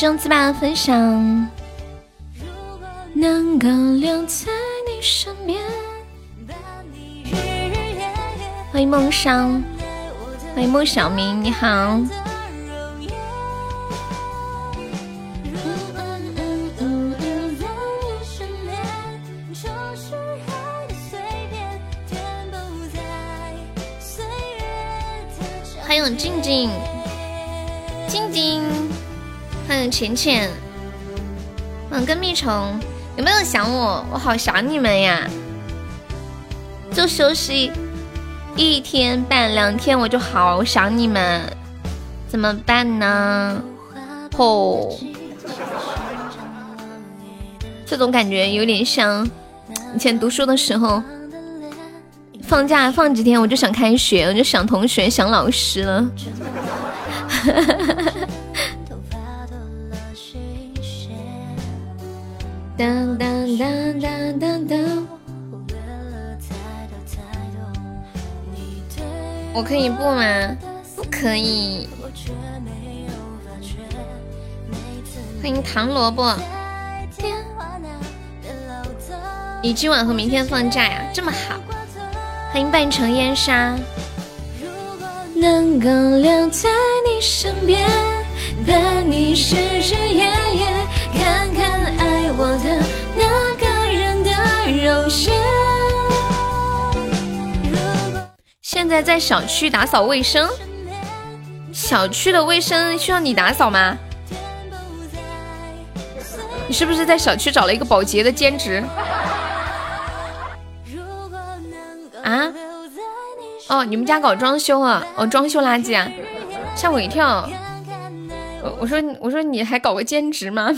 生自把分享，能够留在你身边。欢迎梦商，欢迎孟小明，你好。浅浅，嗯跟蜜虫，有没有想我？我好想你们呀！就休息一天半两天，我就好想你们，怎么办呢？吼，这种感觉有点像以前读书的时候。放假放几天我就想开学，我就想同学想老师了。当当当当当当。我可以不吗？不可以。欢迎糖萝卜。你今晚和明天放假呀？这么好。欢迎半城烟沙。能够留在你身边，伴你日日夜夜，在在小区打扫卫生，小区的卫生需要你打扫吗？你是不是在小区找了一个保洁的兼职？啊！哦，你们家搞装修啊？哦，装修垃圾啊？吓我一跳！我我说我说你还搞个兼职吗？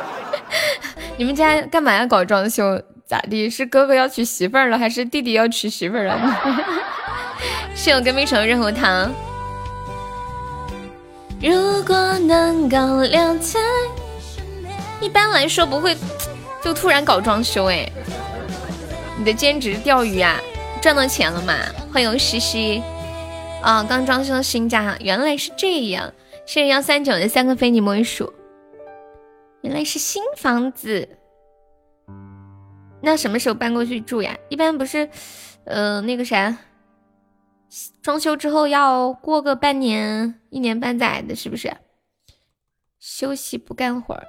你们家干嘛要搞装修？咋地？是哥哥要娶媳妇儿了，还是弟弟要娶媳妇儿了？是有跟蜜橙润喉糖。如果能够留在，一般来说不会 就突然搞装修哎。你的兼职钓鱼啊，赚到钱了吗？欢迎西西，啊，刚装修新家，原来是这样。谢谢幺三九的三个非你莫属，原来是新房子。那什么时候搬过去住呀？一般不是，呃，那个啥，装修之后要过个半年、一年半载的，是不是？休息不干活儿。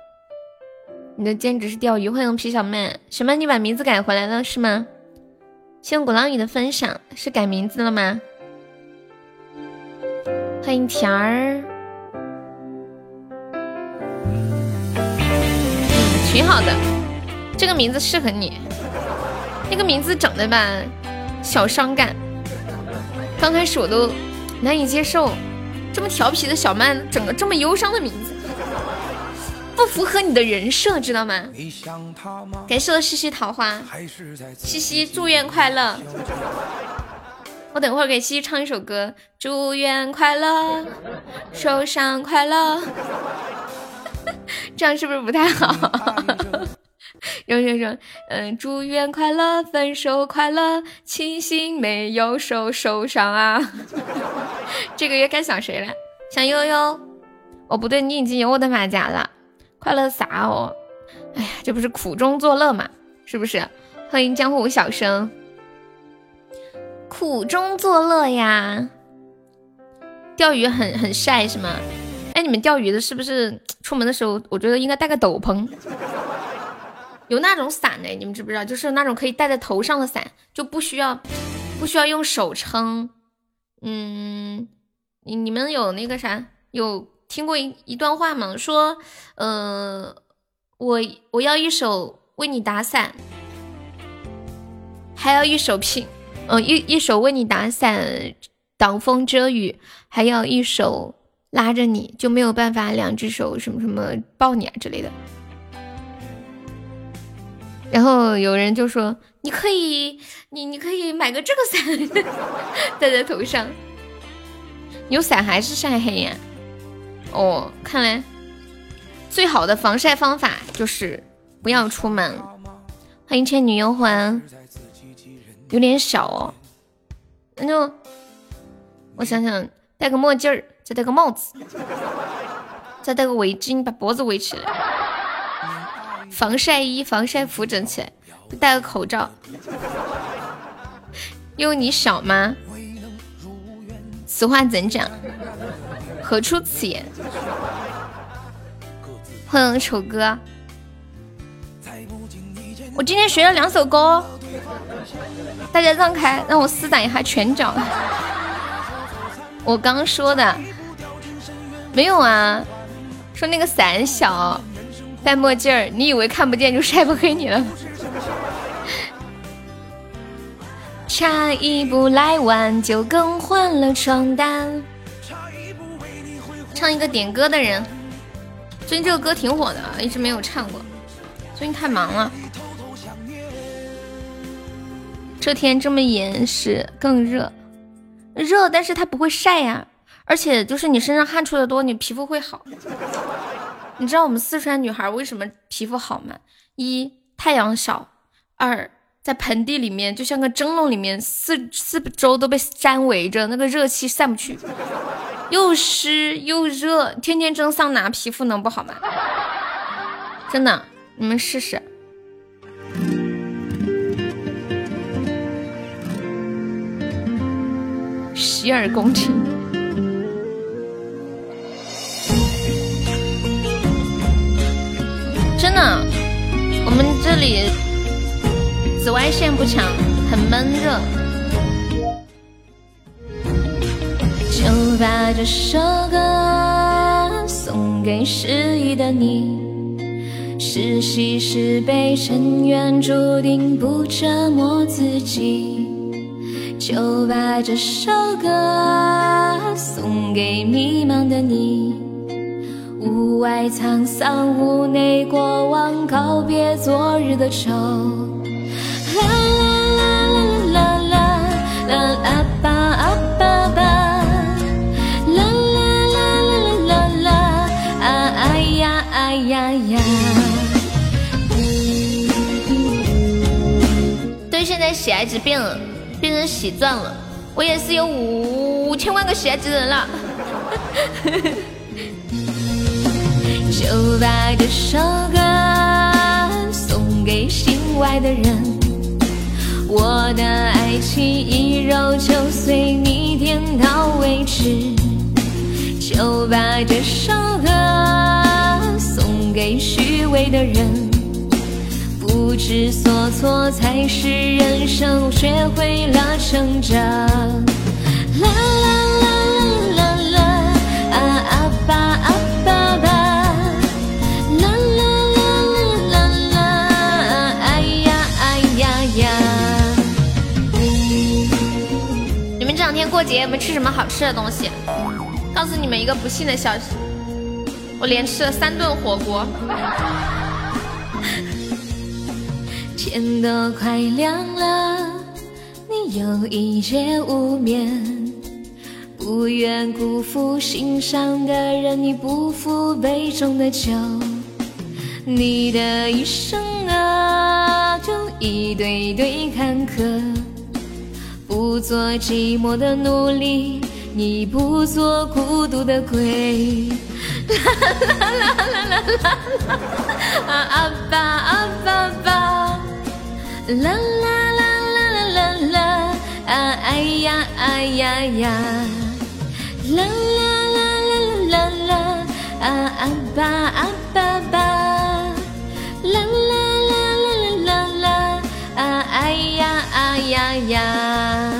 你的兼职是钓鱼，欢迎皮小妹。什么？你把名字改回来了是吗？谢谢鼓浪屿的分享，是改名字了吗？欢迎甜儿，嗯挺好的，这个名字适合你。那个名字整的吧，小伤感。刚开始我都难以接受，这么调皮的小曼整个这么忧伤的名字。不符合你的人设，知道吗？感谢我西西桃花，西西祝愿快乐。我等会儿给西西唱一首歌，祝愿快乐，受伤快乐。这样是不是不太好？然后说，嗯，祝愿快乐，分手快乐，庆幸没有受受伤啊。这个月该想谁了？想悠悠。哦，不对，你已经有我的马甲了。快乐啥哦？哎呀，这不是苦中作乐嘛？是不是？欢迎江湖小生，苦中作乐呀！钓鱼很很晒是吗？哎，你们钓鱼的是不是出门的时候，我觉得应该带个斗篷，有那种伞呢？你们知不知道？就是那种可以戴在头上的伞，就不需要不需要用手撑。嗯，你你们有那个啥有？听过一一段话吗？说，呃，我我要一手为你打伞，还要一手拼，嗯，一一手为你打伞挡风遮雨，还要一手拉着你，就没有办法两只手什么什么抱你啊之类的。然后有人就说，你可以，你你可以买个这个伞戴在头上，有伞还是晒黑呀？哦，看来最好的防晒方法就是不要出门。欢迎倩女幽魂，有点小哦，那就我想想，戴个墨镜儿，再戴个帽子，再戴个围巾，把脖子围起来，防晒衣、防晒服整起来，戴个口罩。因为你小吗？此话怎讲？何出此言？欢迎丑哥。我今天学了两首歌，大家让开，让我施展一下拳脚。我刚说的没有啊，说那个伞小，戴墨镜儿，你以为看不见就晒不黑你了？差一步来晚就更换了床单。唱一个点歌的人，最近这个歌挺火的，一直没有唱过，最近太忙了。这天这么严实更热，热，但是它不会晒呀，而且就是你身上汗出的多，你皮肤会好。你知道我们四川女孩为什么皮肤好吗？一太阳少，二在盆地里面就像个蒸笼里面，四四周都被粘围着，那个热气散不去，又湿又热，天天蒸桑拿，皮肤能不好吗？真的，你们试试。洗耳恭听，真的，我们这里紫外线不强，很闷热。就把这首歌送给失意的你，是喜是悲，尘缘注定不折磨自己。就把这首歌送给迷茫的你，屋外沧桑，屋内过往，告别昨日的愁。啦啦啦啦啦啦啦吧啊吧吧，啦啦啦啦啦啦啊哎呀哎呀呀。对，现在喜爱值变了。变成喜钻了，我也是有五千万个喜爱值人了。就把这首歌送给心外的人，我的爱情一揉就碎，你点到为止。就把这首歌送给虚伪的人。不知所措才是人生，学会了成长。啦啦啦们这两天过节没吃什么好吃的东西？告诉你们一个不幸的消息，我连吃了三顿火锅。天都快亮了，你有一夜无眠，不愿辜负心上的人，你不负杯中的酒，你的一生啊，就一堆堆坎坷，不做寂寞的奴隶，你不做孤独的鬼，啦啦啦啦啦啦啦，啊啊吧啊吧吧。啦啦啦啦啦啦啊哎呀哎呀呀！啦啦啦啦啦啦啊啊吧啊吧吧！啦啦呀哎呀呀！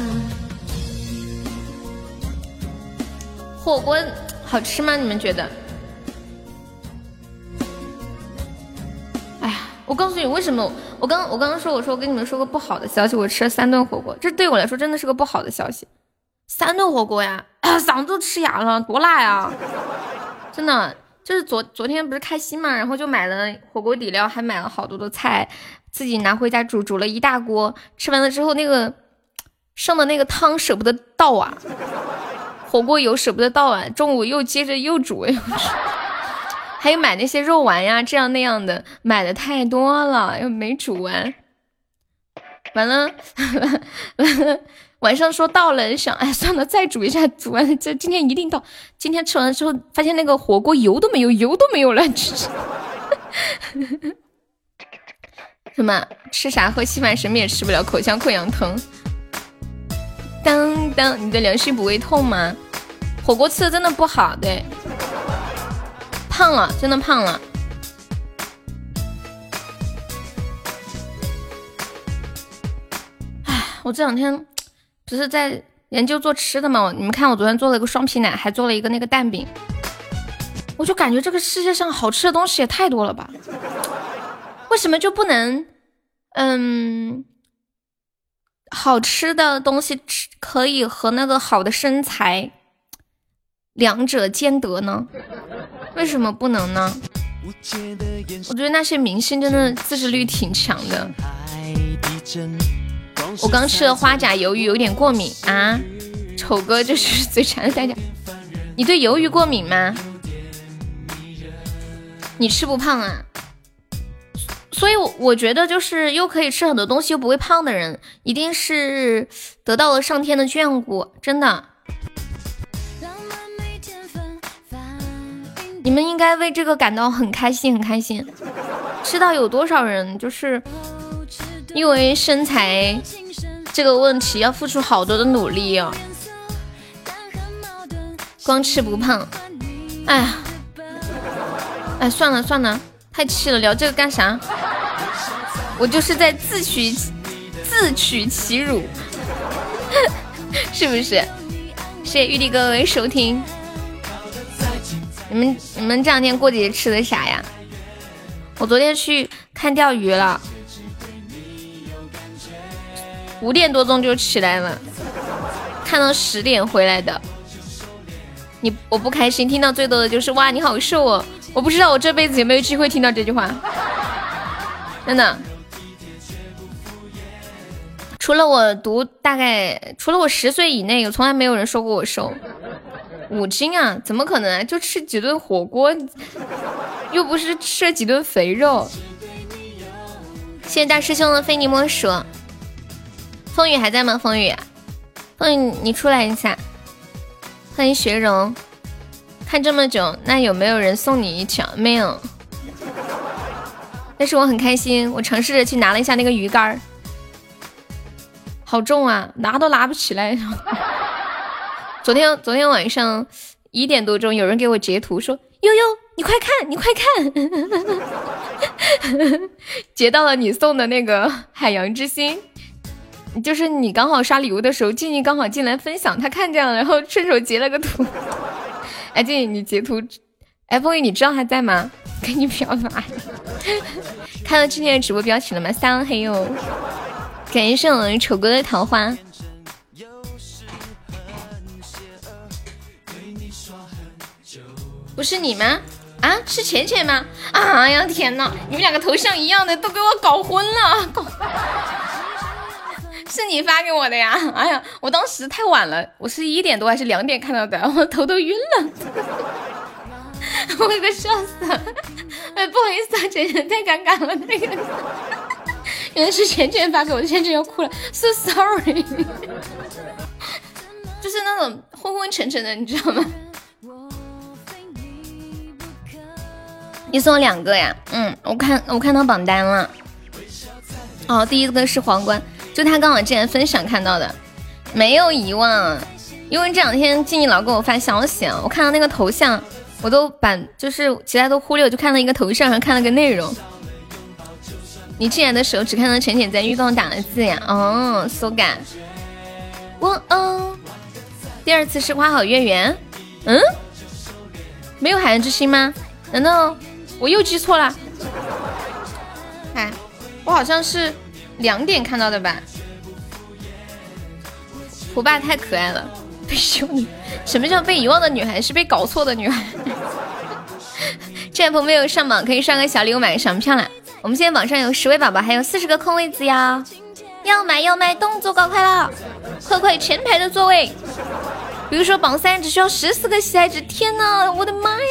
火锅好吃吗？你们觉得？哎呀，我告诉你为什么。我刚我刚刚说我说我跟你们说个不好的消息，我吃了三顿火锅，这对我来说真的是个不好的消息。三顿火锅呀，嗓子都吃哑了，多辣呀！真的，就是昨昨天不是开心嘛，然后就买了火锅底料，还买了好多的菜，自己拿回家煮，煮了一大锅。吃完了之后，那个剩的那个汤舍不得倒啊，火锅油舍不得倒啊，中午又接着又煮又吃。还有买那些肉丸呀，这样那样的，买的太多了，又没煮完，完了，完了，晚上说到了，想哎算了，再煮一下，煮完这今天一定到。今天吃完之后，发现那个火锅油都没有，油都没有了。吃什么？吃啥喝稀饭，什么也吃不了，口腔溃疡疼。当当，你的良心不会痛吗？火锅吃的真的不好，对，胖了，真的胖了。哎，我这两天不是在研究做吃的吗？你们看，我昨天做了一个双皮奶，还做了一个那个蛋饼。我就感觉这个世界上好吃的东西也太多了吧？为什么就不能，嗯，好吃的东西吃可以和那个好的身材两者兼得呢？为什么不能呢？我觉得那些明星真的自制力挺强的。我刚吃了花甲鱿鱼，有点过敏啊！丑哥就是嘴馋的代价。你对鱿鱼过敏吗？你吃不胖啊？所以我觉得就是又可以吃很多东西又不会胖的人，一定是得到了上天的眷顾，真的。你们应该为这个感到很开心，很开心。知道有多少人就是因为身材这个问题要付出好多的努力哦？光吃不胖，哎呀。哎，算了算了，太气了，聊这个干啥？我就是在自取自取其辱，是不是？谢谢玉帝哥哥收听。你们你们这两天过节吃的啥呀？我昨天去看钓鱼了，五点多钟就起来了，看到十点回来的。你我不开心，听到最多的就是哇，你好瘦哦。我不知道我这辈子有没有机会听到这句话，真的。除了我读大概，除了我十岁以内，从来没有人说过我瘦五斤啊？怎么可能？就吃几顿火锅，又不是吃了几顿肥肉。谢谢大师兄的非你莫属。风雨还在吗？风雨，风雨你出来一下。欢迎学荣。看这么久，那有没有人送你一条？没有，但是我很开心，我尝试着去拿了一下那个鱼竿好重啊，拿都拿不起来。昨天昨天晚上一点多钟，有人给我截图说：“悠悠，你快看，你快看，截到了你送的那个海洋之心，就是你刚好刷礼物的时候，静静刚好进来分享，他看见了，然后顺手截了个图。”哎，静静，你截图，哎，风雨，你知道他在吗？给你表白。看到今天的直播标题了吗？三黑哟，感谢我们丑哥的桃花。不是你吗？啊，是浅浅吗？哎呀，天呐，你们两个头像一样的，都给我搞混了。搞是你发给我的呀？哎呀，我当时太晚了，我是一点多还是两点看到的，我头都晕了，我给笑死了。哎，不好意思啊，姐姐太尴尬了，那个原来是浅浅发给我的，浅浅要哭了，so sorry。就是那种昏昏沉沉的，你知道吗？你送我两个呀？嗯，我看我看到榜单了。哦，第一个是皇冠。就他刚好之前分享看到的，没有遗忘，因为这两天静静老给我发消息啊，我看到那个头像，我都把就是其他都忽略，就看到一个头像，然后看了个内容。你进来的时候只看到浅浅在预报打的字呀，哦，手感。我哦，第二次是花好月圆，嗯，没有海洋之心吗？难道我又记错了？哎，我好像是。两点看到的吧，胡爸太可爱了，被羞你。什么叫被遗忘的女孩？是被搞错的女孩。这位朋友没有上榜，可以刷个小礼物买个小门票啦。我们现在榜上有十位宝宝，还有四十个空位子呀，要买要买，动作搞快了，快快前排的座位。比如说榜三只需要十四个喜爱值，天呐，我的妈呀！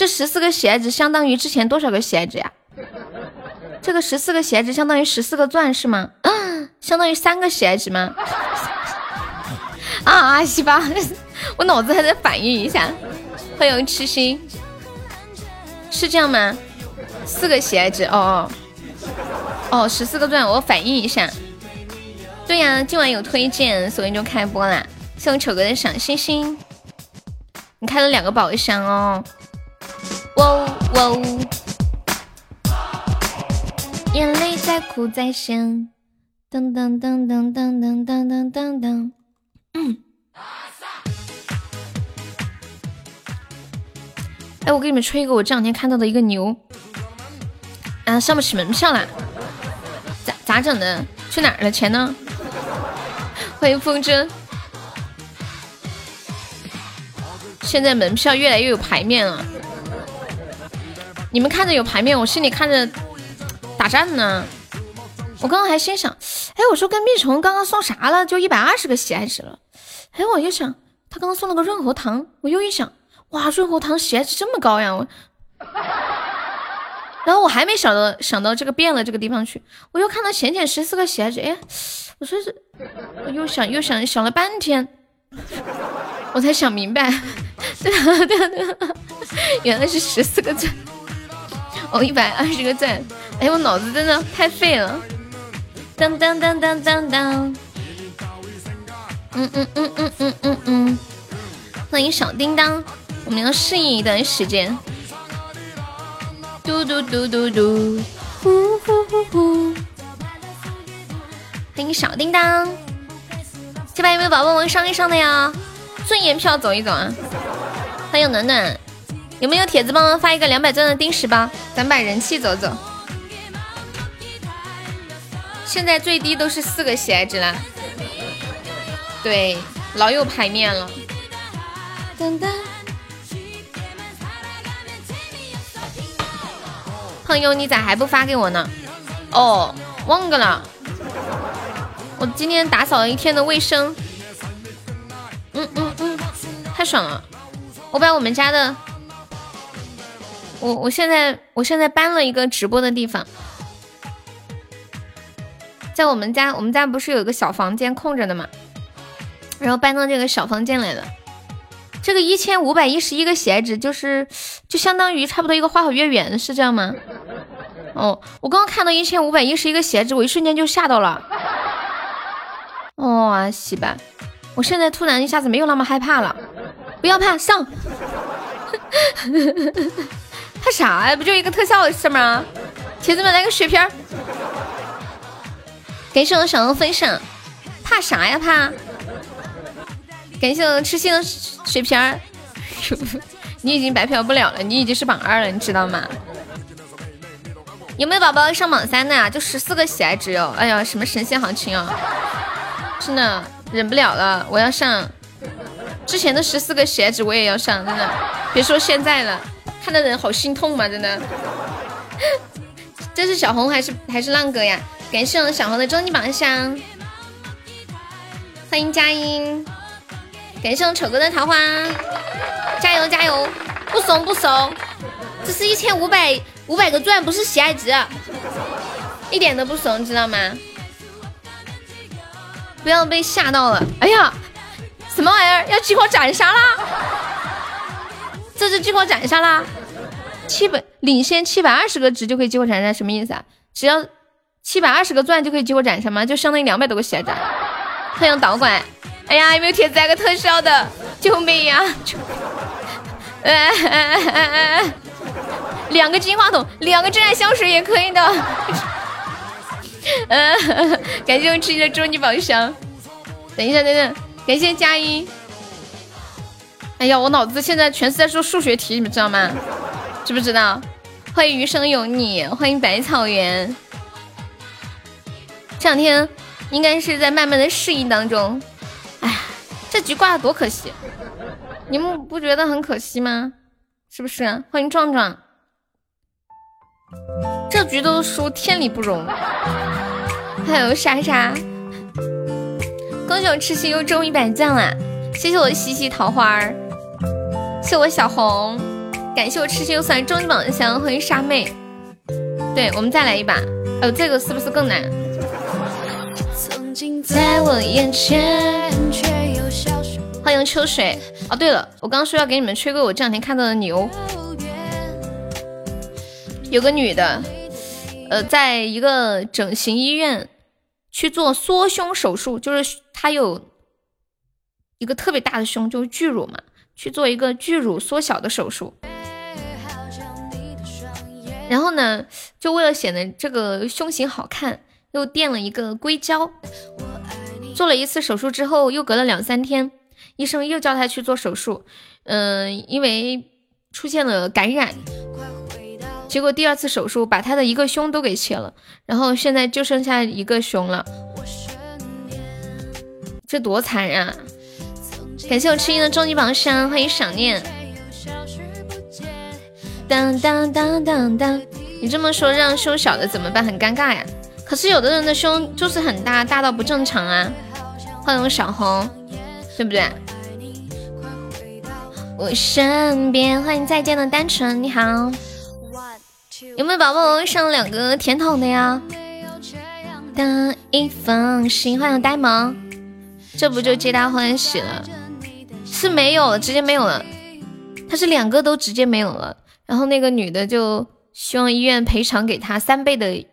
这十四个喜爱值相当于之前多少个喜爱值呀？这个十四个鞋子相当于十四个钻是吗？相当于三个鞋子吗？啊，阿西吧，我脑子还在反应一下。欢迎痴心，是这样吗？四个鞋子，哦哦哦，十四个钻，我反应一下。对呀，今晚有推荐，所以就开播啦。谢我丑哥的小星星，你开了两个宝箱哦。哇哇，眼泪在哭在响，噔噔噔噔噔噔噔噔噔。嗯。哎，我给你们吹一个我这两天看到的一个牛，啊，上不起门票啦，咋咋整的？去哪儿了？钱呢？欢迎风筝。现在门票越来越有排面了，你们看着有排面，我心里看着打战呢。我刚刚还心想，哎，我说跟蜜虫刚刚送啥了？就一百二十个喜爱值了。哎，我又想，他刚刚送了个润喉糖，我又一想，哇，润喉糖喜爱值这么高呀！我，然后我还没想到想到这个变了这个地方去，我又看到浅浅十四个喜爱值，哎。我说是，我又想又想想了半天，我才想明白，对啊对啊对啊，原来是十四个钻，哦一百二十个钻，哎我脑子真的太废了，当当当当当当，嗯嗯嗯嗯嗯嗯嗯，欢迎小叮当，我们要适应一段时间，嘟嘟嘟嘟嘟，呼呼呼呼。欢迎小叮当，这边有没有宝宝们上一上的呀？尊严票走一走啊！欢迎暖暖，有没有铁子帮忙发一个两百钻的定时包？咱把人气走走。现在最低都是四个喜爱值啦，对，老有牌面了。噔噔，朋友，你咋还不发给我呢？哦，忘个了。我今天打扫了一天的卫生，嗯嗯嗯，太爽了！我把我们家的，我我现在我现在搬了一个直播的地方，在我们家，我们家不是有一个小房间空着的嘛，然后搬到这个小房间来了。这个一千五百一十一个鞋子，就是就相当于差不多一个花好月圆，是这样吗？哦，我刚刚看到一千五百一十一个鞋子，我一瞬间就吓到了。哇，西吧！我现在突然一下子没有那么害怕了，不要怕，上！啥呀？不就一个特效的事吗？铁子们来个血瓶！感谢我小鹅分享，怕啥呀？怕！感谢我痴心的血瓶儿，你已经白嫖不了了，你已经是榜二了，你知道吗？有没有宝宝上榜三的呀？就十四个喜爱值哦！哎呀，什么神仙行情啊！真的忍不了了，我要上之前的十四个鞋子，我也要上，真的，别说现在了，看的人好心痛嘛，真的。这是小红还是还是浪哥呀？感谢我们小红的终极榜箱，欢迎佳音，感谢我们丑哥的桃花，加油加油，不怂不怂，这是一千五百五百个钻，不是喜爱值，一点都不怂，知道吗？不要被吓到了！哎呀，什么玩意儿要激活斩杀啦？这是激活斩杀啦！七百领先七百二十个值就可以激活斩杀，什么意思啊？只要七百二十个钻就可以激活斩杀吗？就相当于两百多个血斩。欢迎导管！哎呀，有没有铁子来个特效的？救命呀！哎哎哎哎哎哎两个金话筒，两个真爱香水也可以的。嗯 感谢我吃鸡的终极宝箱。等一下，等等，感谢佳音。哎呀，我脑子现在全是在做数学题，你们知道吗？知不知道？欢迎余生有你，欢迎百草园。这两天应该是在慢慢的适应当中。哎，这局挂的多可惜，你们不觉得很可惜吗？是不是？欢迎壮壮。这局都输，天理不容。还有莎莎，恭喜我痴心又中一百钻啦！谢谢我西西桃花儿，谢我小红，感谢我痴心又送来终极宝箱，欢迎沙妹。对对，我们再来一把。呃，这个是不是更难？在我眼前。欢迎秋水。哦，对了，我刚刚说要给你们吹个我这两天看到的牛。有个女的，呃，在一个整形医院去做缩胸手术，就是她有一个特别大的胸，就是巨乳嘛，去做一个巨乳缩小的手术。然后呢，就为了显得这个胸型好看，又垫了一个硅胶。做了一次手术之后，又隔了两三天，医生又叫她去做手术。嗯，因为出现了感染。结果第二次手术把他的一个胸都给切了，然后现在就剩下一个胸了，这多残忍啊！感谢我吃音的终极榜上，欢迎想念。当当当当当，你这么说让胸小的怎么办？很尴尬呀。可是有的人的胸就是很大，大到不正常啊。欢迎小红，对不对？我身边，欢迎再见的单纯，你好。有没有宝宝上两个甜筒的呀？的一封信，欢迎呆萌，这不就皆大欢喜了？是没有了，直接没有了。他是两个都直接没有了，然后那个女的就希望医院赔偿给他三倍的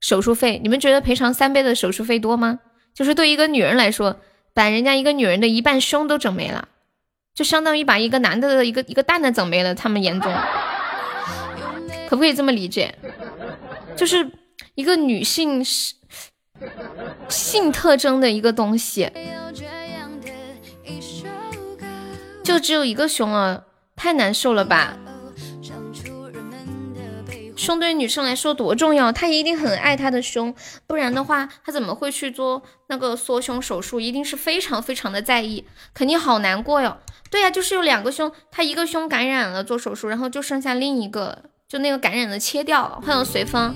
手术费。你们觉得赔偿三倍的手术费多吗？就是对一个女人来说，把人家一个女人的一半胸都整没了，就相当于把一个男的的一个一个蛋蛋整没了。他们眼中。可不可以这么理解？就是一个女性是性特征的一个东西，就只有一个胸啊，太难受了吧？胸对于女生来说多重要，她一定很爱她的胸，不然的话，她怎么会去做那个缩胸手术？一定是非常非常的在意，肯定好难过哟。对呀，就是有两个胸，她一个胸感染了做手术，然后就剩下另一个。就那个感染的切掉，欢迎随风。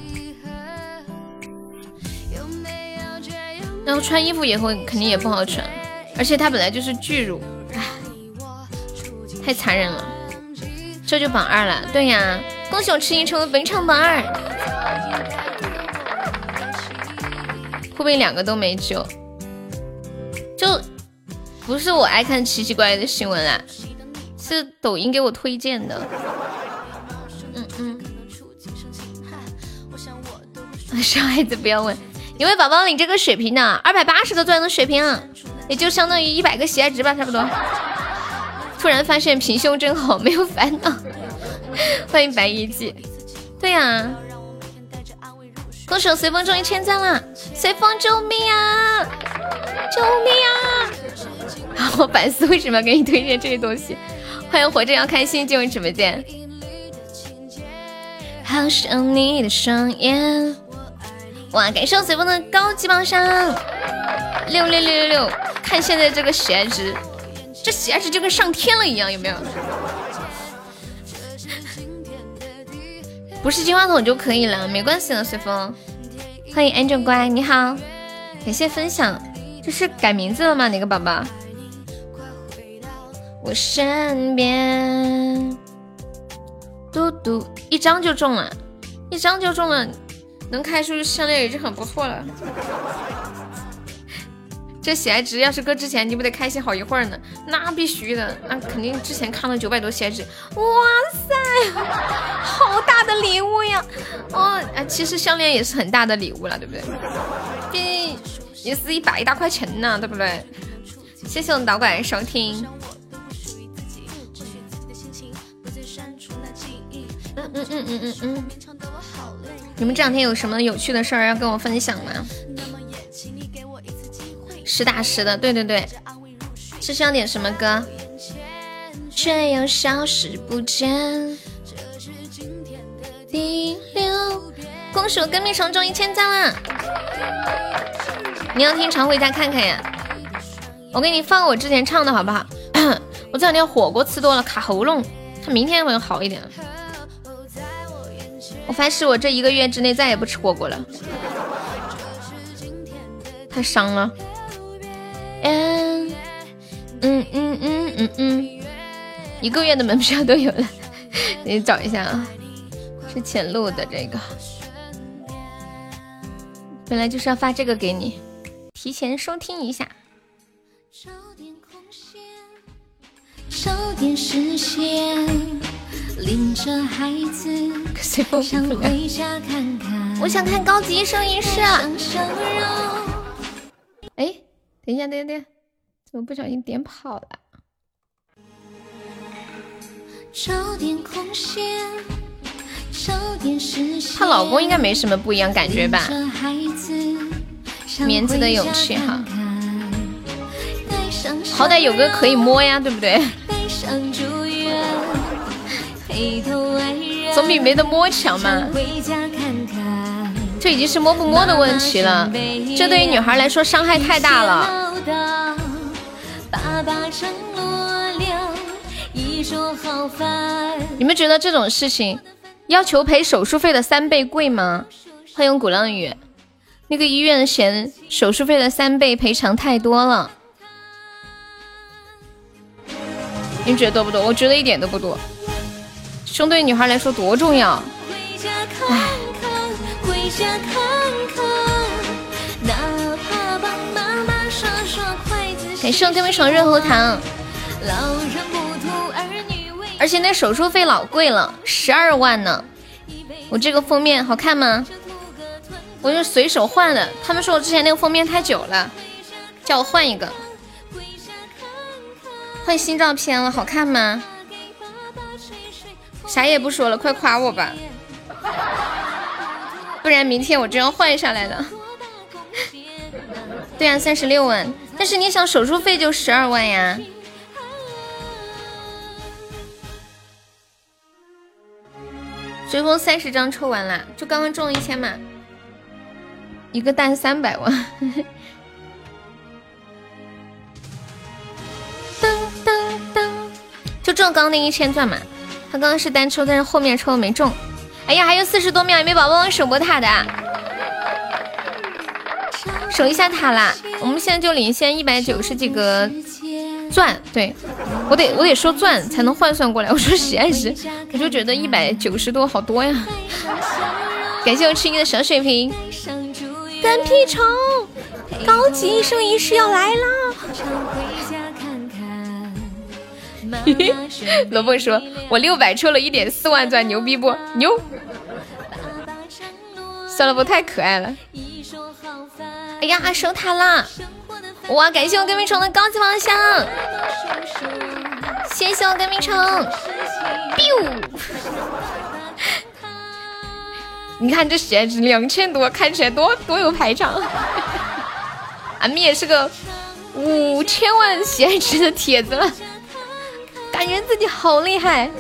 然后穿衣服也会肯定也不好穿，而且它本来就是巨乳，唉，太残忍了。这就榜二了，对呀，恭喜我吃音成为本场榜二。会不会两个都没救？就不是我爱看奇奇怪怪的新闻啊，是抖音给我推荐的。嗯嗯 小孩子不要问，有位宝宝你这个水瓶的，二百八十个钻的水瓶，也就相当于一百个喜爱值吧，差不多。突然发现平胸真好，没有烦恼。欢迎白衣记，对呀。恭喜随风终于千赞了，随风救命啊！救命啊！我百思为什么要给你推荐这些东西？欢迎活着要开心进入直播间。好想你的双眼。哇！感谢随风的高级榜上六六六六六，看现在这个喜爱值，这喜爱值就跟上天了一样，有没有？不是金话筒就可以了，没关系的。随风，欢迎 Angel 乖，你好，感谢分享。这是改名字了吗？哪个宝宝？我身边，嘟嘟，一张就中了，一张就中了。能开出项链已经很不错了。这喜爱值要是搁之前，你不得开心好一会儿呢？那必须的，那肯定之前看了九百多喜爱值。哇塞，好大的礼物呀！哦，啊，其实项链也是很大的礼物了，对不对？毕竟也是一百一大块钱呢，对不对？谢谢我们导管收听。嗯嗯嗯嗯嗯嗯。你们这两天有什么有趣的事儿要跟我分享吗？实打实的，对对对。是想点什么歌？却又消失不见。第六，恭喜我跟蜜虫中一千赞啦！你要听常回家看看呀。我给你放我之前唱的好不好？我这两天火锅吃多了卡喉咙，它明天会好一点。我发誓，我这一个月之内再也不吃火锅了，太伤了。嗯嗯嗯嗯嗯嗯，一个月的门票都有了，你找一下啊，是前录的这个。本来就是要发这个给你，提前收听一下。少点视线，领着孩子想回家看看。我想看高级一生一世。哎，等一下，等一下，等一下，怎么不小心点跑了？找点空闲，找点视线。她老公应该没什么不一样感觉吧？棉子的勇气哈，好歹有个可以摸呀，对不对？总比没得摸强嘛。这已经是摸不摸的问题了，这对于女孩来说伤害太大了。你们觉得这种事情要求赔手术费的三倍贵吗？欢迎鼓浪屿，那个医院嫌手术费的三倍赔偿太多了。你们觉得多不多？我觉得一点都不多。胸对女孩来说多重要。唉。感谢我哥们爽润喉糖。而且那手术费老贵了，十二万呢。我这个封面好看吗？我就随手换的。他们说我之前那个封面太久了，叫我换一个。换新照片了，好看吗？啥也不说了，快夸我吧，不然明天我就要换下来了。对呀，三十六万，但是你想手术费就十二万呀。随风三十张抽完了，就刚刚中了一千嘛，一个蛋三百万。刚刚那一千钻嘛，他刚刚是单抽，但是后面抽没中。哎呀，还有四十多秒，有没有宝宝守过塔的？守一下塔啦！我们现在就领先一百九十几个钻，对我得我得说钻才能换算过来。我说喜爱值，我就觉得一百九十多好多呀。感谢我吃你的小水瓶，干屁虫，高级一生一世要来了。罗蹦说：“我六百抽了一点四万钻，牛逼不牛？算了，不太可爱了。哎呀，收塔啦！哇，感谢我跟屁虫的高级宝箱，谢谢我跟屁虫。biu，你看这血值两千多，看起来多多有排场。俺们也是个五千万血值的帖子了。”感觉自己好厉害！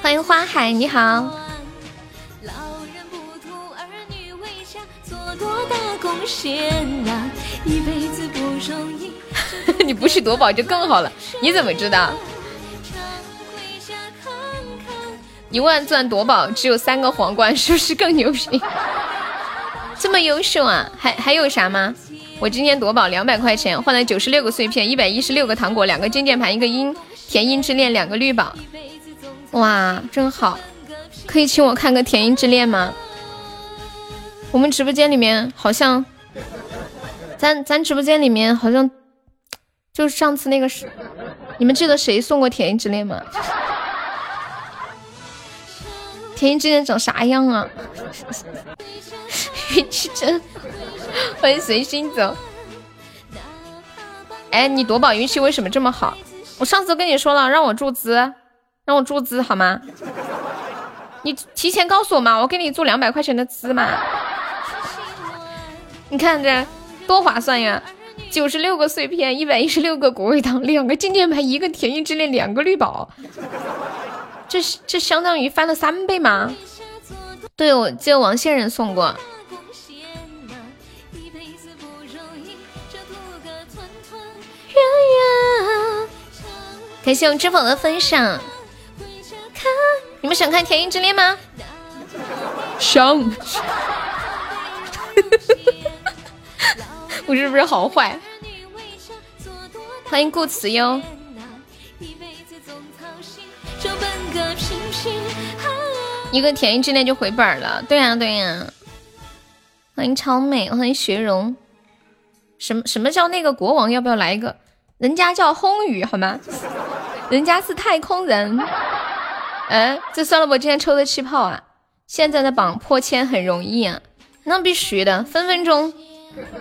欢迎花海，你好。你不去夺宝就更好了，你怎么知道？一万钻夺宝只有三个皇冠，是不是更牛逼？这么优秀啊？还还有啥吗？我今天夺宝两百块钱换了九十六个碎片，一百一十六个糖果，两个金键盘，一个音甜音之恋，两个绿宝，哇，真好！可以请我看个甜音之恋吗？我们直播间里面好像，咱咱直播间里面好像，就是上次那个是，你们记得谁送过甜音之恋吗？甜音之恋长啥样啊？运气真。欢迎随心走。哎，你夺宝运气为什么这么好？我上次跟你说了，让我注资，让我注资好吗？你提前告诉我嘛，我给你注两百块钱的资嘛。你看这多划算呀！九十六个碎片，一百一十六个果味糖，两个金键盘，一个甜音之恋，两个绿宝，这这相当于翻了三倍吗？对，我记得王仙人送过。感谢我知否的分享。你们想看《甜音之恋》吗？想。我是不是好坏？欢迎顾慈哟。一个《甜音之恋》就回本了，对呀对呀。欢迎超美，欢迎学荣。什么什么叫那个国王？要不要来一个？人家叫轰宇好吗？人家是太空人。哎，这算了，我今天抽的气泡啊！现在的榜破千很容易啊，那必须的，分分钟，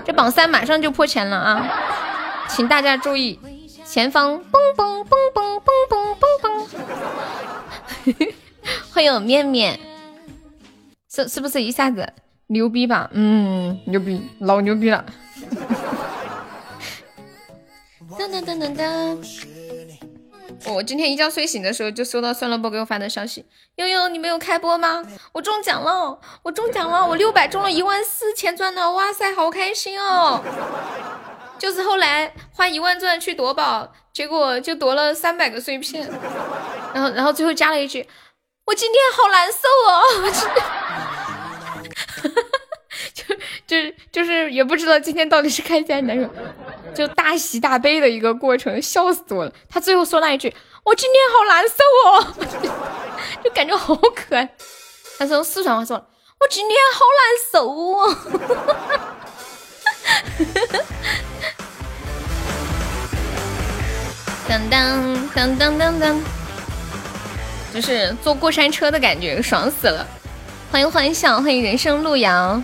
这榜三马上就破千了啊！请大家注意，前方嘣嘣嘣嘣嘣嘣嘣嘣，欢迎面面，是是不是一下子牛逼吧？嗯，牛逼，老牛逼了！噔噔噔噔噔。我今天一觉睡醒的时候就收到酸萝卜给我发的消息，悠悠你没有开播吗？我中奖了，我中奖了，我六百中了一万四千钻呢！哇塞，好开心哦！就是后来花一万钻去夺宝，结果就夺了三百个碎片，然后然后最后加了一句，我今天好难受哦，我今天就就就是也不知道今天到底是开心难受。就大喜大悲的一个过程，笑死我了。他最后说那一句：“我今天好难受哦。”就感觉好可爱。他说四川话说：“我今天好难受哦。”当当当当当当，就是坐过山车的感觉，爽死了！欢迎欢笑，欢迎人生路遥。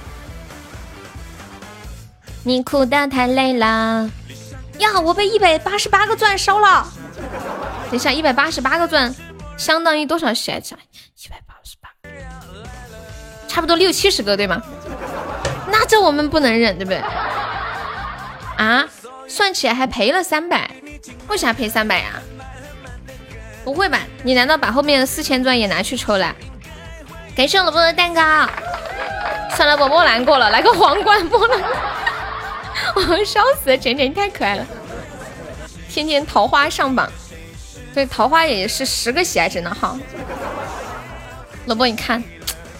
你哭的太累了。呀！我被一百八十八个钻烧了。等一下，一百八十八个钻相当于多少血值？一百八十八，差不多六七十个对吗？那这我们不能忍，对不对？啊，算起来还赔了三百，为啥赔三百呀？不会吧？你难道把后面的四千钻也拿去抽了？感谢萝卜的蛋糕。算了，我莫难过了，来个皇冠莫难。我笑死了，晨晨你太可爱了！天天桃花上榜，对，桃花也是十个喜爱值呢哈。萝卜，你看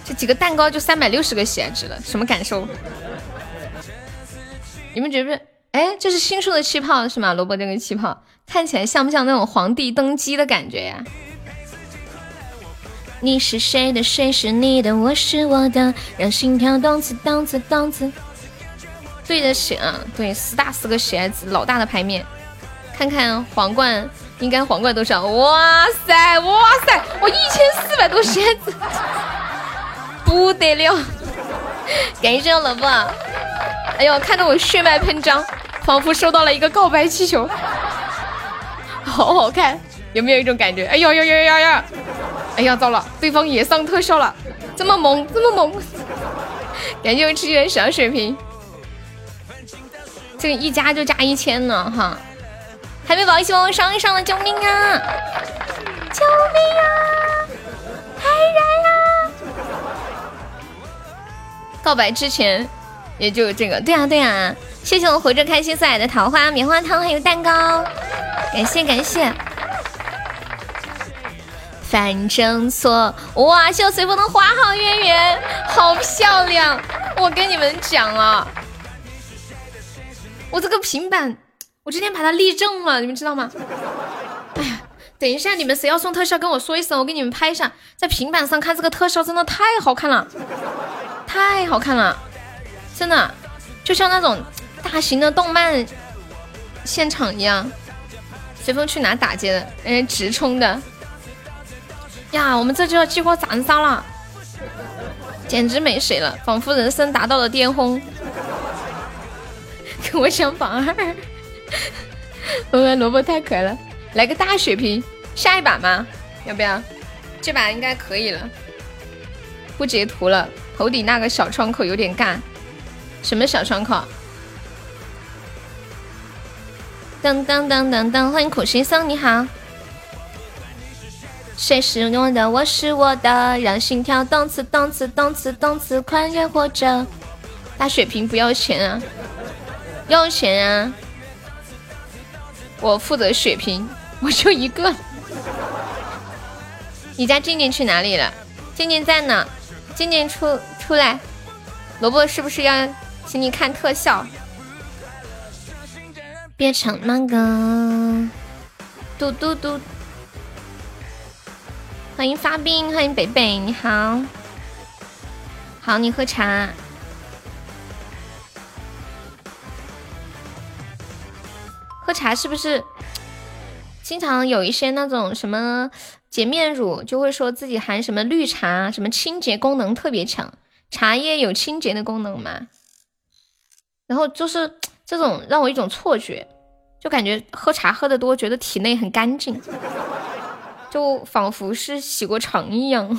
这几个蛋糕就三百六十个喜爱值了，什么感受？你们觉不觉？哎，这是新出的气泡是吗？萝卜这个气泡看起来像不像那种皇帝登基的感觉呀？你是谁的？谁是你的？我是我的，让心跳动次动次动次。对得起啊，对，四大四个鞋子，老大的牌面，看看皇冠，应该皇冠多少？哇塞，哇塞，我一千四百多鞋子，不得了！感谢萝卜，哎呦，看得我血脉喷张，仿佛收到了一个告白气球，好好看，有没有一种感觉？哎呦呦呦呦呦！哎呀，糟了，对方也上特效了，这么萌，这么萌！感谢我吃元小水瓶。这个一加就加一千呢，哈！海绵宝宝，一起帮我上一上了，救命啊！救命啊！太燃了！告白之前也就这个，对啊对啊！谢谢我活着开心送来的桃花棉花糖还有蛋糕，感谢感谢。反正错，哇！谢我随风的花好月圆，好漂亮！我跟你们讲啊。我这个平板，我今天把它立正了，你们知道吗？哎呀，等一下你们谁要送特效跟我说一声，我给你们拍一下，在平板上看这个特效真的太好看了，太好看了，真的就像那种大型的动漫现场一样。随风去哪打劫的？嗯，直冲的。呀，我们这就要激活斩杀了，简直没谁了，仿佛人生达到了巅峰。跟我抢榜二，我们萝卜太可爱了，来个大血瓶，下一把吗？要不要？这把应该可以了。不截图了，头顶那个小窗口有点尬。什么小窗口？当当当当当，欢迎苦行僧，你好。谁是我的？我是我的，让心跳动次动次动次动次，快乐活着。大血瓶不要钱啊！要钱啊！我负责血瓶，我就一个。你家静静去哪里了？静静在呢，静静出出来。萝卜是不是要请你看特效？别唱那个。嘟嘟嘟。欢迎发兵，欢迎北北，你好。好，你喝茶。喝茶是不是经常有一些那种什么洁面乳就会说自己含什么绿茶，什么清洁功能特别强？茶叶有清洁的功能吗？然后就是这种让我一种错觉，就感觉喝茶喝的多，觉得体内很干净，就仿佛是洗过肠一样。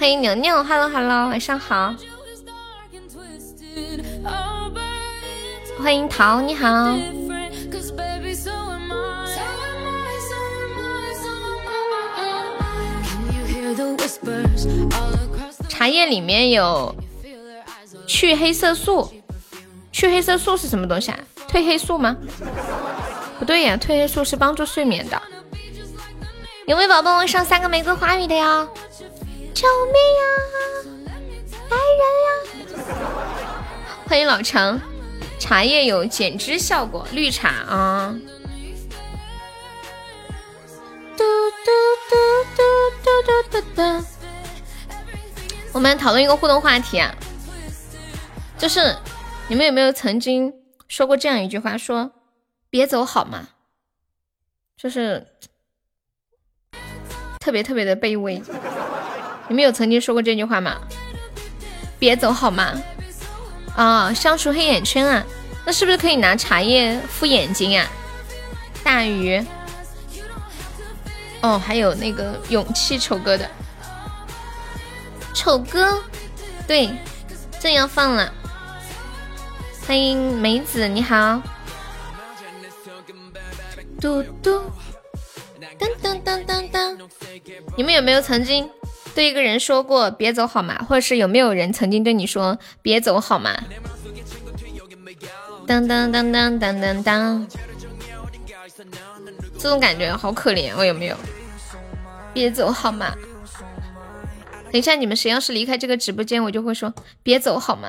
欢迎牛牛，Hello Hello，晚上好。欢迎桃，你好。茶叶里面有去黑色素，去黑色素是什么东西啊？褪黑素吗？不对呀，褪黑素是帮助睡眠的。有没有宝宝上三个玫瑰花语的呀？救命呀！来人呀！欢迎老常。茶叶有减脂效果绿茶啊。我们讨论一个互动话题啊。就是你们有没有曾经说过这样一句话说别走好吗？就是特别特别的卑微。你们有曾经说过这句话吗？别走好吗？啊，消除黑眼圈啊，那是不是可以拿茶叶敷眼睛呀？大鱼，哦，还有那个勇气丑哥的丑哥，对，正要放了。欢迎梅子，你好。嘟嘟，噔噔噔噔噔，你们有没有曾经？对一个人说过别走好吗？或者是有没有人曾经对你说别走好吗？当当当当当当当，这种感觉好可怜，我有没有？别走好吗？等一下你们谁要是离开这个直播间，我就会说别走好吗？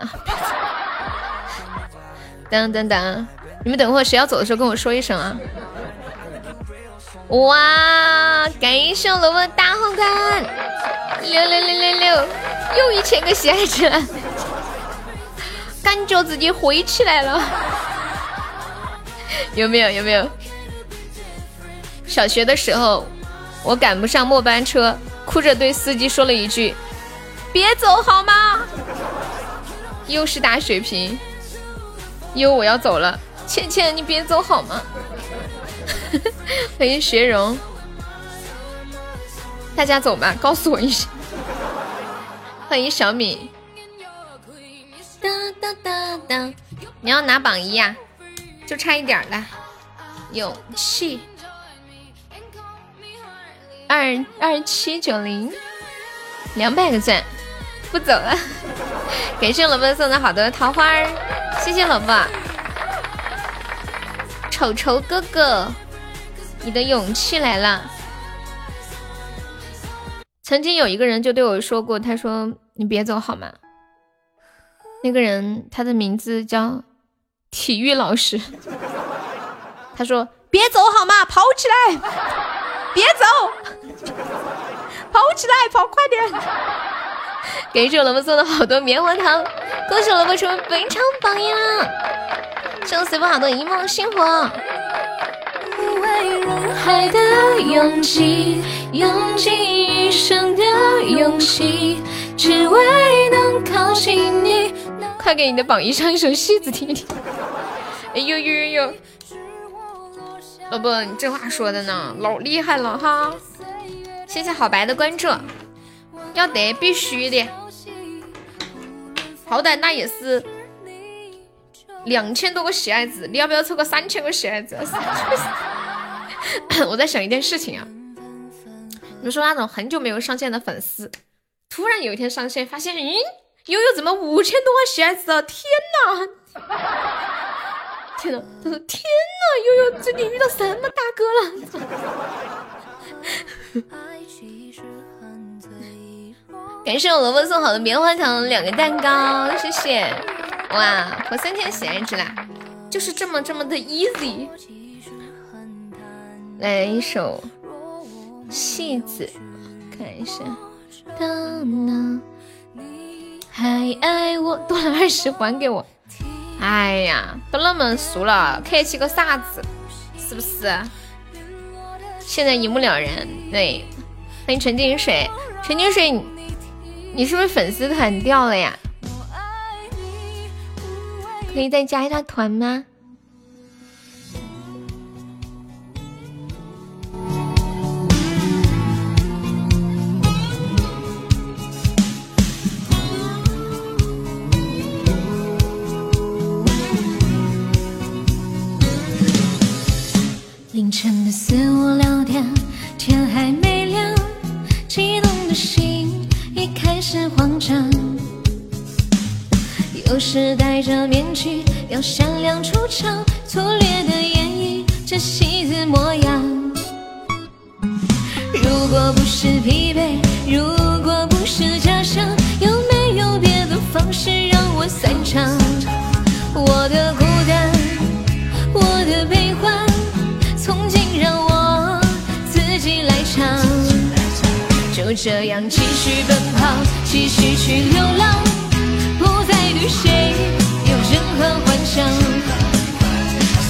当当当，你们等会儿谁要走的时候跟我说一声啊！哇，感谢我萝卜大红杆，六六六六六，又一千个喜爱值，感觉自己飞起来了，有没有？有没有？小学的时候，我赶不上末班车，哭着对司机说了一句：“别走好吗？”又是大水瓶，又我要走了，倩倩你别走好吗？欢迎学荣，大家走吧，告诉我一声。欢迎小米，哒哒哒哒，你要拿榜一呀？就差一点了，勇气，二二七九零，两百个赞，不走了。感谢萝卜送的好多桃花儿，谢谢萝卜，丑丑哥哥。你的勇气来了。曾经有一个人就对我说过，他说：“你别走好吗？”那个人他的名字叫体育老师。他说：“别走好吗？跑起来！别走，跑起来，跑快点！”给我萝卜送了好多棉花糖，恭喜萝卜成为本场榜样，送随风好多一梦星火。海的勇气，用尽一生的勇气，只为能靠近你。快给你的榜一上一首戏子听听。哎呦呦呦呦！老婆，你这话说的呢，老厉害了哈！谢谢好白的关注，要得必须的，好歹那也是两千多个喜爱值，你要不要凑个三千个喜爱值？我在想一件事情啊，你们说那种很久没有上线的粉丝，突然有一天上线，发现，咦，悠悠怎么五千多万喜爱值？天哪！天哪！他说天哪，悠悠最近遇到什么大哥了？感谢我萝卜送好的棉花糖两个蛋糕，谢谢！哇，我三千喜爱值啦，就是这么这么的 easy。来一首戏子，看一下。当那还爱我，多了二十还给我。哎呀，都那么熟了，客气个啥子？是不是？现在一目了然。对，欢迎陈金水，陈金水，你是不是粉丝团掉了呀？可以再加一下团吗？凌晨的四五六点，天还没亮，激动的心已开始慌张。有时戴着面具要闪亮出场，粗略的演绎这戏子模样。如果不是疲惫，如果不是假象，有没有别的方式让我散场？我的孤单，我的悲欢，从今让我自己来唱。就这样继续奔跑，继续去流浪。不再对谁有任何幻想？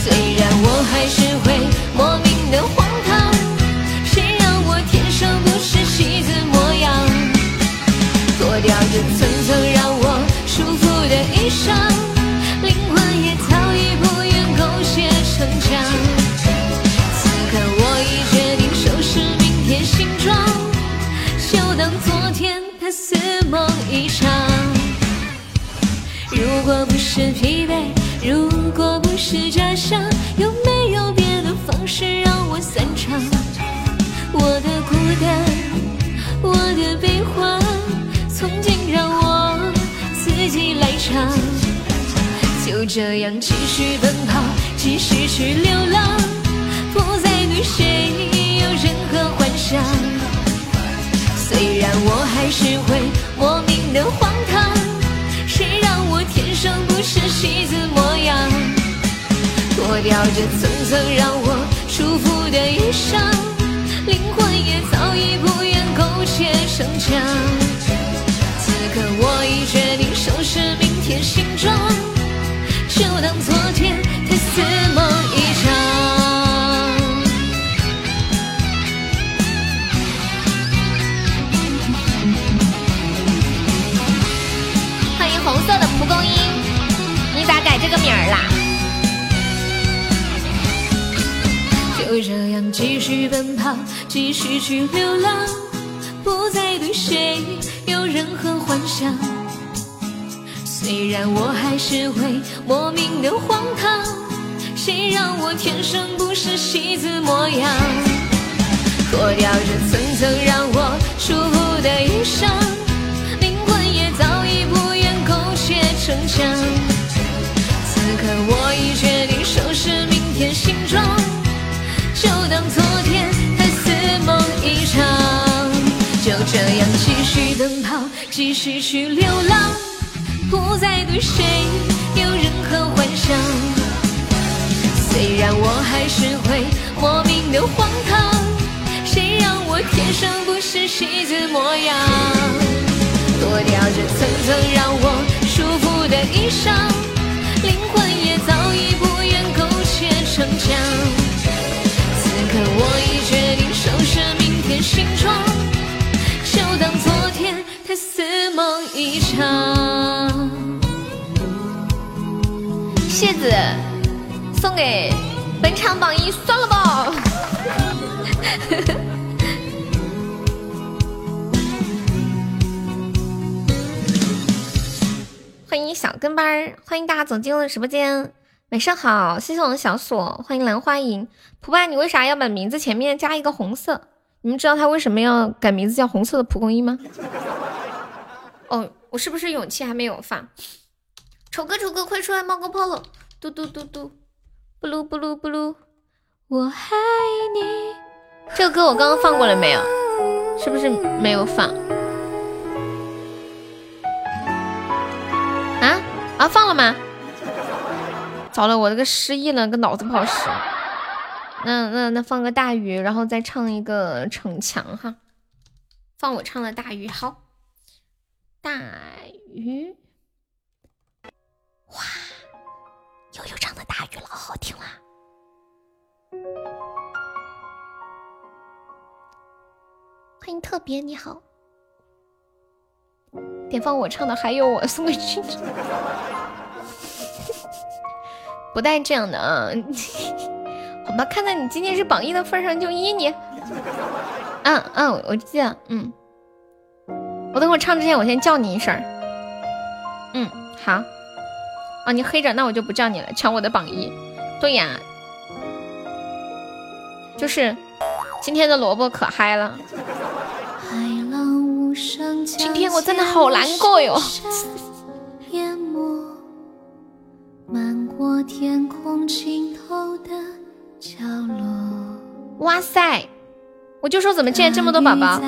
虽然我还是会莫名的荒唐，谁让我天生不是戏子模样？脱掉这层层让我束缚的衣裳，灵魂也早已不愿苟且逞强。此刻我已决定收拾明天行装，就当昨天它似梦一场。如果不是疲惫，如果不是假象，有没有别的方式让我散场？我的孤单，我的悲欢，从今让我自己来唱。就这样继续奔跑，继续去流浪，不再对谁有任何幻想。虽然我还是会莫名的荒唐。生不是戏子模样？脱掉这层层让我束缚的衣裳，灵魂也早已不愿苟且逞强。此刻我已决定收拾明天行装，就当昨天太似梦一场个名儿啦？就这样继续奔跑，继续去流浪，不再对谁有任何幻想。虽然我还是会莫名的荒唐，谁让我天生不是戏子模样？脱掉这层层让我束缚的衣裳。灵魂也早已不愿苟且逞强，可我已决定收拾明天行装，就当昨天还似梦一场。就这样继续奔跑，继续去流浪，不再对谁有任何幻想。虽然我还是会莫名的荒唐，谁让我天生不是戏子模样？脱掉这层层让我。束缚的衣裳，灵魂也早已不愿苟且逞强。此刻我已决定收拾明天行装，就当昨天它似梦一场。谢子送给本场榜一，算了吧。呵呵欢迎小跟班儿，欢迎大家走进我的直播间。晚上好，谢谢我的小锁，欢迎兰花楹。蒲爸，你为啥要把名字前面加一个红色？你们知道他为什么要改名字叫红色的蒲公英吗？哦，我是不是勇气还没有放？丑哥，丑哥，快出来冒个泡了！嘟嘟嘟嘟，布噜布噜布噜，我爱你。这个歌我刚刚放过了没有？是不是没有放？啊，放了吗？糟了，我这个失忆了，个脑子不好使。那那那放个大鱼，然后再唱一个逞强哈。放我唱的大鱼，好。大鱼，哇，悠悠唱的大鱼老好听啦。欢迎特别，你好。点放我唱的，还有我送给君君。不带这样的啊！好吧，看在你今天是榜一的份上，就依你。嗯嗯，我记得，嗯。我等会唱之前，我先叫你一声。嗯，好。哦，你黑着，那我就不叫你了，抢我的榜一。对呀，就是今天的萝卜可嗨了。今天我真的好难过哟。哇塞！我就说怎么进来这么多宝宝？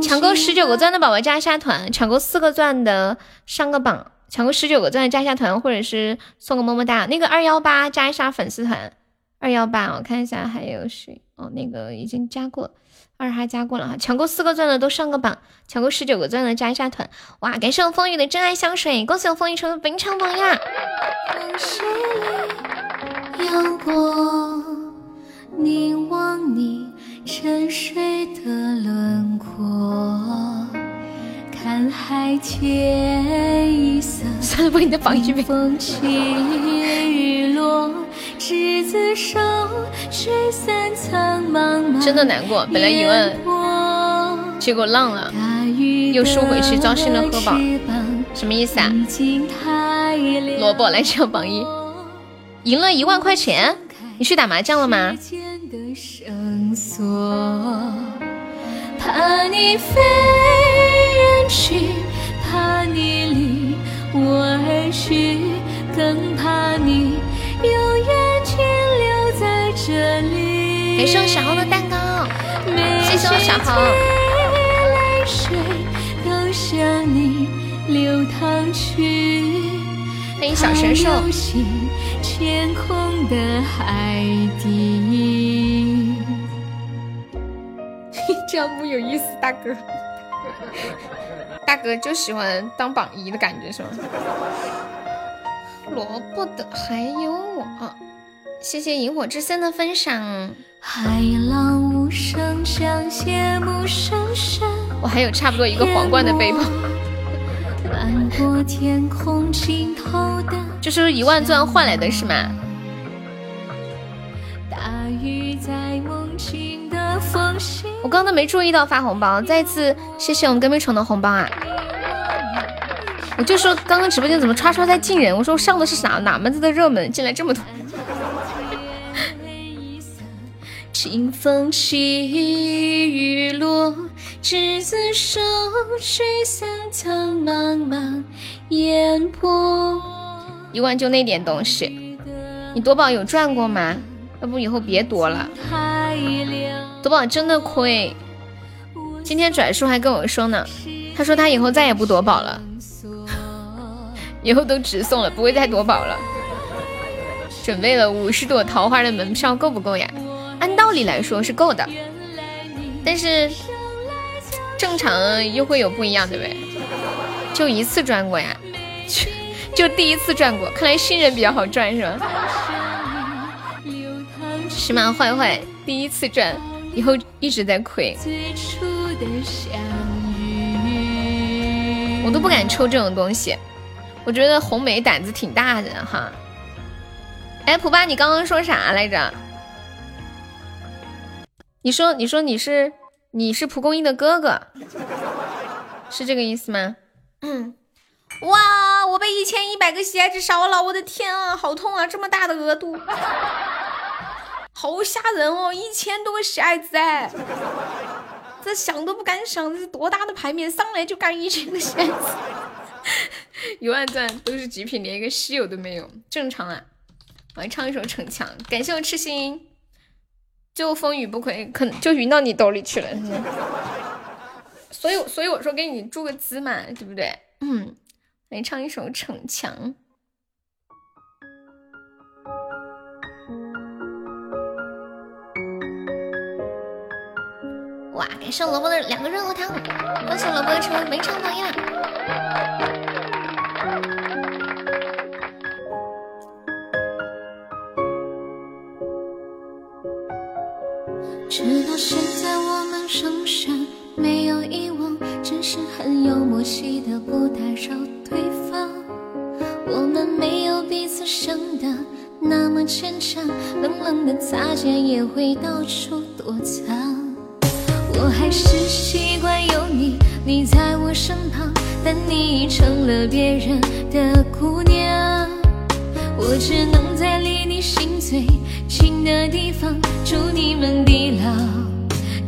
抢够十九个钻的宝宝加一下团，抢够四个钻的上个榜，抢够十九个钻的加一下团，或者是送个么么哒。那个二幺八加一下粉丝团，二幺八我看一下还有谁？哦，那个已经加过。二哈加过了哈，抢够四个钻的都上个榜，抢够十九个钻的加一下团。哇，感谢我风雨的真爱香水，恭喜我风雨成为本场榜样。有过凝望你沉睡的轮廓，看海天一色。算了，播你的榜一呗。风起雨落。执子手，水散苍茫茫。真的难过，本来一万，结果浪了，又输回去，糟心了喝宝，什么意思啊？萝卜来抢榜一，赢了一万块钱，你去打麻将了吗？怕你飞远去，怕你离我而去，更怕你永远。感谢我小红的蛋糕，谢谢我小红。欢迎小神兽。这样不有意思，大哥。大哥就喜欢当榜一的感觉是吗？萝卜的还有我。谢谢萤火之森的分享。我还有差不多一个皇冠的背包。就是一万钻换来的是吗？我刚刚都没注意到发红包，再次谢谢我们隔壁宠的红包啊！我就说刚刚直播间怎么刷刷在进人？我说我上的是啥哪门子的热门，进来这么多。清风起，雨落，执子手，水散苍茫茫，烟波。一万就那点东西，你夺宝有赚过吗？要不以后别夺了，夺宝真的亏。今天转叔还跟我说呢，他说他以后再也不夺宝了，以后都直送了，不会再夺宝了。准备了五十朵桃花的门票够不够呀？按道理来说是够的，但是正常又会有不一样，对不对？就一次赚过呀，就第一次赚过，看来新人比较好赚是吧？是吗？坏坏，第一次赚，以后一直在亏，我都不敢抽这种东西。我觉得红梅胆子挺大的哈。哎，蒲巴，你刚刚说啥来着？你说，你说你是你是蒲公英的哥哥，是这个意思吗？嗯，哇，我被一千一百个喜爱值烧了，我的天啊，好痛啊，这么大的额度，好吓人哦，一千多个喜爱值哎，这想都不敢想，这是多大的牌面，上来就干一千个喜爱值，一万钻都是极品，连一个稀有都没有，正常啊。我来唱一首《逞强》，感谢我痴心。就风雨不亏，可能就匀到你兜里去了。所以，所以我说给你注个资嘛，对不对？嗯，来唱一首《逞强》。哇，感谢萝卜的两个热乎汤，恭喜萝卜成为本场榜一。直到现在我们仍然没有遗忘，只是很有默契的不打扰对方。我们没有彼此想的那么坚强，冷冷的擦肩也会到处躲藏。我还是习惯有你，你在我身旁，但你已成了别人的姑娘。我只能在离你心最近的地方，祝你们地老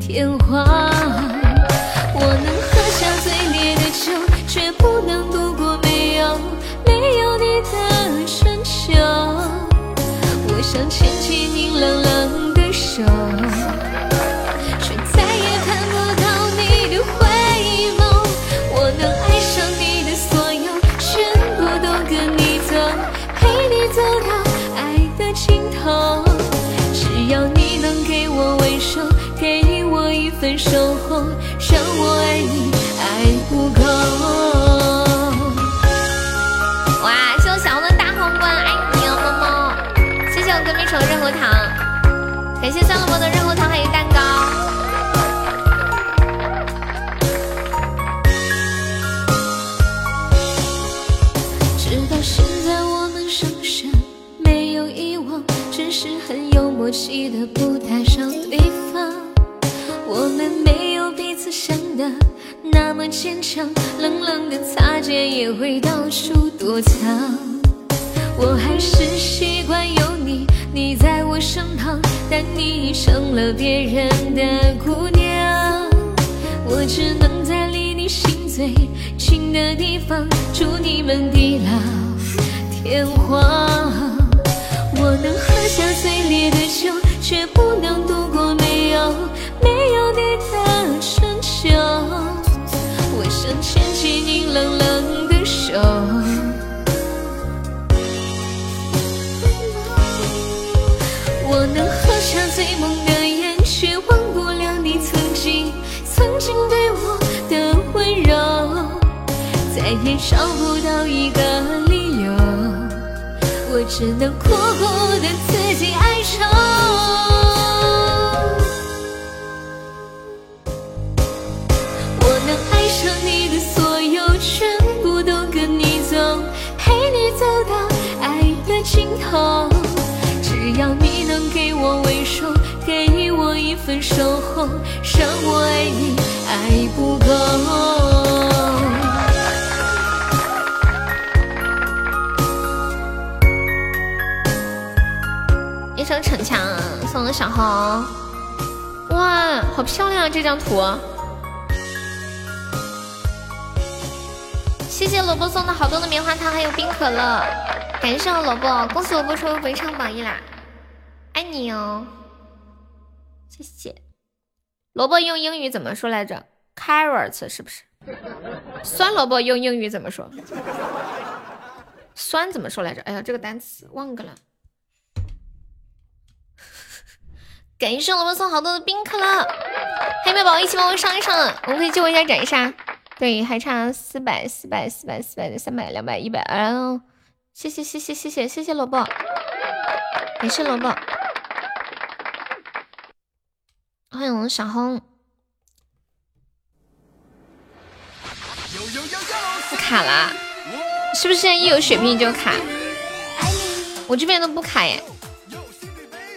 天荒。我能喝下最烈的酒，却不能度过没有没有你的春秋。我想牵起你冷冷的手。守候，让我爱你爱不够。哇，谢我小红的大皇冠，爱你哦，么么。谢谢我隔壁城的热喉糖，感谢酸萝卜的热喉糖还有坚强，冷冷的擦肩也会到处躲藏。我还是习惯有你，你在我身旁，但你已成了别人的姑娘。我只能在离你心最近的地方，祝你们地老天荒。我能喝下最烈的酒，却不能度过没有没有你的春秋。我想牵起你冷冷的手。我能喝下最猛的烟，却忘不了你曾经曾经对我的温柔，再也找不到一个理由，我只能苦苦的自己哀愁。我能爱上你头。只要你能给我温柔，给我一份守候，让我爱你爱不够。一声逞强送了小红，哇，好漂亮啊这张图！谢谢萝卜送的好多的棉花糖，还有冰可乐，感谢我萝卜，恭喜萝卜成为本场榜一啦！爱你哦，谢谢。萝卜用英语怎么说来着？Carrots 是不是？酸萝卜用英语怎么说？酸怎么说来着？哎呀，这个单词忘个了。感谢萝卜送好多的冰可乐，还有没有宝宝一起帮我上一上？我们可以救一下斩杀。对，还差四百、四百、四百、四百三百、两百、一百。嗯，谢谢谢谢谢谢谢谢萝卜，感谢萝卜。欢迎我们小红。卡了，是不是现在一有血瓶就卡？我这边都不卡耶。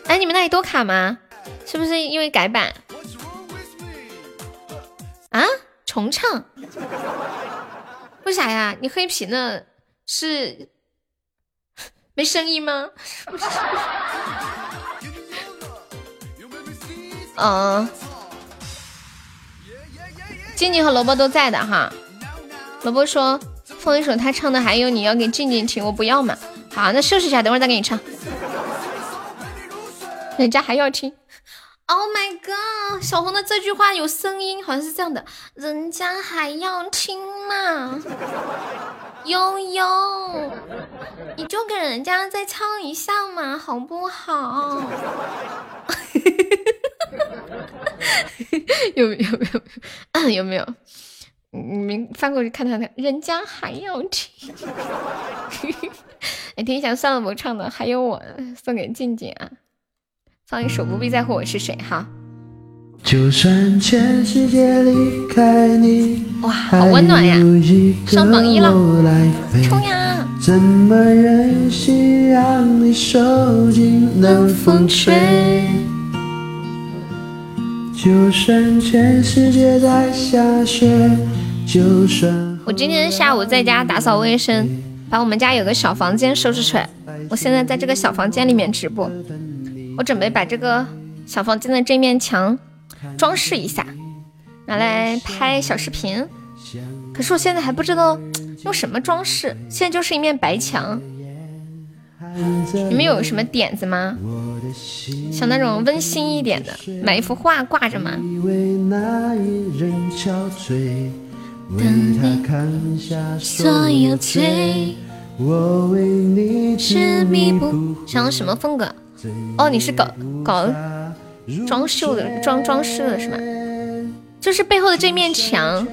哎，你们那里都卡吗？是不是因为改版？啊？重唱？为啥呀？你黑屏了是没声音吗？嗯，静静和萝卜都在的哈。萝卜说放一首他唱的，还有你要给静静听，我不要嘛。好，那收拾一下，等会儿再给你唱。人家还要听。Oh my god！小红的这句话有声音，好像是这样的：人家还要听嘛？悠悠，你就给人家再唱一下嘛，好不好？有有没有？有没有？你们翻过去看看看，人家还要听。来听一下算了，我唱的，还有我送给静静啊。放一首《不必在乎我是谁》哈。就算全世界离开你，哇，好温暖呀！上榜一了，冲呀！怎么忍心让你受尽冷风吹？就算全世界在下雪，就算我今天下午在家打扫卫生，把我们家有个小房间收拾出来。我现在在这个小房间里面直播，我准备把这个小房间的这面墙。装饰一下，拿来拍小视频。可是我现在还不知道用什么装饰，现在就是一面白墙。你们有什么点子吗？像那种温馨一点的，买一幅画挂着吗？想要什么风格？哦，你是搞搞。装修的装装饰的是吗？就是背后的这面墙，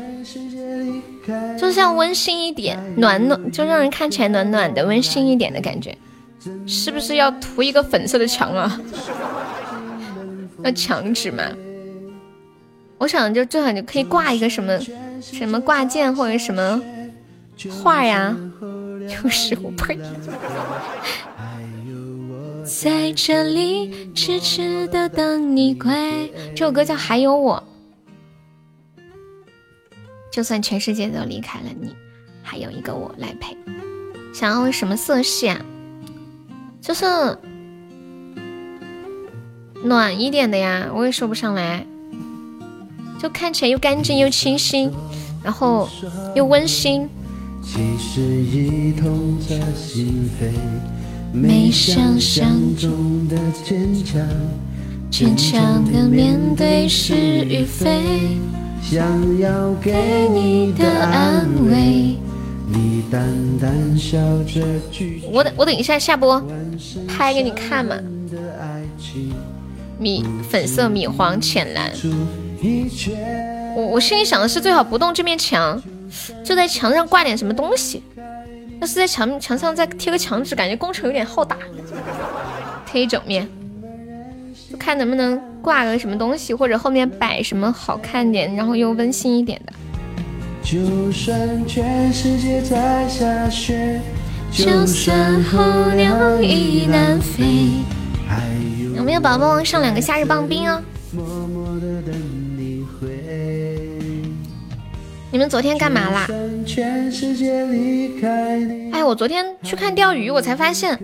就像温馨一点，暖暖，就让人看起来暖暖的，温馨一点的感觉。是不是要涂一个粉色的墙啊？要墙纸吗？我想就最好就可以挂一个什么什么挂件或者什么画呀。就是我呸。在这里痴痴的等你归。这首歌叫《还有我》，就算全世界都离开了你，还有一个我来陪。想要什么色系啊？就是暖一点的呀，我也说不上来。就看起来又干净又清新，然后又温馨。其实已痛彻心扉。没想象中的坚强，坚强的面对是与非。想要给你的安慰，你淡淡笑着。我等我等一下下播，拍给你看嘛。米粉色、米黄、浅蓝。我我心里想的是，最好不动这面墙，就在墙上挂点什么东西。要是在墙墙上再贴个墙纸，感觉工程有点浩大。贴一整面，就看能不能挂个什么东西，或者后面摆什么好看点，然后又温馨一点的。就算全世界在下雪，就算候鸟已南飞，有没有宝宝上两个夏日棒冰啊？你们昨天干嘛啦？哎，我昨天去看钓鱼，我才发现，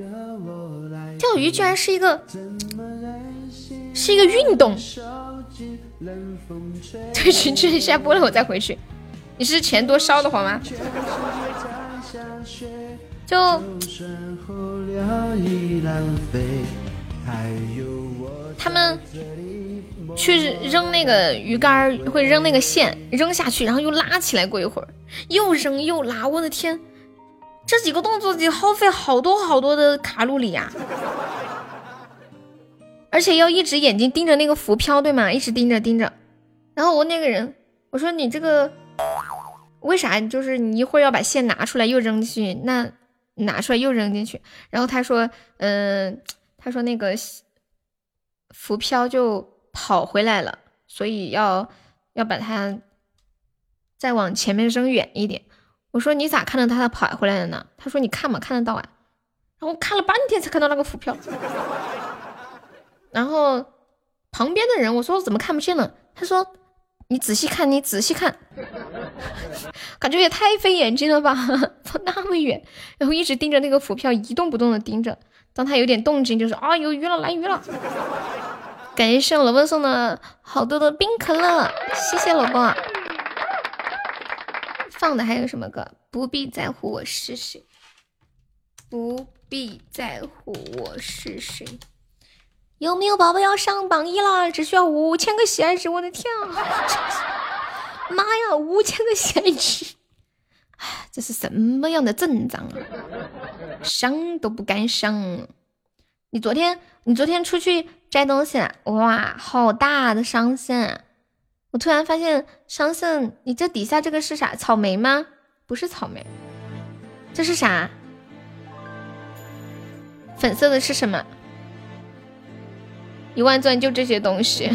钓鱼居然是一个是一个运动。对，群群下播了，我再回去。你是钱多烧的慌吗？就他们。去扔那个鱼竿，会扔那个线，扔下去，然后又拉起来，过一会儿又扔又拉，我的天，这几个动作得耗费好多好多的卡路里呀！而且要一直眼睛盯着那个浮漂，对吗？一直盯着盯着。然后我那个人，我说你这个为啥？就是你一会儿要把线拿出来又扔进去，那拿出来又扔进去。然后他说，嗯，他说那个浮漂就。跑回来了，所以要要把它再往前面扔远一点。我说你咋看到它跑回来了呢？他说你看嘛，看得到啊。然后看了半天才看到那个浮漂。然后旁边的人我说我怎么看不见了？他说你仔细看，你仔细看，感觉也太费眼睛了吧，跑那么远，然后一直盯着那个浮漂一动不动的盯着。当他有点动静，就是啊有鱼了，来鱼了。感谢我老公送的好多的冰可乐，谢谢老公。放的还有什么歌？不必在乎我是谁，不必在乎我是谁。有没有宝宝要上榜一了？只需要五千个喜爱值，我的天啊！妈呀，五千个喜爱值！这是什么样的阵仗啊？上都不敢上。你昨天，你昨天出去摘东西了？哇，好大的商线！我突然发现桑葚，你这底下这个是啥？草莓吗？不是草莓，这是啥？粉色的是什么？一万钻就这些东西，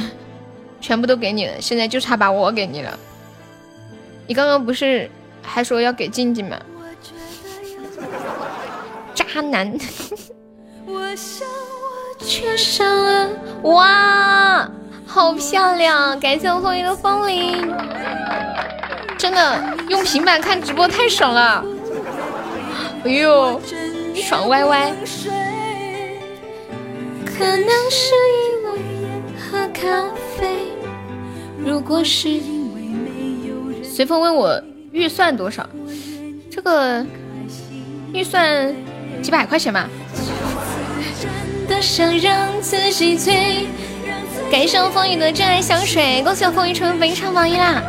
全部都给你了，现在就差把我给你了。你刚刚不是还说要给静静吗？渣男！哇，好漂亮！感谢我风雨的风铃，真的用平板看直播太爽了。哎呦，爽歪歪！可能是因为喝咖啡，如果是因为没有随风问我预算多少，这个预算几百块钱吧。感谢我风雨的真爱香水，恭喜我风雨成为本场榜一啦！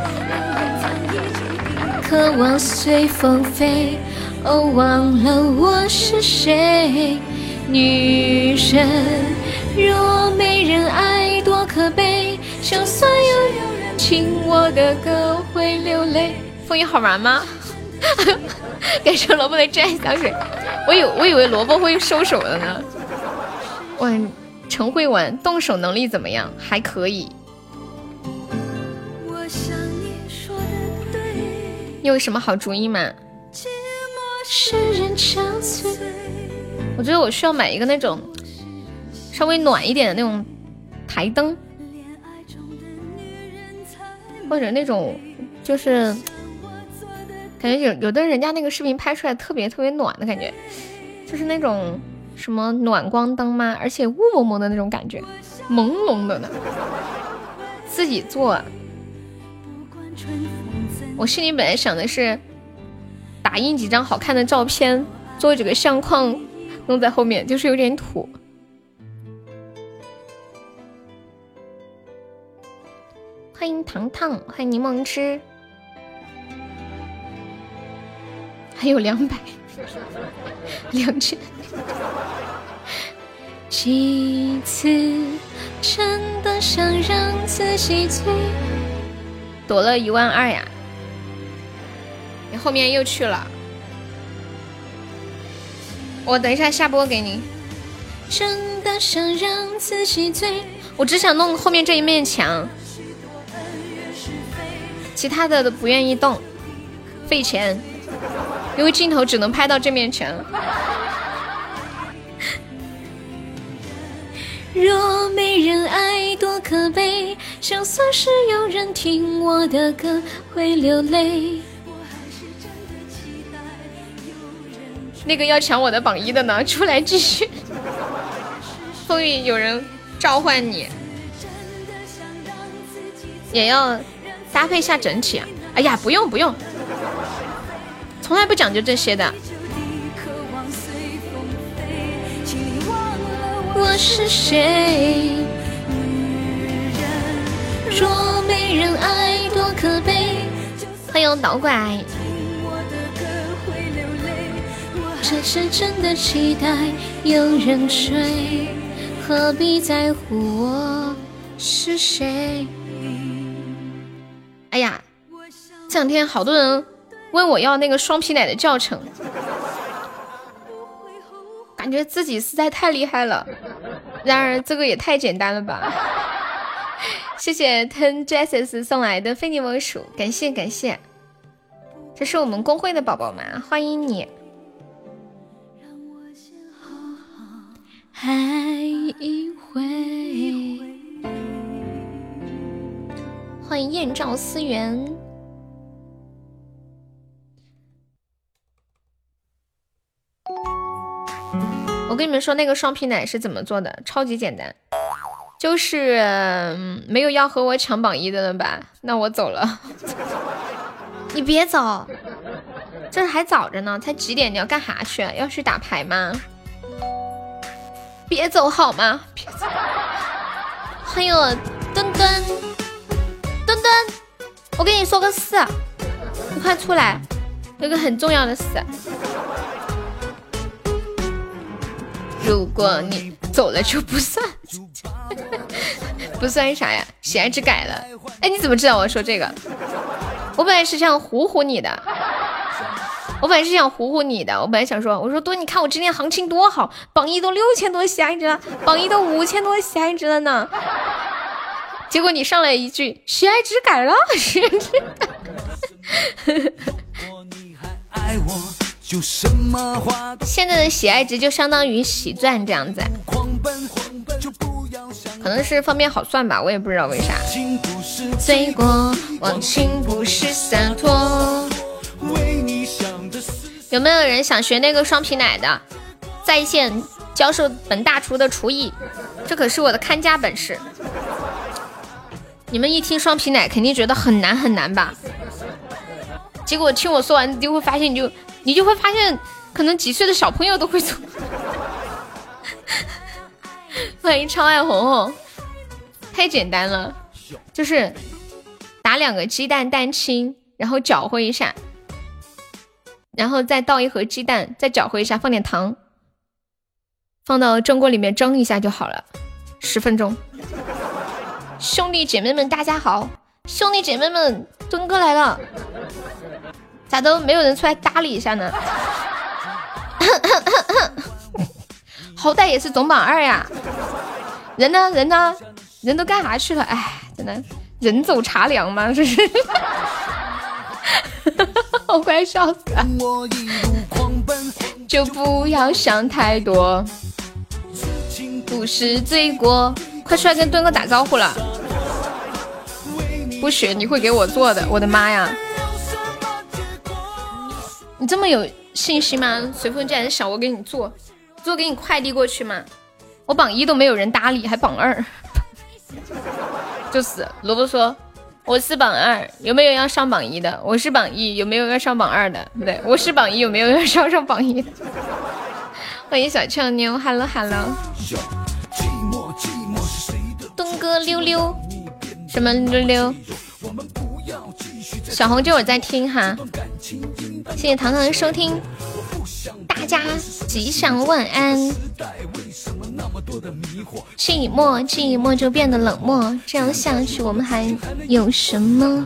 渴望随风飞。哦，忘了我是谁。女人若没人爱，多可悲。就算有人听我的歌，会流泪。风雨好玩吗？感谢萝卜的真爱香水。我以我以为萝卜会收手的呢。问陈慧文动手能力怎么样？还可以。你有什么好主意吗？我觉得我需要买一个那种稍微暖一点的那种台灯，或者那种就是感觉有有的人家那个视频拍出来特别特别暖的感觉，就是那种什么暖光灯吗？而且雾蒙蒙的那种感觉，朦胧的呢。自己做，我心里本来想的是。打印几张好看的照片，做几个相框，弄在后面，就是有点土。欢迎糖糖，欢迎柠檬汁，还有两百，两千。几次真的想让自己醉，躲了一万二呀。你后面又去了，我等一下下播给你。真的想让自己醉，我只想弄后面这一面墙，其他的都不愿意动，费钱，因为镜头只能拍到这面墙。若没人爱，多可悲，就算是有人听我的歌，会流泪。那个要抢我的榜一的呢？出来继续。风雨有人召唤你，也要搭配一下整体。哎呀，不用不用，从来不讲究这些的。我是谁？若没人爱，多可悲。欢迎导拐。这是真的期待有人追，何必在乎我是谁？哎呀，这两天好多人问我要那个双皮奶的教程，感觉自己实在太厉害了。然而这个也太简单了吧！谢谢 Ten Dresses 送来的非你莫属，感谢感谢，这是我们公会的宝宝们，欢迎你。爱一回。欢迎燕赵思源。我跟你们说，那个双皮奶是怎么做的？超级简单，就是没有要和我抢榜一的了吧？那我走了。你别走，这还早着呢，才几点？你要干啥去？要去打牌吗？别走好吗？别走！欢迎墩墩墩墩，我跟你说个事，你快出来，有个很重要的事。如果你走了就不算，不算啥呀？喜爱值改了。哎，你怎么知道我说这个？我本来是想唬唬你的。我本来是想唬唬你的，我本来想说，我说多，你看我今天行情多好，榜一都六千多喜爱值了，榜一都五千多喜爱值了呢。结果你上来一句喜爱值改了，喜爱值改。现在的喜爱值就相当于喜钻这样子，可能是方便好算吧，我也不知道为啥。罪过，忘情不是洒脱。有没有人想学那个双皮奶的？在线教授本大厨的厨艺，这可是我的看家本事。你们一听双皮奶，肯定觉得很难很难吧？结果听我说完，你就会发现，你就你就会发现，可能几岁的小朋友都会做。欢迎超爱红红，太简单了，就是打两个鸡蛋蛋清，然后搅和一下，然后再倒一盒鸡蛋，再搅和一下，放点糖，放到蒸锅里面蒸一下就好了，十分钟。兄弟姐妹们，大家好！兄弟姐妹们，墩哥来了，咋都没有人出来搭理一下呢？好歹也是总榜二呀，人呢？人呢？人都干啥去了？哎，真的，人走茶凉吗？这是，我快笑死了！就不要想太多，不是罪过。快出来跟墩哥打招呼了！不学你会给我做的，我的妈呀！你这么有信心吗？随风既然想我给你做，做给你快递过去吗？我榜一都没有人搭理，还榜二？就是萝卜说我是榜二，有没有要上榜一的？我是榜一，有没有要上榜二的？不对，我是榜一，有没有要上上榜一？欢迎小俏妞，Hello Hello。东哥溜溜，什么溜溜？小红就我在听哈，谢谢糖糖的收听，大家吉祥万安。寂寞寂寞就变得冷漠，这样下去我们还有什么？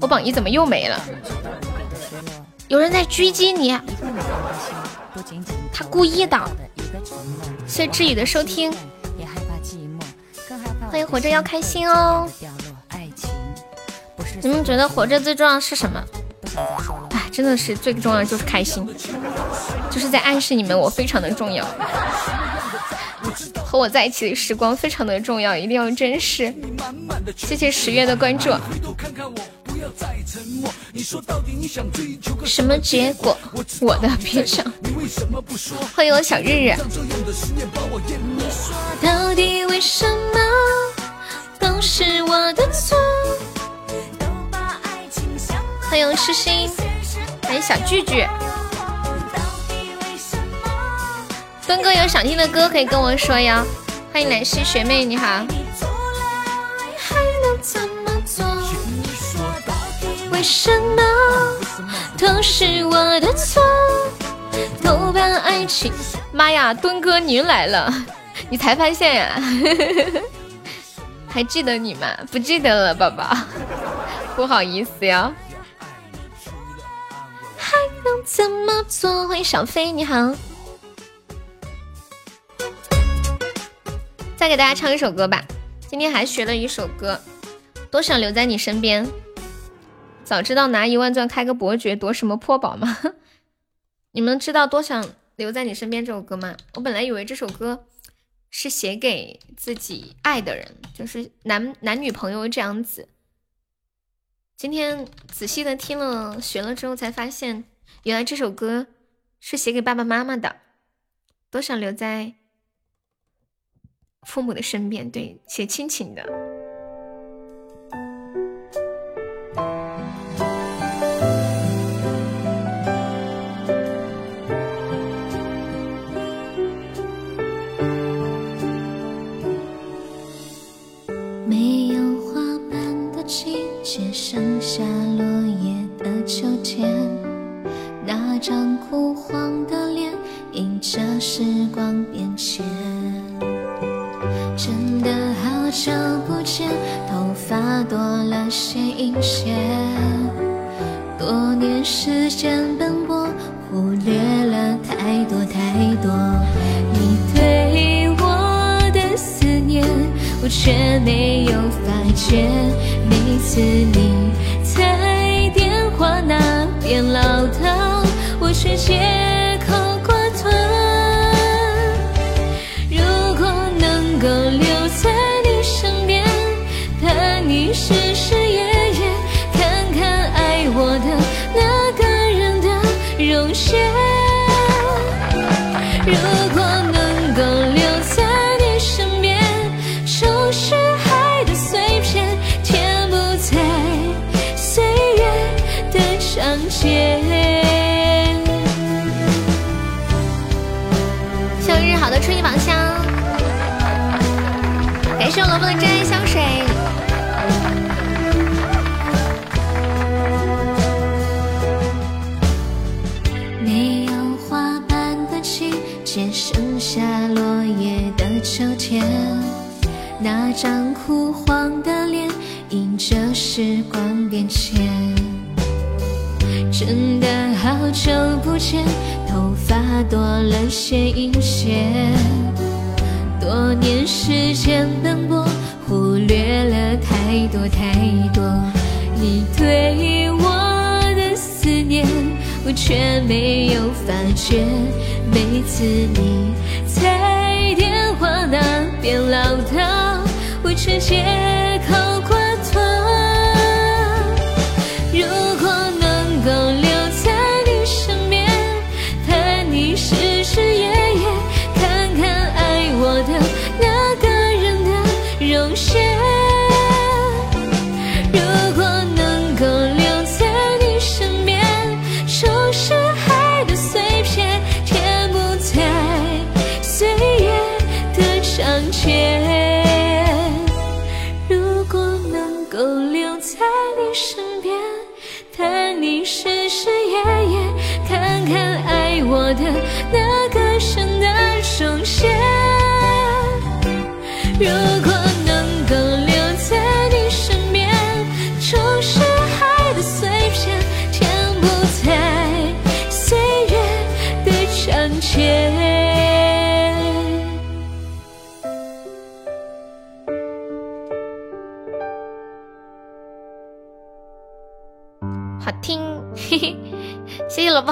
我榜一怎么又没了？有人在狙击你，他故意的。谢谢志宇的收听，欢迎活着要开心哦。你们觉得活着最重要是什么？哎，真的是最重要就是开心，就是在暗示你们我非常的重要，和我在一起的时光非常的重要，一定要珍视。谢谢十月的关注。什么结果？我的别想。欢迎我小日日。到底为什么都是我的错？欢迎诗心，欢迎小聚聚。墩哥有想听的歌可以跟我说呀。欢迎兰溪学妹，你好。为什么都是我的错？都把爱情……妈呀，墩哥您来了，你才发现呀？还记得你吗？不记得了，宝宝，不好意思呀。还能怎么做？欢迎小飞，你好。再给大家唱一首歌吧，今天还学了一首歌，多想留在你身边。早知道拿一万钻开个伯爵夺什么破宝吗？你们知道多想留在你身边这首歌吗？我本来以为这首歌是写给自己爱的人，就是男男女朋友这样子。今天仔细的听了学了之后，才发现原来这首歌是写给爸爸妈妈的。多想留在父母的身边，对，写亲情的。剩下落叶的秋天，那张枯黄的脸迎着时光变迁。真的好久不见，头发多了些银线。多年时间奔波，忽略了太多太多。你对我的思念。我却没有发觉，每次你在电话那边唠叨，我却借那张枯黄的脸，映着时光变迁。真的好久不见，头发多了些银线。多年时间奔波，忽略了太多太多你对我的思念，我却没有发觉。每次你电话那边唠叨，为却借口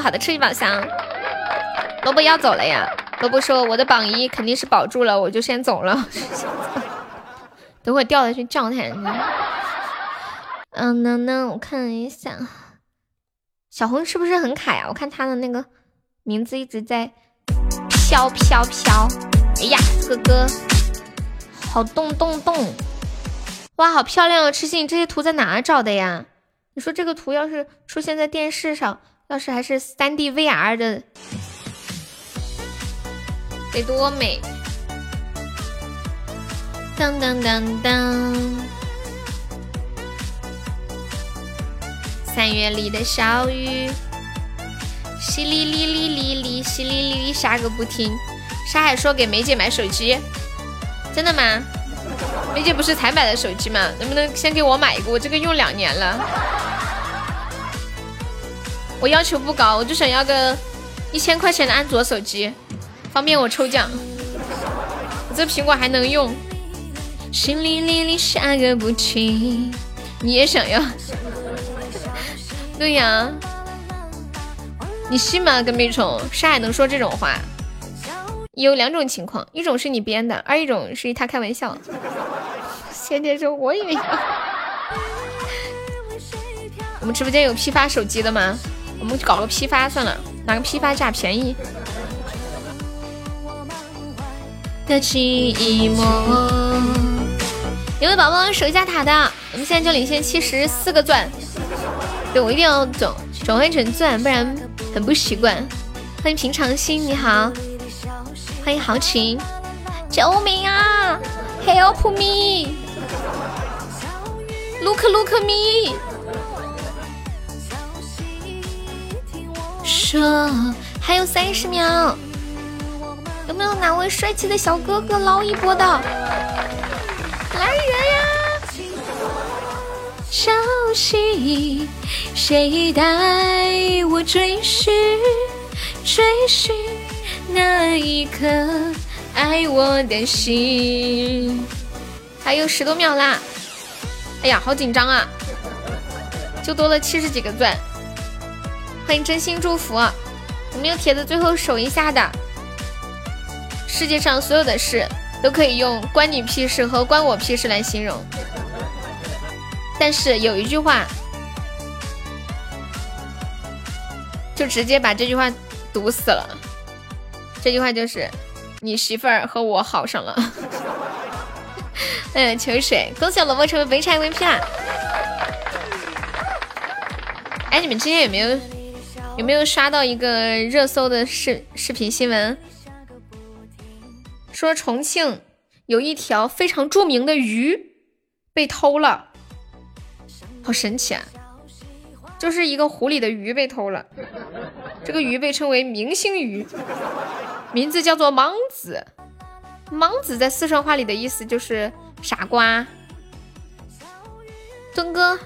好的吃一宝箱。萝卜要走了呀，萝卜说我的榜一肯定是保住了，我就先走了。等会掉下去叫他。嗯，那那我看一下，小红是不是很卡呀？我看他的那个名字一直在飘飘飘。哎呀，哥哥，好动动动！哇，好漂亮哦！痴心，这些图在哪找的呀？你说这个图要是出现在电视上，要是还是三 D VR 的，得多美！当当当当，三月里的小雨，淅沥沥沥沥沥，淅沥沥沥下个不停。沙海说给梅姐买手机，真的吗？梅姐不是才买的手机吗？能不能先给我买一个？我这个用两年了。我要求不高，我就想要个一千块钱的安卓手机，方便我抽奖。我这苹果还能用。淅沥沥沥下个不停，你也想要？对呀，你信吗？跟屁虫，沙海能说这种话？有两种情况，一种是你编的，二一种是他开玩笑。仙姐说我也要。我们直播间有批发手机的吗？我们搞个批发算了，拿个批发价便宜。的寂寞。有位宝宝守一下塔的，我们现在就领先七十四个钻。对我一定要转转换成钻，不然很不习惯。欢迎平常心，你好。欢迎豪情，救命啊！Help me！Look look me！说还有三十秒，有没有哪位帅气的小哥哥捞一波的？来人呀！消息，谁带我追寻追寻那一颗爱我的心？还有十多秒啦！哎呀，好紧张啊！就多了七十几个钻，欢迎真心祝福。有没有帖子最后守一下的？世界上所有的事都可以用“关你屁事”和“关我屁事”来形容，但是有一句话，就直接把这句话堵死了。这句话就是：“你媳妇儿和我好上了。” 嗯，求水，恭喜我萝卜成为本场 MVP 啦！哎，你们今天有没有有没有刷到一个热搜的视视频新闻？说重庆有一条非常著名的鱼被偷了，好神奇啊！就是一个湖里的鱼被偷了，这个鱼被称为明星鱼，名字叫做莽子。莽子在四川话里的意思就是傻瓜。墩哥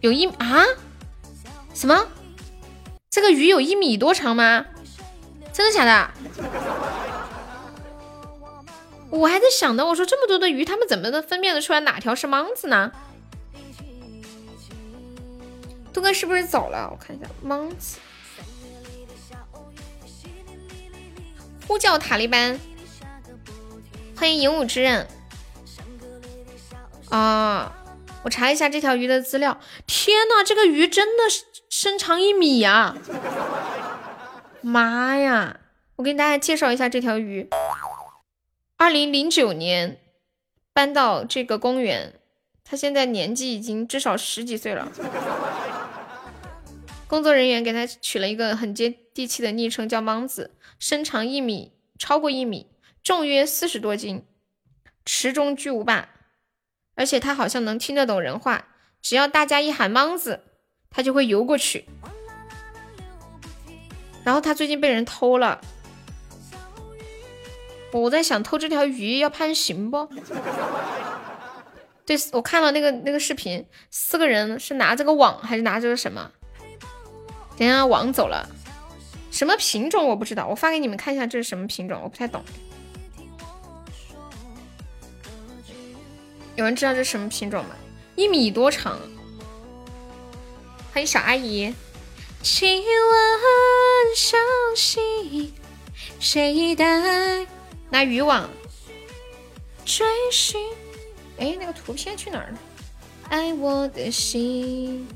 有一啊？什么？这个鱼有一米多长吗？真的假的？我还在想呢，我说这么多的鱼，他们怎么能分辨得出来哪条是莽子呢？墩哥是不是走了？我看一下，莽子，呼叫塔利班。欢迎影武之刃啊！我查一下这条鱼的资料。天呐，这个鱼真的是身长一米呀！妈呀！我给大家介绍一下这条鱼。二零零九年搬到这个公园，它现在年纪已经至少十几岁了。工作人员给它取了一个很接地气的昵称，叫“莽子”，身长一米，超过一米。重约四十多斤，池中巨无霸，而且它好像能听得懂人话，只要大家一喊“莽子”，它就会游过去。然后它最近被人偷了，我在想偷这条鱼要判刑不？对，我看了那个那个视频，四个人是拿着个网还是拿着个什么？等下网走了，什么品种我不知道，我发给你们看一下这是什么品种，我不太懂。有人知道这是什么品种吗？一米多长。欢迎小阿姨。请问相信谁带拿渔网追寻？哎，那个图片去哪儿了？爱我的心。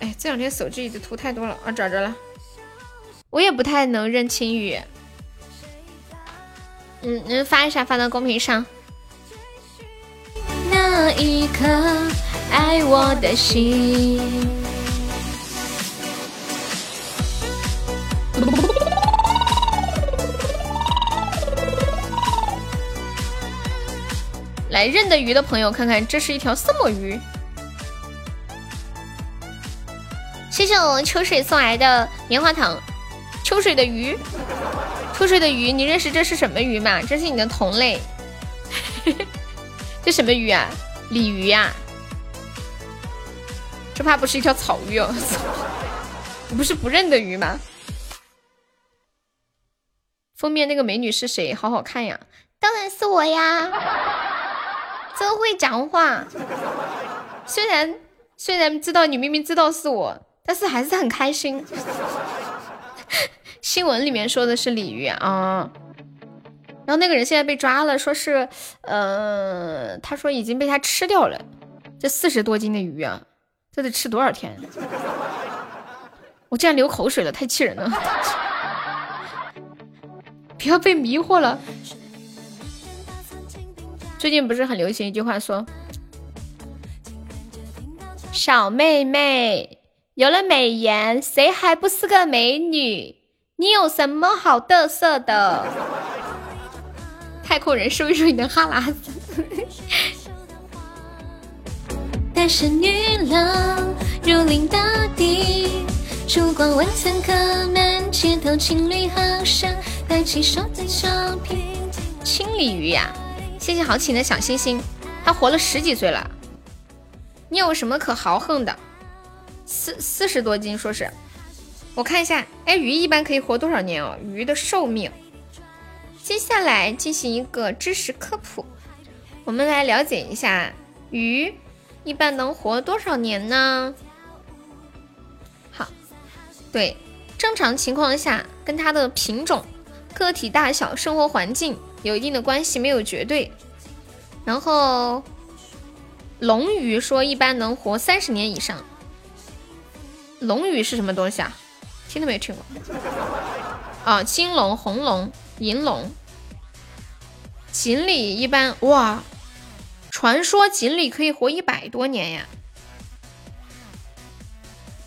哎，这两天手机里的图太多了啊，找着了。我也不太能认清语。嗯，您发一下，发到公屏上。那一颗爱我的心。来认得鱼的朋友，看看这是一条什么鱼？谢谢我们秋水送来的棉花糖。秋水的鱼，秋水的鱼，你认识这是什么鱼吗？这是你的同类。这什么鱼啊？鲤鱼呀？这怕不是一条草鱼哦！你 不是不认得鱼吗？封面那个美女是谁？好好看呀！当然是我呀！真会讲话。虽然虽然知道你明明知道是我，但是还是很开心。新闻里面说的是鲤鱼啊。然后那个人现在被抓了，说是，呃，他说已经被他吃掉了，这四十多斤的鱼啊，这得吃多少天？我竟然流口水了，太气人了！不要被迷惑了。最近不是很流行一句话说：“小妹妹有了美颜，谁还不是个美女？你有什么好嘚瑟的？” 太空人收一收你的哈喇子。但是女郎如临大敌，烛光晚餐客满，街头情侣好像带起手在小品。青鲤鱼呀，谢谢好请的小星星，它活了十几岁了。你有什么可豪横的？四四十多斤，说是。我看一下，哎，鱼一般可以活多少年哦？鱼的寿命。接下来进行一个知识科普，我们来了解一下鱼一般能活多少年呢？好，对，正常情况下跟它的品种、个体大小、生活环境有一定的关系，没有绝对。然后龙鱼说一般能活三十年以上。龙鱼是什么东西啊？听都没听过。啊，金龙、红龙、银龙。锦鲤一般哇，传说锦鲤可以活一百多年呀？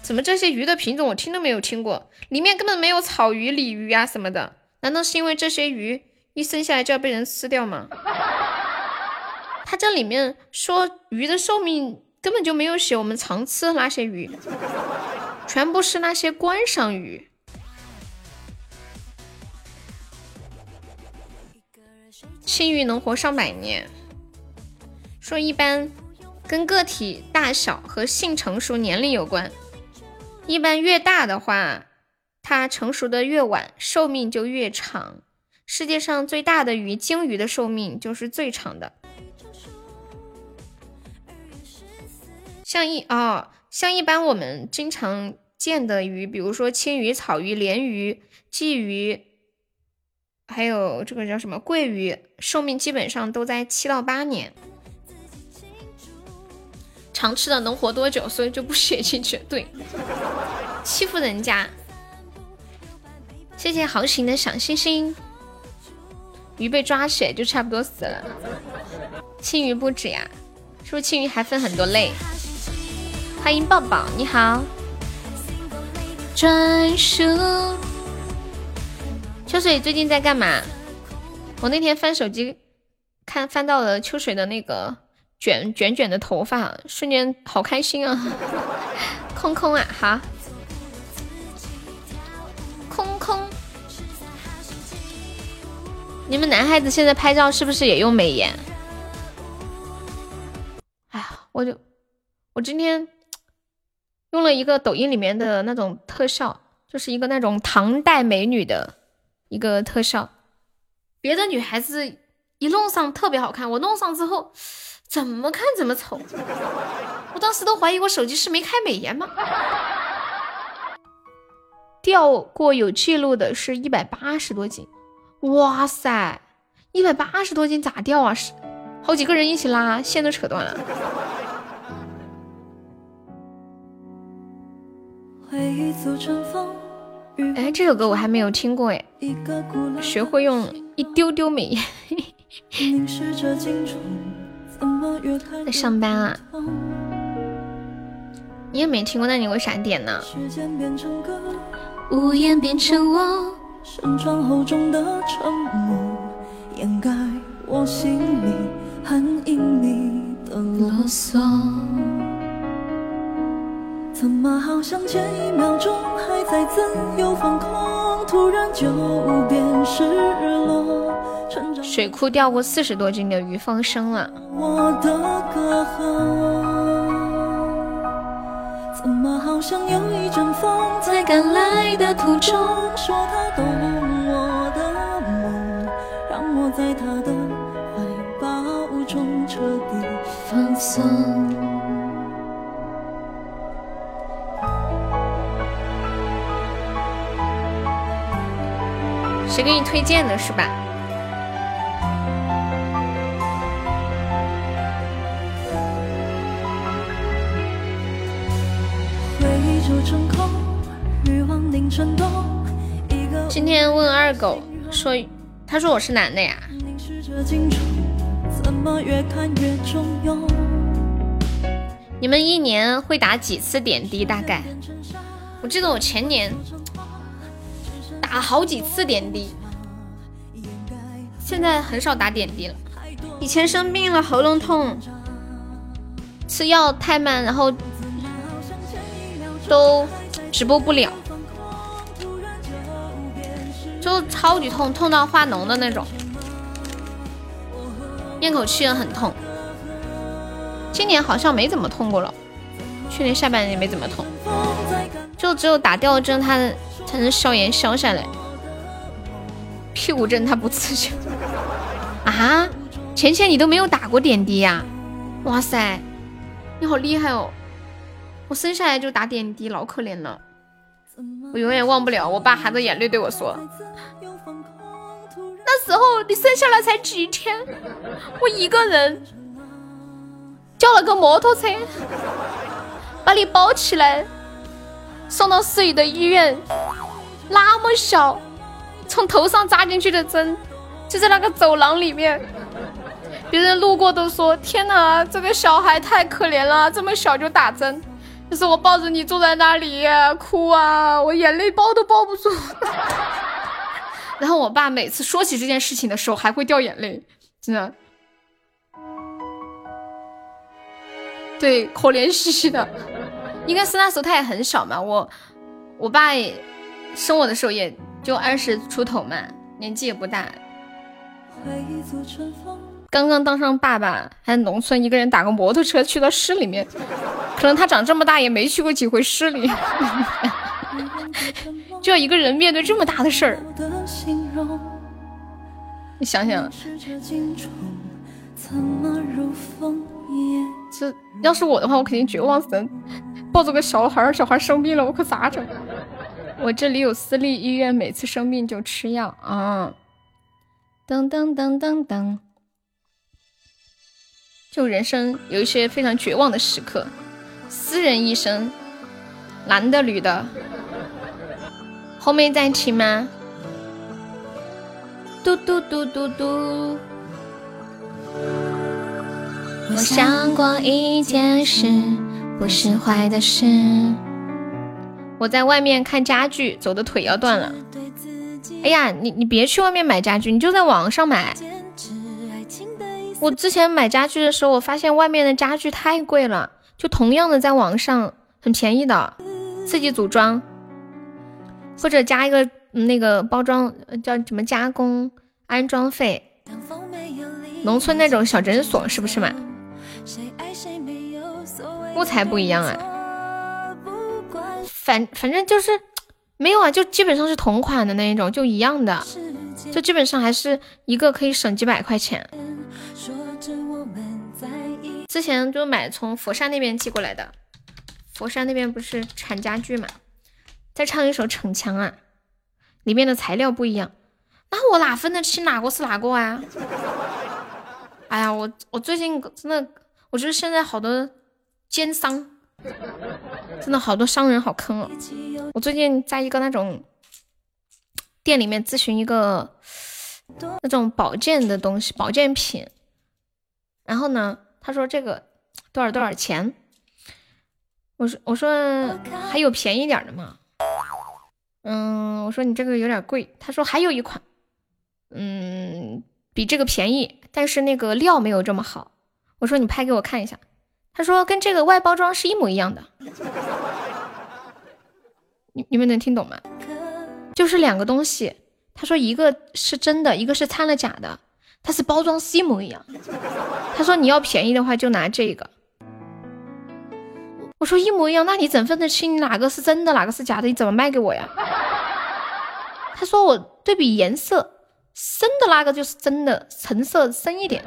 怎么这些鱼的品种我听都没有听过？里面根本没有草鱼、鲤鱼啊什么的？难道是因为这些鱼一生下来就要被人吃掉吗？它这里面说鱼的寿命根本就没有写我们常吃的那些鱼，全部是那些观赏鱼。青鱼能活上百年，说一般跟个体大小和性成熟年龄有关，一般越大的话，它成熟的越晚，寿命就越长。世界上最大的鱼鲸鱼的寿命就是最长的。像一啊，像一般我们经常见的鱼，比如说青鱼、草鱼、鲢鱼、鲫鱼。还有这个叫什么桂鱼，寿命基本上都在七到八年。常吃的能活多久？所以就不写进去。对，欺负人家。谢谢豪情的小星星。鱼被抓起来就差不多死了。青鱼不止呀，是不是青鱼还分很多类？欢迎抱抱，你好。专属。秋水最近在干嘛？我那天翻手机，看翻到了秋水的那个卷卷卷的头发，瞬间好开心啊！空空啊，好，空空。你们男孩子现在拍照是不是也用美颜？哎呀，我就我今天用了一个抖音里面的那种特效，就是一个那种唐代美女的。一个特效，别的女孩子一弄上特别好看，我弄上之后怎么看怎么丑，我当时都怀疑我手机是没开美颜吗？掉过有记录的是一百八十多斤，哇塞，一百八十多斤咋掉啊？是好几个人一起拉，线都扯断了。哎，这首歌我还没有听过哎，学会用一丢丢美颜。在上班啊？你也没听过，那你为啥点呢？无言变成我，扇窗后中的沉默，掩盖我心里很隐秘的啰嗦。怎么好像前一秒钟还在自由放空，突然就变失落。水库钓过四十多斤的鱼放生了。怎么好像有一阵风在赶来的途中，说他懂我的梦，让我在他的怀抱中彻底放松。谁给你推荐的是吧？今天问二狗说，他说我是男的呀。你们一年会打几次点滴？大概？我记得我前年。打好几次点滴，现在很少打点滴了。以前生病了喉咙痛，吃药太慢，然后都直播不了，就超级痛，痛到化脓的那种，咽口气也很痛。今年好像没怎么痛过了，去年下半年没怎么痛，就只有打吊针，它。才能消炎消下来。屁股针它不刺激 啊？浅浅，你都没有打过点滴呀？哇塞，你好厉害哦！我生下来就打点滴，老可怜了。我永远忘不了我爸含着眼泪对我说：“那时候你生下来才几天，我一个人叫了个摩托车把你抱起来，送到市里的医院。那么小，从头上扎进去的针就在那个走廊里面，别人路过都说：天哪，这个小孩太可怜了，这么小就打针。”就是我抱着你坐在那里哭啊，我眼泪包都包不住。然后我爸每次说起这件事情的时候，还会掉眼泪，真的。对，可怜兮兮的。应该是那时候他也很小嘛，我我爸生我的时候也就二十出头嘛，年纪也不大。刚刚当上爸爸，还农村一个人打个摩托车去到市里面，可能他长这么大也没去过几回市里，就要一个人面对这么大的事儿，你想想，这要是我的话，我肯定绝望死，抱着个小孩，小孩生病了，我可咋整？我这里有私立医院，每次生病就吃药啊。噔噔噔噔噔。就人生有一些非常绝望的时刻，私人医生，男的女的，后面在一起吗？嘟嘟嘟嘟嘟。我想过一件事，不是坏的事。我在外面看家具，走的腿要断了。哎呀，你你别去外面买家具，你就在网上买。我之前买家具的时候，我发现外面的家具太贵了，就同样的在网上很便宜的，自己组装或者加一个那个包装叫什么加工安装费。农村那种小诊所是不是嘛？木材不一样啊，反反正就是没有啊，就基本上是同款的那一种，就一样的，就基本上还是一个可以省几百块钱。之前就买从佛山那边寄过来的，佛山那边不是产家具嘛？再唱一首《逞强》啊，里面的材料不一样，那我哪分得清哪个是哪个啊？哎呀，我我最近真的，我觉得现在好多奸商，真的好多商人好坑哦。我最近在一个那种店里面咨询一个那种保健的东西，保健品，然后呢？他说这个多少多少钱？我说我说还有便宜点的吗？嗯，我说你这个有点贵。他说还有一款，嗯，比这个便宜，但是那个料没有这么好。我说你拍给我看一下。他说跟这个外包装是一模一样的。你你们能听懂吗？就是两个东西。他说一个是真的，一个是掺了假的。它是包装是一模一样。他说你要便宜的话就拿这个。我说一模一样，那你怎分得清哪个是真的，哪个是假的？你怎么卖给我呀？他说我对比颜色，深的那个就是真的，橙色深一点。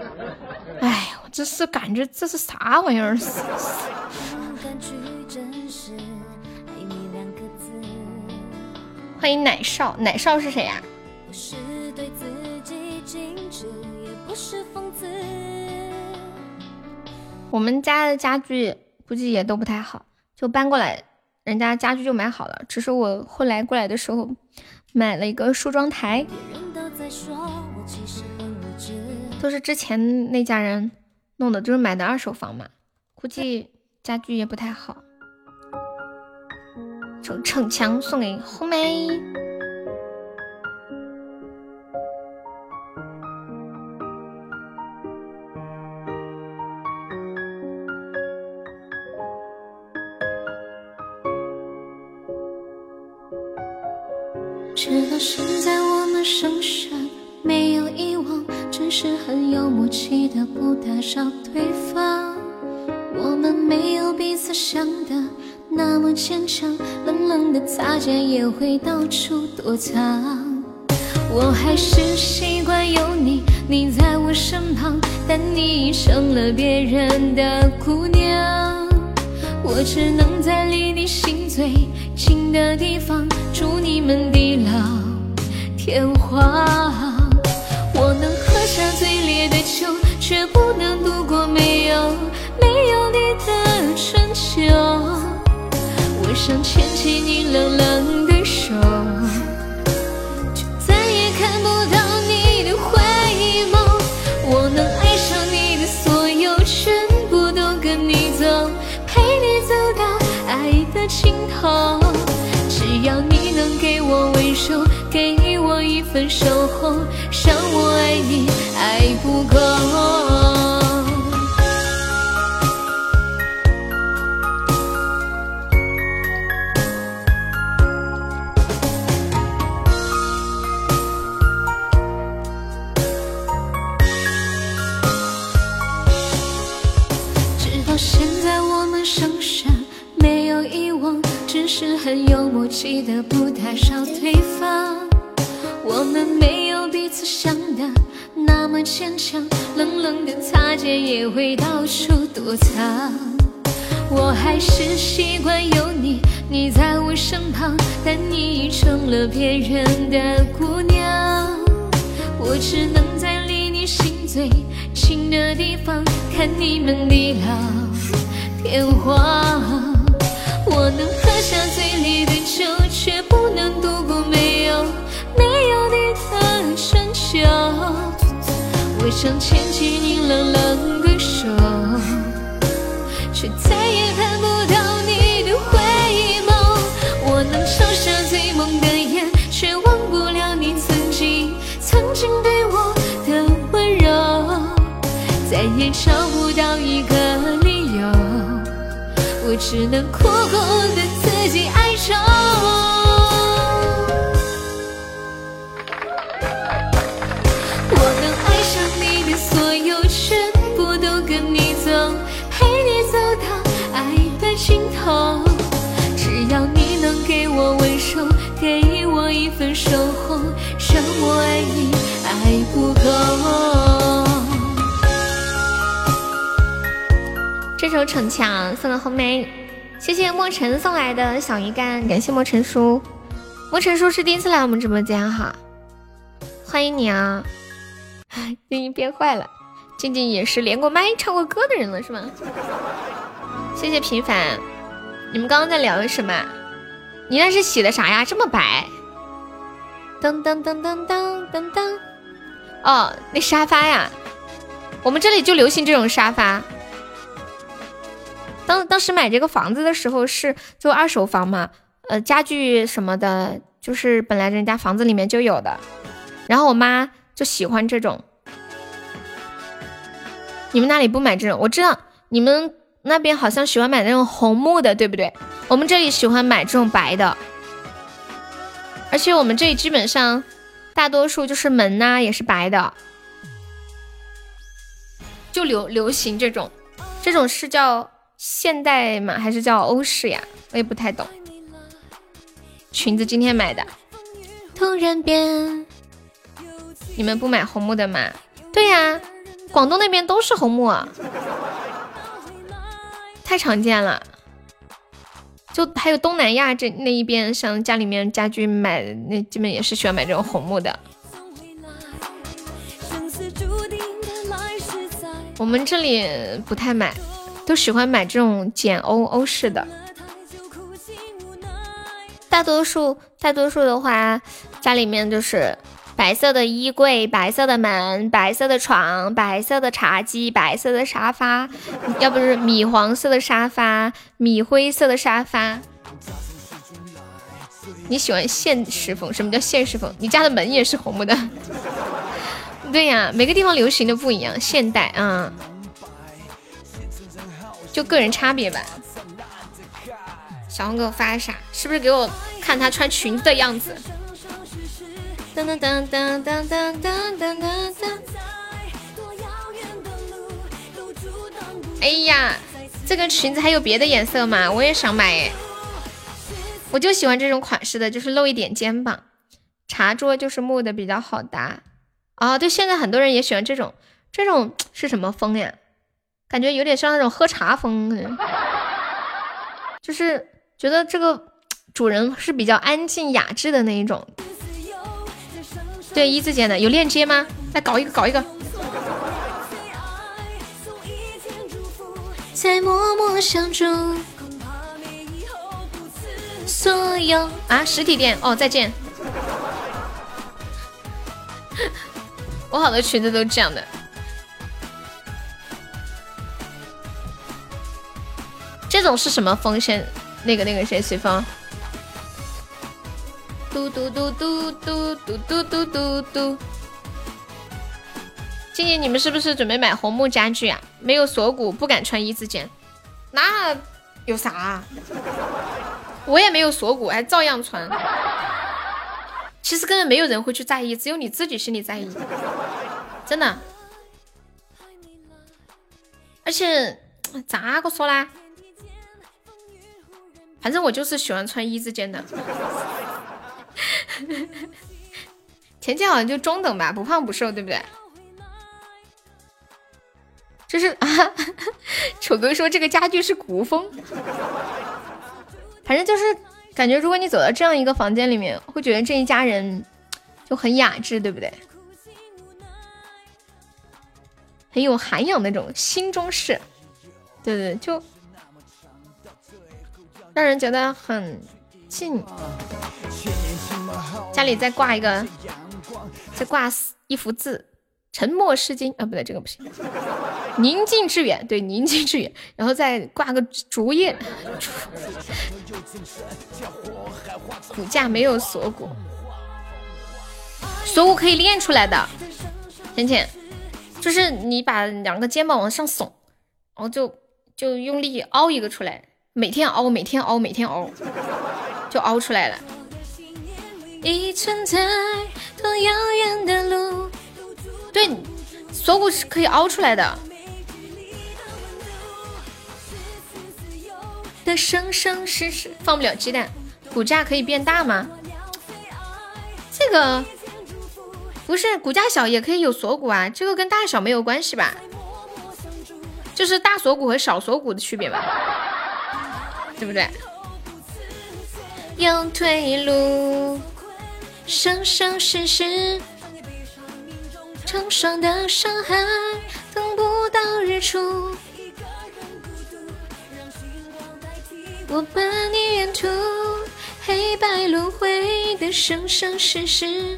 哎，我真是感觉这是啥玩意儿？欢迎奶少，奶少是谁呀？我们家的家具估计也都不太好，就搬过来，人家家具就买好了。只是我后来过来的时候买了一个梳妆台，都是之前那家人弄的，就是买的二手房嘛，估计家具也不太好。就逞强送给红梅。到现在，我们剩下没有遗忘，只是很有默契的不打扰对方。我们没有彼此想的那么坚强，冷冷的擦肩也会到处躲藏。我还是习惯有你，你在我身旁。但你已成了别人的姑娘。我只能在离你心最近的地方，祝你们地老天荒。我能喝下最烈的酒，却不能度过没有没有你的春秋。我想牵起你冷冷的手，却再也看不到你的回眸。我能爱上你的所有，全部都跟你走，陪你走到爱的尽头。只要你能给我温柔，我一份守候，让我爱你爱不够。直到现在，我们深深没有遗忘，只是很有默契的不打扰对方。我们没有彼此想的那么坚强，冷冷的擦肩也会到处躲藏。我还是习惯有你，你在我身旁，但你已成了别人的姑娘。我只能在离你心最近的地方，看你们地老天荒。我能喝下最烈的酒，却不能度过没有没有你的春秋。我想牵起你冷冷的手，却再也看不到你的回眸。我能抽下最猛的烟，却忘不了你曾经曾经对我的温柔，再也找不到一个理由。我只能苦苦的自己哀愁。我爱你爱不够。这首《逞强》送给红梅，谢谢莫尘送来的小鱼干，感谢莫尘叔。莫尘叔是第一次来我们直播间哈，欢迎你啊！静静变坏了，静静也是连过麦唱过歌的人了是吗？谢谢平凡，你们刚刚在聊什么？你那是洗的啥呀？这么白？噔噔噔噔噔噔噔。哦，那沙发呀，我们这里就流行这种沙发。当当时买这个房子的时候是就二手房嘛，呃，家具什么的，就是本来人家房子里面就有的，然后我妈就喜欢这种。你们那里不买这种？我知道你们那边好像喜欢买那种红木的，对不对？我们这里喜欢买这种白的，而且我们这里基本上大多数就是门呐、也是白的，就流流行这种，这种是叫。现代吗？还是叫欧式呀？我也不太懂。裙子今天买的，突然变。你们不买红木的吗？对呀，广东那边都是红木，啊，太常见了。就还有东南亚这那一边，像家里面家居买，那基本也是喜欢买这种红木的。我们这里不太买。都喜欢买这种简欧欧式的，大多数大多数的话，家里面就是白色的衣柜、白色的门、白色的床、白色的茶几、白色的沙发，要不是米黄色的沙发、米灰色的沙发。你喜欢现实风？什么叫现实风？你家的门也是红木的？对呀，每个地方流行的不一样，现代啊。就个人差别吧。小红给我发啥？是不是给我看她穿裙子的样子？噔噔噔噔噔噔噔噔噔。哎呀，这个裙子还有别的颜色吗？我也想买哎。我就喜欢这种款式的，就是露一点肩膀。茶桌就是木的比较好搭。哦，对，现在很多人也喜欢这种。这种是什么风呀？感觉有点像那种喝茶风，就是觉得这个主人是比较安静雅致的那一种。对，一字肩的有链接吗？来搞一个，搞一个。在默默相助，所有啊，实体店哦，再见。我好多裙子都这样的。这种是什么风？先那个那个谁随风？嘟嘟嘟嘟嘟嘟嘟嘟嘟嘟。今年你们是不是准备买红木家具啊？没有锁骨不敢穿一字肩，那有啥？我也没有锁骨，还照样穿。其实根本没有人会去在意，只有你自己心里在意，真的。而且咋个说啦？反正我就是喜欢穿一字肩的。甜甜好像就中等吧，不胖不瘦，对不对？就是啊，丑哥说这个家具是古风，反正就是感觉，如果你走到这样一个房间里面，会觉得这一家人就很雅致，对不对？很有涵养那种新中式，对对，就让人觉得很近。家里再挂一个，再挂一幅字。沉默是金啊，不对，这个不行。宁静致远，对，宁静致远，然后再挂个竹叶。骨架没有锁骨，锁骨可以练出来的。浅浅，就是你把两个肩膀往上耸，然后就就用力凹一个出来，每天凹，每天凹，每天凹，就凹出来了。已存在多遥远的路。对，锁骨是可以凹出来的。的生生世世放不了鸡蛋，骨架可以变大吗？这个不是骨架小也可以有锁骨啊，这个跟大小没有关系吧？就是大锁骨和小锁骨的区别吧？对不对？有退路，生生世世。成双的伤害，等不到日出。我伴你沿途黑白轮回的生生世世。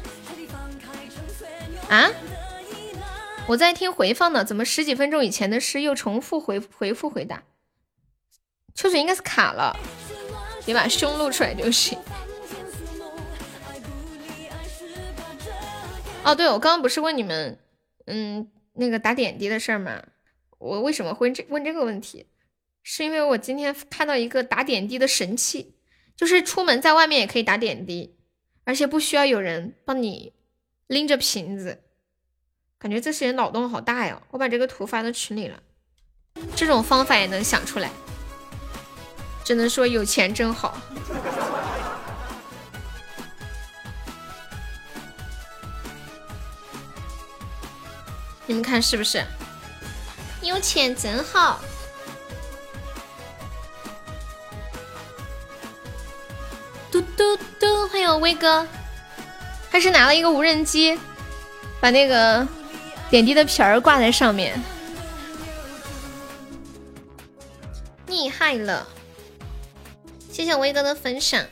啊？我在听回放呢，怎么十几分钟以前的诗又重复回回复回答？秋水应该是卡了，你把胸露出来就行。哦，对，我刚刚不是问你们，嗯，那个打点滴的事儿吗？我为什么会这问这个问题？是因为我今天看到一个打点滴的神器，就是出门在外面也可以打点滴，而且不需要有人帮你拎着瓶子，感觉这些人脑洞好大呀！我把这个图发到群里了，这种方法也能想出来，只能说有钱真好。你们看是不是？有钱真好。嘟嘟嘟，欢迎威哥，他是拿了一个无人机，把那个点滴的瓶儿挂在上面，厉害了！谢谢威哥的分享，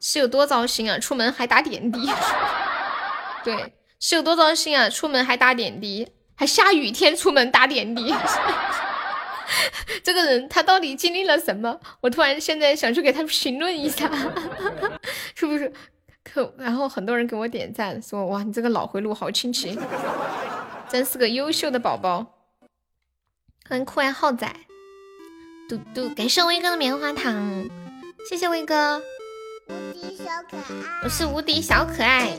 是有多糟心啊？出门还打点滴，对。是有多糟心啊！出门还打点滴，还下雨天出门打点滴。这个人他到底经历了什么？我突然现在想去给他评论一下，是不是？可然后很多人给我点赞，说哇，你这个脑回路好清奇，真是个优秀的宝宝。欢迎酷爱浩仔，嘟嘟，感谢威哥的棉花糖，谢谢威哥。无敌小可爱，我是无敌小可爱。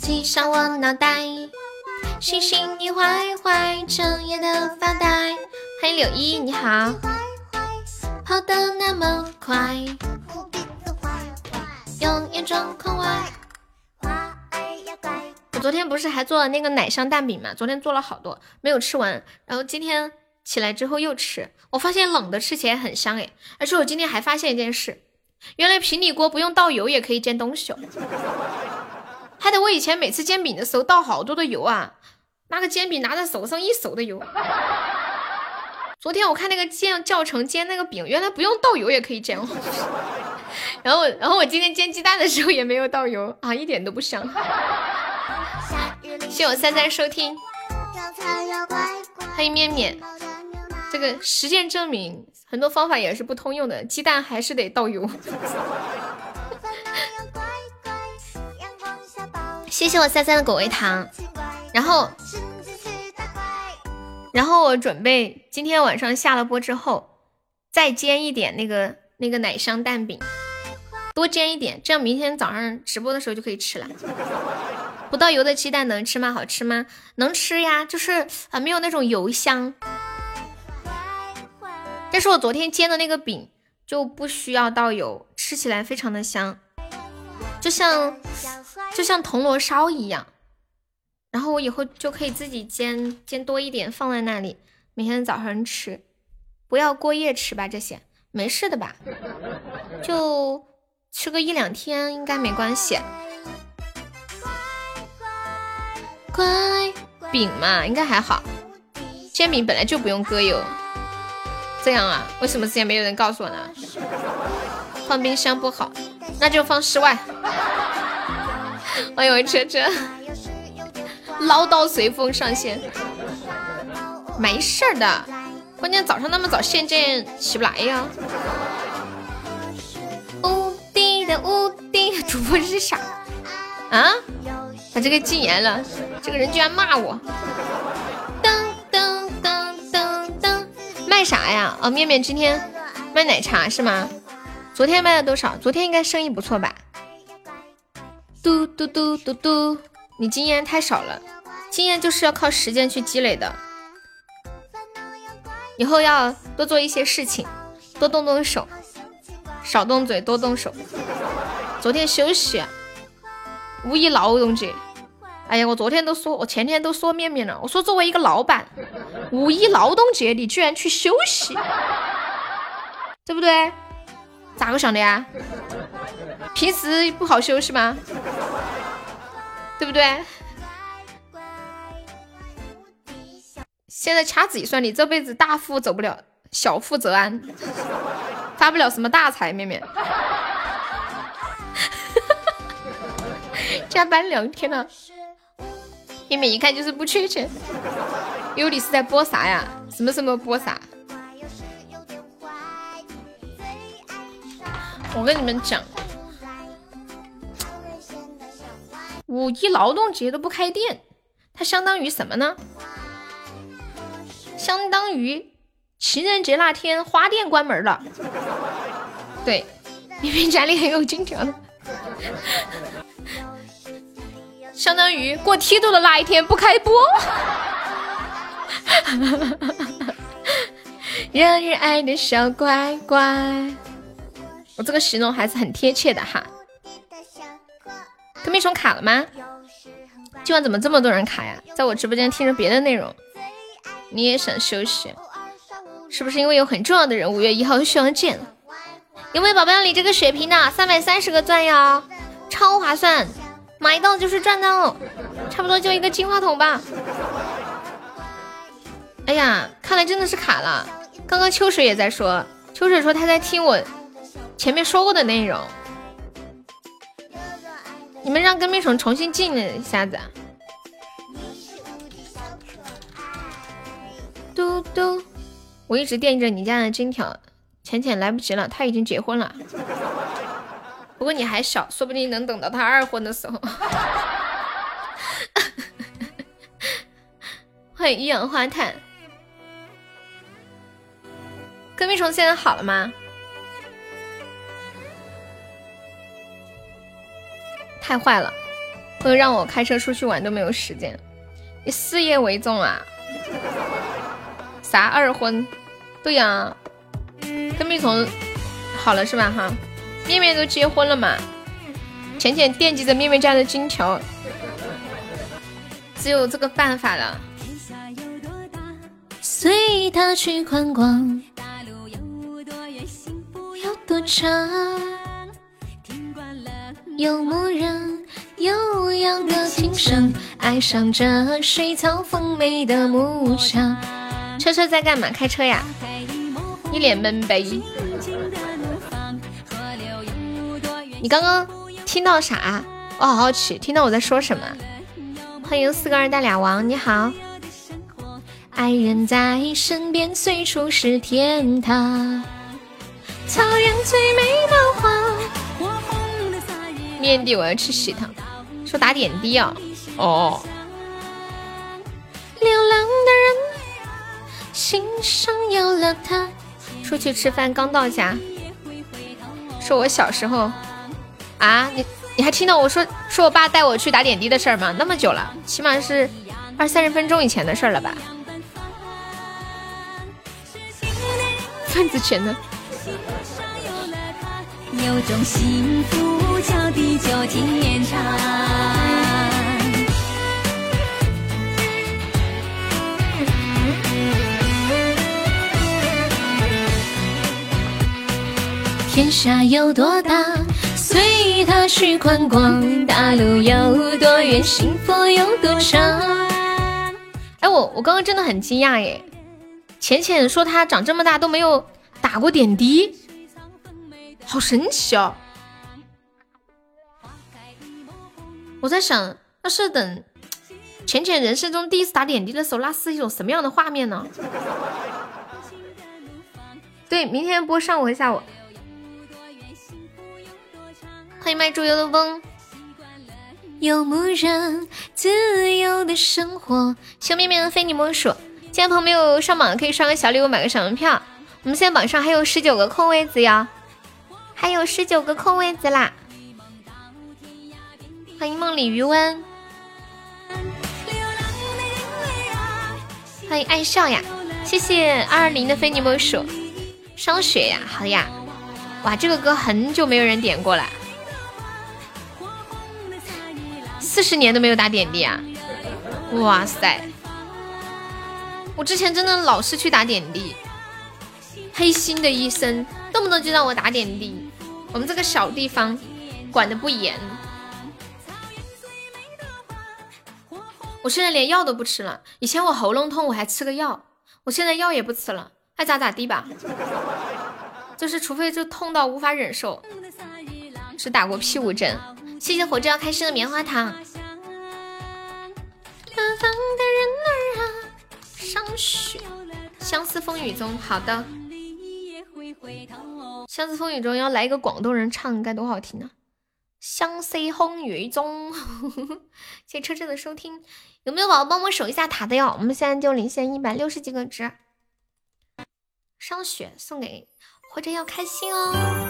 骑上我脑袋，星星你坏坏，整夜的发呆。欢迎柳依，你好。跑得那么快，用眼装空外。我昨天不是还做了那个奶香蛋饼嘛？昨天做了好多，没有吃完，然后今天起来之后又吃，我发现冷的吃起来很香哎。而且我今天还发现一件事，原来平底锅不用倒油也可以煎东西哦。害得我以前每次煎饼的时候倒好多的油啊，那个煎饼拿在手上一手的油。昨天我看那个煎教程煎那个饼，原来不用倒油也可以煎哦。然后，然后我今天煎鸡蛋的时候也没有倒油啊，一点都不香。谢我三三收听，欢迎面面。这个实践证明，很多方法也是不通用的，鸡蛋还是得倒油。谢谢我三三的果味糖，然后，然后我准备今天晚上下了播之后，再煎一点那个那个奶香蛋饼，多煎一点，这样明天早上直播的时候就可以吃了。不倒油的鸡蛋能吃吗？好吃吗？能吃呀，就是啊，没有那种油香。但是我昨天煎的那个饼就不需要倒油，吃起来非常的香。就像就像铜锣烧一样，然后我以后就可以自己煎煎多一点放在那里，每天早上吃，不要过夜吃吧，这些没事的吧，就吃个一两天应该没关系。乖饼嘛，应该还好，煎饼本来就不用搁油，这样啊？为什么之前没有人告诉我呢？放冰箱不好。那就放室外。欢迎我车车，唠叨随风上线，没事儿的。关键早上那么早现见起不来呀。无敌的无敌主播是傻啊？把这个禁言了，这个人居然骂我。噔噔噔噔噔，卖啥呀？哦，面面今天卖奶茶是吗？昨天卖了多少？昨天应该生意不错吧？嘟嘟嘟嘟嘟，你经验太少了，经验就是要靠时间去积累的。以后要多做一些事情，多动动手，少动嘴，多动手。昨天休息，五一劳动节。哎呀，我昨天都说，我前天都说面面了，我说作为一个老板，五一劳动节你居然去休息，对不对？咋个想的呀？平时不好休息吗？对不对？现在掐指一算，你这辈子大富走不了，小富则安，发不了什么大财。面面，加班两天了，面面一看就是不缺钱。有你是在播啥呀？什么什么播啥？我跟你们讲，五一劳动节都不开店，它相当于什么呢？相当于情人节那天花店关门了。对，明明家里很有金条。相当于过梯度的那一天不开播。人人爱的小乖乖。我这个形容还是很贴切的哈。跟屁虫卡了吗？今晚怎么这么多人卡呀？在我直播间听着别的内容，你也想休息？是不是因为有很重要的人五月一号需要见？有没有宝宝要领这个血瓶的？三百三十个钻呀，超划算，买到就是赚到，差不多就一个金话筒吧。哎呀，看来真的是卡了。刚刚秋水也在说，秋水说他在听我。前面说过的内容，你们让跟屁虫重新进了一下子。嘟嘟，我一直惦记着你家的金条，浅浅来不及了，他已经结婚了。不过你还小，说不定能等到他二婚的时候。欢迎一氧化碳。跟屁虫现在好了吗？太坏了，都让我开车出去玩都没有时间。以事业为重啊！啥二婚？对呀，跟蜜虫好了是吧？哈，面面都结婚了嘛？浅浅惦记着面面家的金条，只有这个办法了。随他去观光，有多长？有牧人悠扬的琴声，爱上这水草丰美的牧场。车车在干嘛？开车呀？一脸闷悲。你刚刚听到啥？我好好奇，听到我在说什么？欢迎四个二带俩王，你好。爱人在身边，随处是天堂。草原最美的花。面的我要吃喜糖。说打点滴啊？哦。流浪的人，心上有了他。出去吃饭，刚到家。说我小时候啊，你你还听到我说说我爸带我去打点滴的事儿吗？那么久了，起码是二三十分钟以前的事儿了吧？范子全呢？有种幸福叫地久天长。天下有多大，随他去观光。大路有多远，幸福有多长。哎，我我刚刚真的很惊讶耶！浅浅说他长这么大都没有打过点滴，好神奇哦！我在想，要是等浅浅人生中第一次打点滴的时候，那是一种什么样的画面呢？对，明天播上午和下午。欢迎卖猪油的风。游牧人，自由的生活。小面面非你莫属。现在朋友没有上榜，可以刷个小礼物，买个小门票。我们现在榜上还有十九个空位子呀，还有十九个空位子啦。欢迎梦里余温，欢迎爱笑呀，谢谢二二零的非你莫属。伤雪呀，好呀，哇，这个歌很久没有人点过了，四十年都没有打点滴啊，哇塞。我之前真的老是去打点滴，黑心的医生动不动就让我打点滴。我们这个小地方管的不严，我现在连药都不吃了。以前我喉咙痛我还吃个药，我现在药也不吃了，爱咋咋地吧。就是除非就痛到无法忍受，只打过屁股针。谢谢火车要开心的棉花糖。上雪，相思风雨中，好的。相思风雨中要来一个广东人唱，该多好听啊！相思风雨中，谢谢车车的收听。有没有宝宝帮我守一下塔的哟？我们现在就领先一百六十几个值。上雪送给活着要开心哦。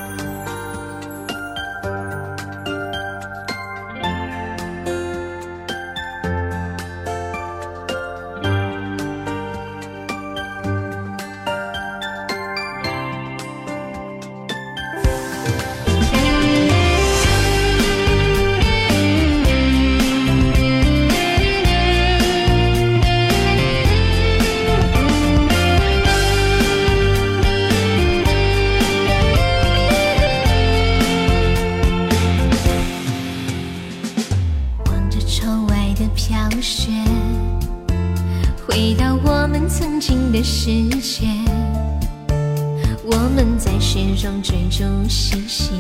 中嬉戏，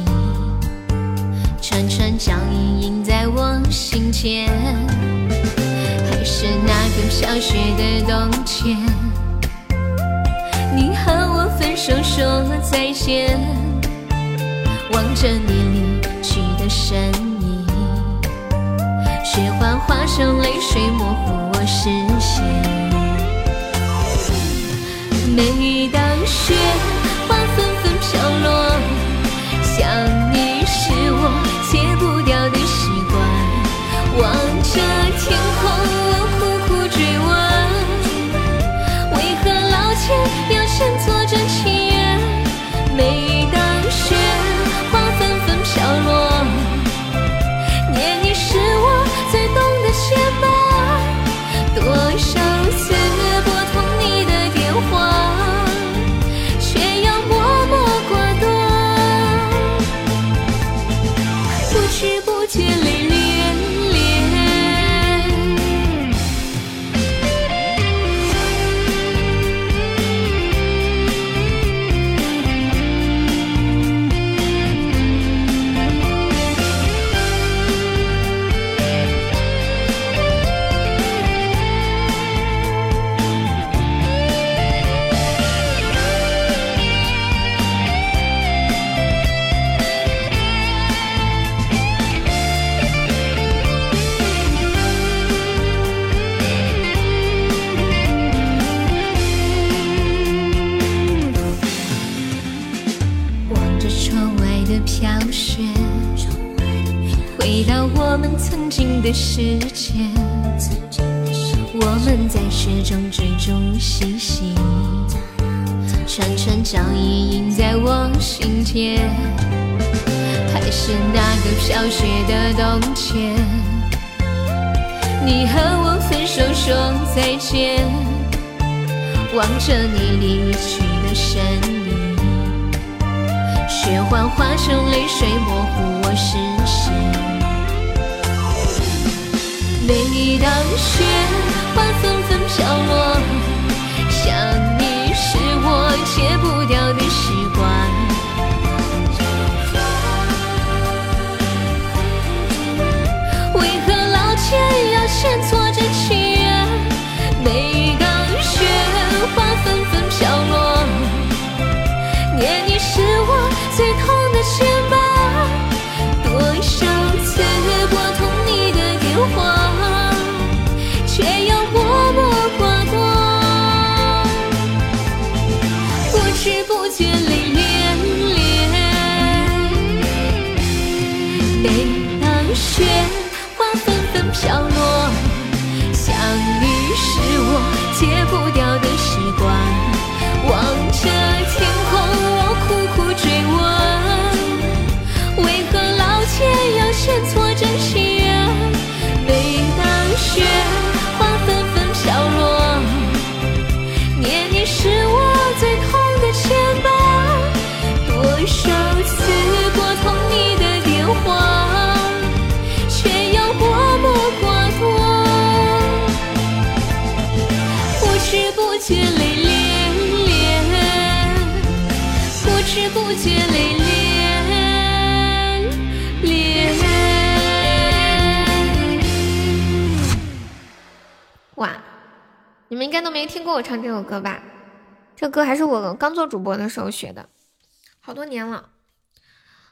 串串脚印印在我心间。还是那个飘雪的冬天，你和我分手说再见，望着你离去的身影，雪花化成泪水模糊我视线。每当雪花纷纷飘落，的时间，我们在雪中追逐嬉戏，串串脚印印在我心间，还是那个飘雪的冬天，你和我分手说再见，望着你离去的身影，雪花化成泪水模糊我视每当雪花纷纷飘落，想你是我戒不掉的习惯。为何老天要先错都没听过我唱这首歌吧？这歌还是我刚做主播的时候学的，好多年了，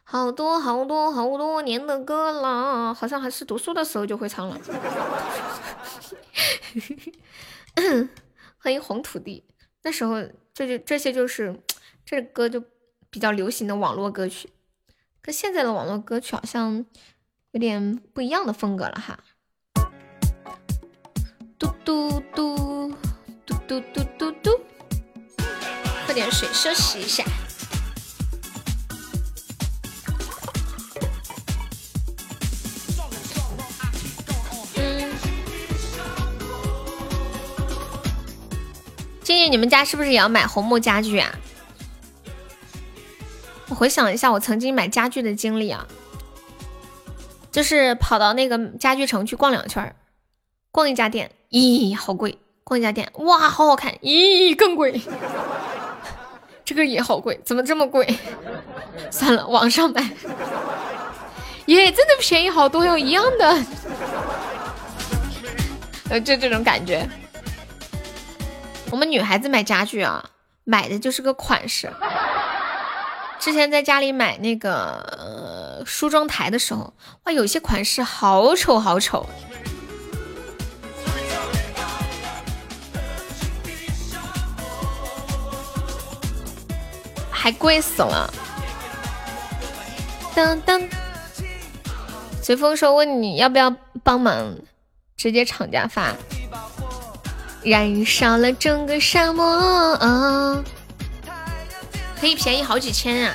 好多好多好多年的歌了，好像还是读书的时候就会唱了。欢迎红土地，那时候这就这些就是这歌就比较流行的网络歌曲，跟现在的网络歌曲好像有点不一样的风格了哈。嘟嘟嘟嘟嘟嘟嘟，喝点水休息一下。嗯，建议你们家是不是也要买红木家具啊？我回想一下我曾经买家具的经历啊，就是跑到那个家具城去逛两圈，逛一家店，咦，好贵；逛一家店，哇，好好看，咦，更贵。这个也好贵，怎么这么贵？算了，网上买。耶，真的便宜好多哟，一样的。呃，就这种感觉。我们女孩子买家具啊，买的就是个款式。之前在家里买那个、呃、梳妆台的时候，哇，有些款式好丑好丑。还贵死了。噔噔，随风说问你要不要帮忙，直接厂家发。燃烧了整个沙漠，可以便宜好几千啊！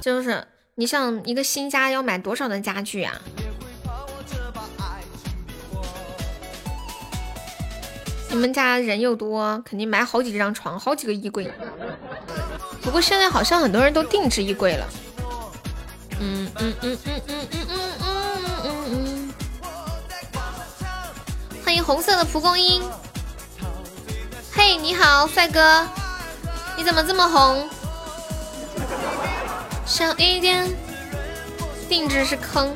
就是你像一个新家要买多少的家具啊？你们家人又多，肯定买好几张床，好几个衣柜。不过现在好像很多人都定制衣柜了。嗯嗯嗯嗯嗯嗯嗯嗯嗯嗯。欢迎红色的蒲公英。嘿，你好，帅哥，你怎么这么红？小一点，定制是坑，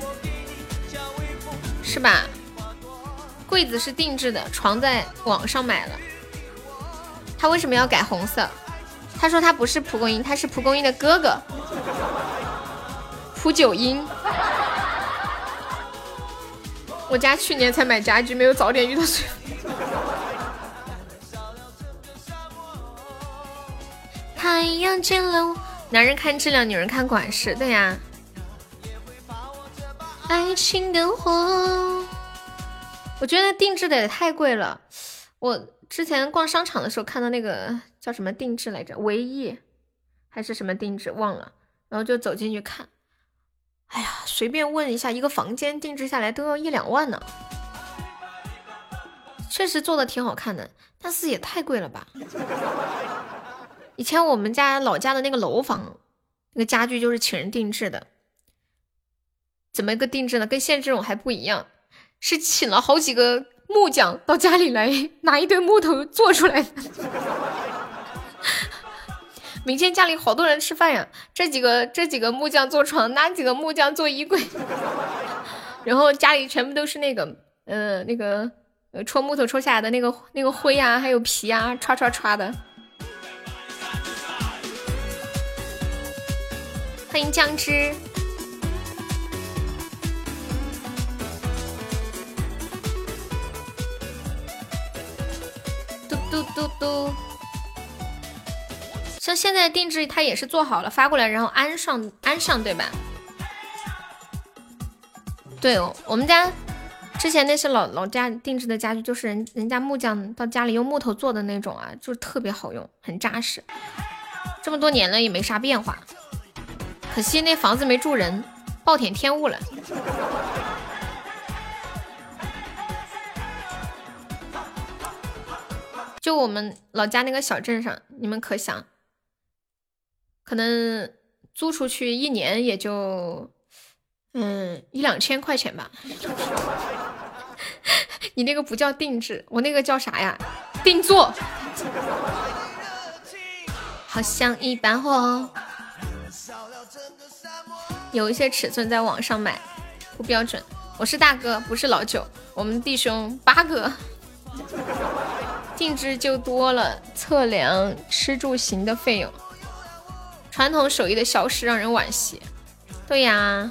是吧？柜子是定制的，床在网上买了。他为什么要改红色？他说他不是蒲公英，他是蒲公英的哥哥，蒲九英。我家去年才买家具，没有早点遇到水。太阳见了我，男人看质量，女人看款式，对呀、爱情的火。我觉得定制的也太贵了。我之前逛商场的时候看到那个叫什么定制来着，唯一还是什么定制忘了，然后就走进去看。哎呀，随便问一下，一个房间定制下来都要一两万呢。确实做的挺好看的，但是也太贵了吧。以前我们家老家的那个楼房，那个家具就是请人定制的。怎么一个定制呢？跟现在这种还不一样，是请了好几个木匠到家里来拿一堆木头做出来的。明天家里好多人吃饭呀，这几个这几个木匠做床，那几个木匠做衣柜，然后家里全部都是那个，呃，那个呃戳木头戳下来的那个那个灰啊，还有皮啊，歘歘歘的。欢迎酱汁，嘟嘟嘟。像现在定制，它也是做好了发过来，然后安上安上，对吧？对，我们家之前那些老老家定制的家具，就是人人家木匠到家里用木头做的那种啊，就是特别好用，很扎实。这么多年了也没啥变化。可惜那房子没住人，暴殄天物了。就我们老家那个小镇上，你们可想，可能租出去一年也就，嗯一两千块钱吧。你那个不叫定制，我那个叫啥呀？定做。好像一般货。有一些尺寸在网上买不标准。我是大哥，不是老九。我们弟兄八个，定制就多了测量吃住行的费用，传统手艺的消失让人惋惜。对呀，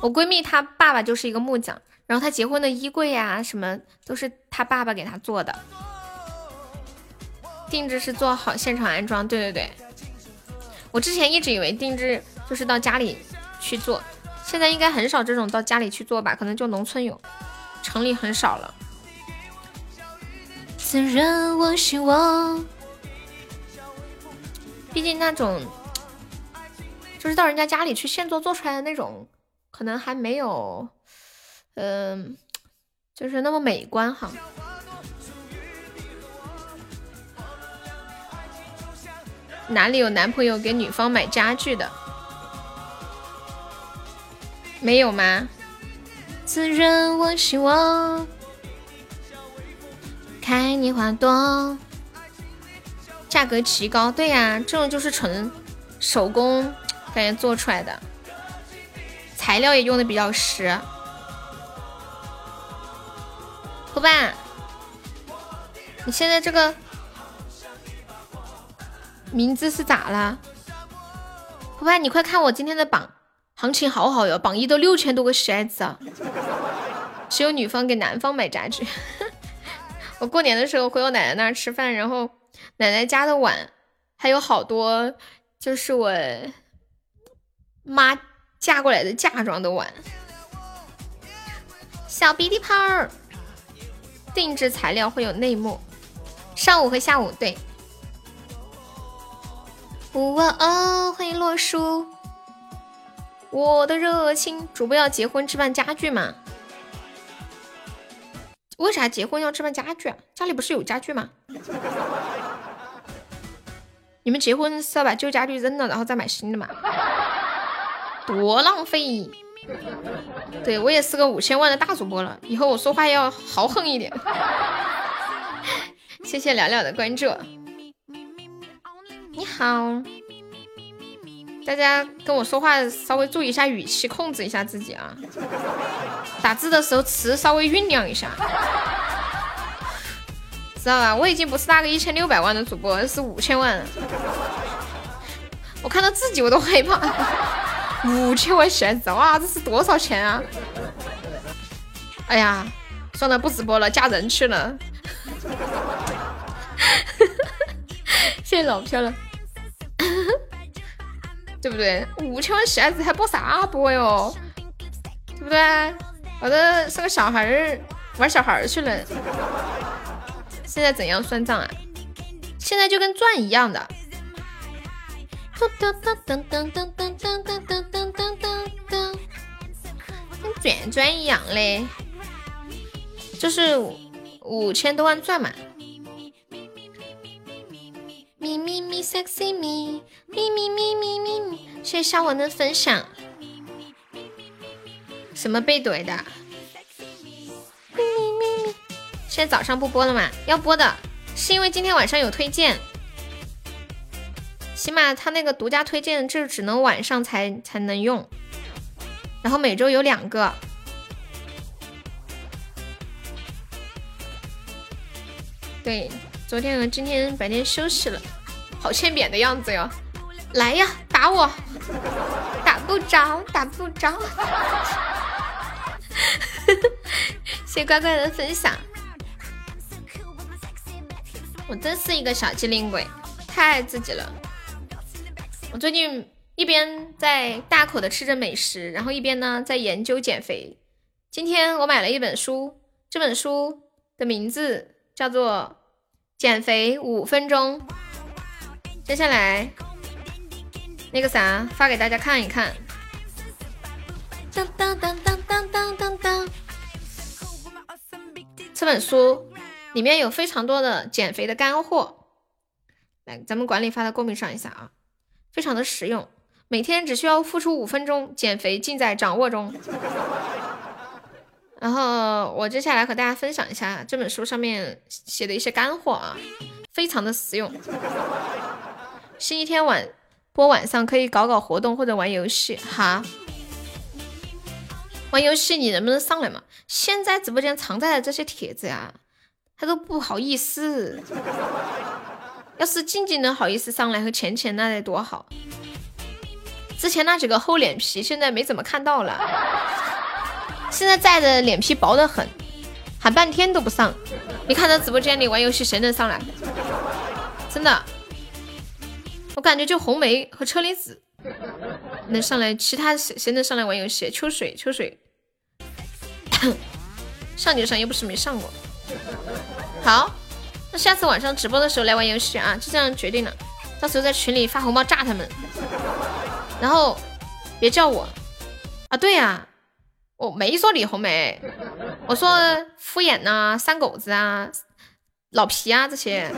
我闺蜜她爸爸就是一个木匠，然后她结婚的衣柜呀什么都是她爸爸给她做的。定制是做好现场安装，对对对。我之前一直以为定制就是到家里。去做，现在应该很少这种到家里去做吧，可能就农村有，城里很少了。自认我希望，毕竟那种就是到人家家里去现做做出来的那种，可能还没有，嗯，就是那么美观哈。哪里有男朋友给女方买家具的？没有吗？自认我希望开你花朵，价格奇高。对呀，这种就是纯手工感觉做出来的，材料也用的比较实。伙伴，你现在这个名字是咋了？伙伴，你快看我今天的榜。行情好好哟，榜一都六千多个喜子啊！只有女方给男方买家具。我过年的时候回我奶奶那儿吃饭，然后奶奶家的碗还有好多，就是我妈嫁过来的嫁妆的碗。小鼻涕泡儿，定制材料会有内幕，上午和下午对。呜哇哦，欢迎洛叔。我的热情，主播要结婚置办家具吗？为啥结婚要置办家具啊？家里不是有家具吗？你们结婚是要把旧家具扔了，然后再买新的吗？多浪费！对我也是个五千万的大主播了，以后我说话要豪横一点。谢谢聊聊的关注。你好。大家跟我说话稍微注意一下语气，控制一下自己啊！打字的时候词稍微酝酿一下，知道吧？我已经不是那个一千六百万的主播，是五千万。我看到自己我都害怕，五千万现在哇，这是多少钱啊？哎呀，算了，不直播了，嫁人去了。谢谢老漂亮。对不对？五千万喜爱值还播啥播哟？对不对？我都是个小孩儿，玩小孩儿去了。现在怎样算账啊？现在就跟钻一样的。噔噔噔噔噔噔噔噔噔噔噔噔噔，跟转钻一样嘞，就是五千多万钻嘛。咪咪咪，sexy 咪咪咪咪咪咪咪，谢谢小文的分享。什么被怼的？咪咪咪咪，现在早上不播了吗？要播的，是因为今天晚上有推荐。起码他那个独家推荐就只能晚上才才能用，然后每周有两个。对，昨天和今天白天休息了，好欠扁的样子哟！来呀，打我！打不着，打不着。谢谢乖乖的分享，我真是一个小机灵鬼，太爱自己了。我最近一边在大口的吃着美食，然后一边呢在研究减肥。今天我买了一本书，这本书的名字叫做《减肥五分钟》。接下来那个啥，发给大家看一看。当当当当当当当当。这本书里面有非常多的减肥的干货，来，咱们管理发到公屏上一下啊。非常的实用，每天只需要付出五分钟，减肥尽在掌握中。然后我接下来和大家分享一下这本书上面写的一些干货啊，非常的实用。星期天晚播晚上可以搞搞活动或者玩游戏哈。玩游戏你能不能上来嘛？现在直播间常在的这些帖子呀，他都不好意思。要是静静能好意思上来和钱钱那得多好！之前那几个厚脸皮，现在没怎么看到了。现在在的脸皮薄得很，喊半天都不上。你看到直播间里玩游戏谁能上来？真的，我感觉就红梅和车厘子能上来，其他谁谁能上来玩游戏？秋水，秋水，上就上，又不是没上过。好。那下次晚上直播的时候来玩游戏啊，就这样决定了。到时候在群里发红包炸他们，然后别叫我啊！对呀，我没说李红梅，我说敷衍呐、三狗子啊、老皮啊这些。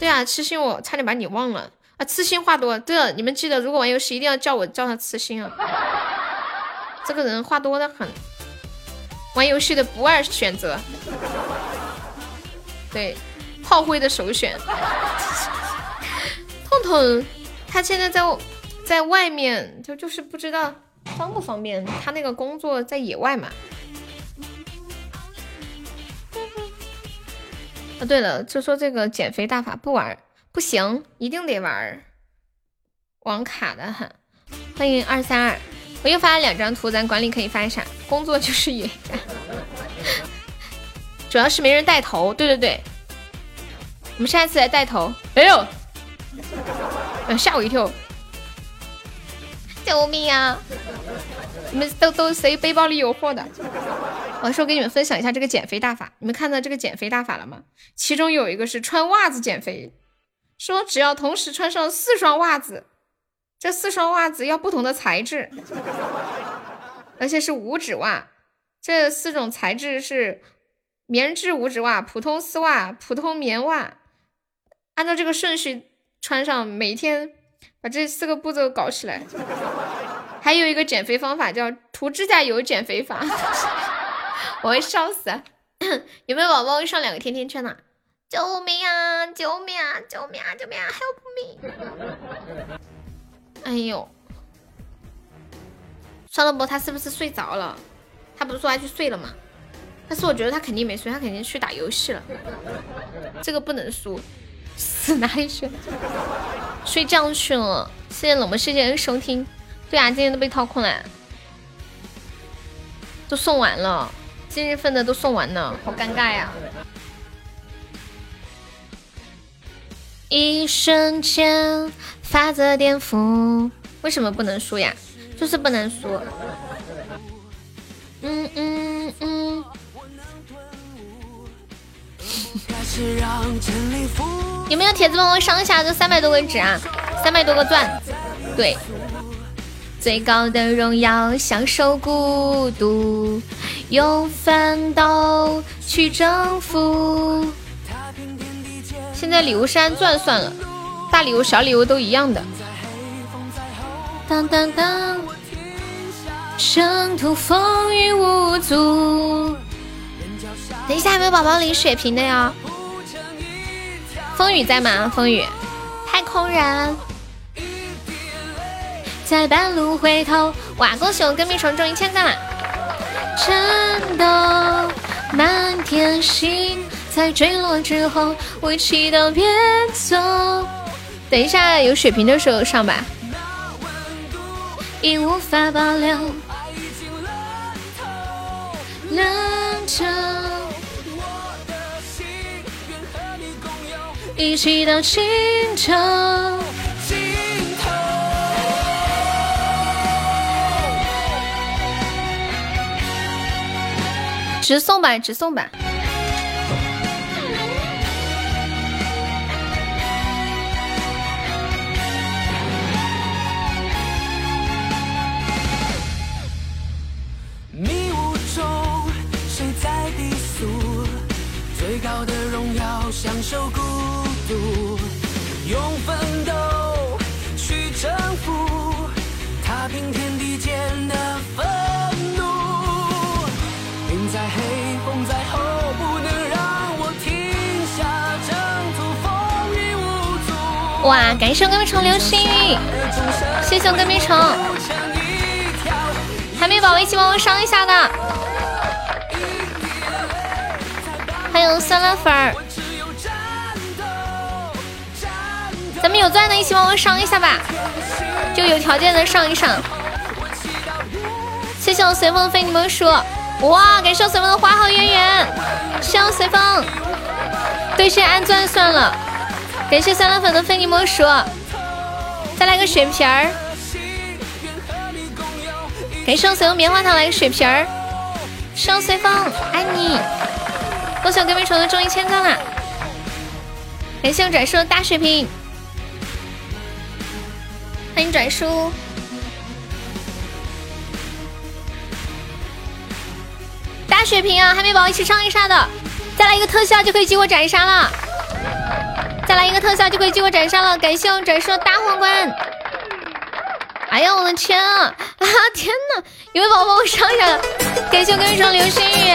对啊，痴心我差点把你忘了啊！痴心话多。对了，你们记得如果玩游戏一定要叫我叫他痴心啊！这个人话多的很，玩游戏的不二选择。对，炮灰的首选。痛痛，他现在在在外面，就就是不知道方不方便。他那个工作在野外嘛。啊，对了，就说这个减肥大法不玩不行，一定得玩。网卡的很，欢迎二三二，我又发了两张图，咱管理可以发一下。工作就是野战。主要是没人带头，对对对，我们下次来带头。哎呦，吓我一跳！救命啊！你们都都谁背包里有货的？我说给你们分享一下这个减肥大法，你们看到这个减肥大法了吗？其中有一个是穿袜子减肥，说只要同时穿上四双袜子，这四双袜子要不同的材质，而且是五指袜，这四种材质是。棉质五指袜、普通丝袜、普通棉袜，按照这个顺序穿上，每天把这四个步骤搞起来。还有一个减肥方法叫涂指甲油减肥法，我会笑死。有没有宝宝上两个甜甜圈呢？救命啊！救命啊！救命啊！救命啊！Help me！哎呦，算了不，他是不是睡着了？他不是说他去睡了吗？但是我觉得他肯定没睡，他肯定去打游戏了。这个不能输，死哪里去？睡觉去了。谢谢冷漠世界的收听。对啊，今天都被掏空了，都送完了，今日份的都送完了，好尴尬呀！一瞬间，法则颠覆。为什么不能输呀？就是不能输。嗯嗯嗯。有没有铁子帮我上一下？这三百多个值啊，三百多个钻。对，最高的荣耀享受孤独，用奋斗去征服。现在礼物是按钻算了，大礼物、小礼物都一样的。当当当，征途风雨无阻。等一下，有没有宝宝领血瓶的呀？风雨在吗？风雨，太空人，在半路回头。哇，恭喜我跟屁虫中一千赞了！战斗，满天星在坠落之后，我祈祷别走。等一下有血瓶的时候上吧。已无法保留，冷着。一起到尽头。直送吧，直送吧。迷雾中，谁在低诉？最高的荣耀，享受孤独，用奋哇，感谢我隔壁虫流星，谢谢我隔壁虫，还没宝宝一起帮我上一下的。欢迎酸辣粉儿，咱们有钻的一起帮我上一下吧，就有条件的上一上。谢谢我随风飞你们说，哇！感谢我随风的花好月圆，谢谢我随风。对，是按钻算了。感谢酸辣粉的非你莫属，再来个血瓶儿。感谢我随风棉花糖来个血瓶儿，随风爱你。恭喜我隔壁虫的中一千赞啦！感谢我转叔的大血瓶，欢迎转叔。大血瓶啊，还没宝一起上一杀的，再来一个特效就可以激活斩杀了。再来一个特效就可以激活斩杀了，感谢我转述的大皇冠。哎呀，我的天啊！啊天哪！有没有宝宝帮我上一下？感谢我隔壁虫流星雨。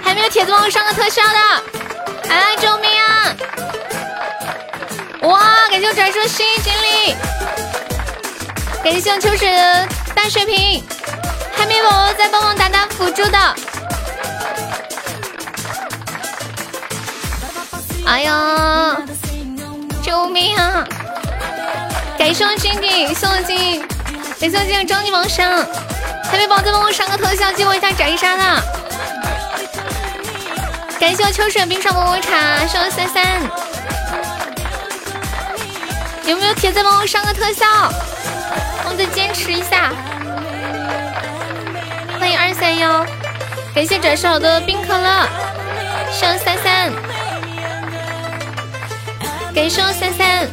还没有铁子帮我上个特效的，哎，救命啊！哇，感谢我转述新锦鲤，感谢我秋水的大血瓶，还没有宝宝再帮忙打打辅助的。哎呀，救命啊！感谢我金顶送金，感谢我金顶终极王生，还没宝子帮我上个特效，激活一下斩杀的。感谢我秋水冰爽么么茶，谢我三三，有没有铁子帮我上个特效？我再坚持一下。欢迎二三幺，感谢转手的冰可乐，谢我三三，感谢我三三，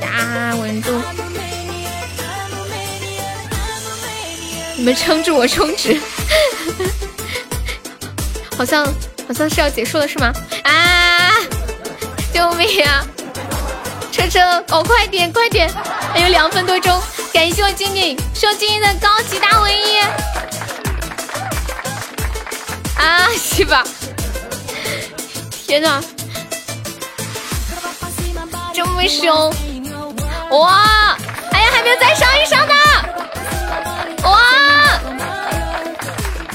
呀，稳住！你们撑住我充值。好像好像是要结束了是吗？啊！救命啊！车车，哦，快点快点！还有两分多钟，感谢我静静，是我静静的高级大唯一。啊，西吧！天哪，这么凶！哇！哎呀，还没有再上一上的！哇！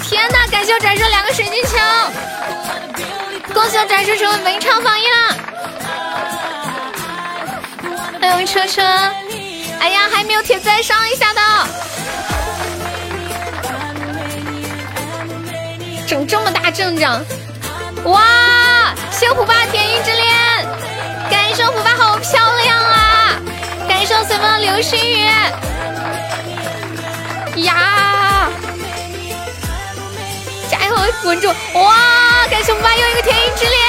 天哪！感谢我转生两个水晶球，恭喜我转生成为文昌榜一了。欢迎车车，哎呀，还没有铁再上一下的，整这么大阵仗，哇！谢虎爸甜音之恋，感谢虎爸好漂亮啊！感谢随风流星雨。呀！加油，稳住！哇，感谢虎爸又一个天音之恋，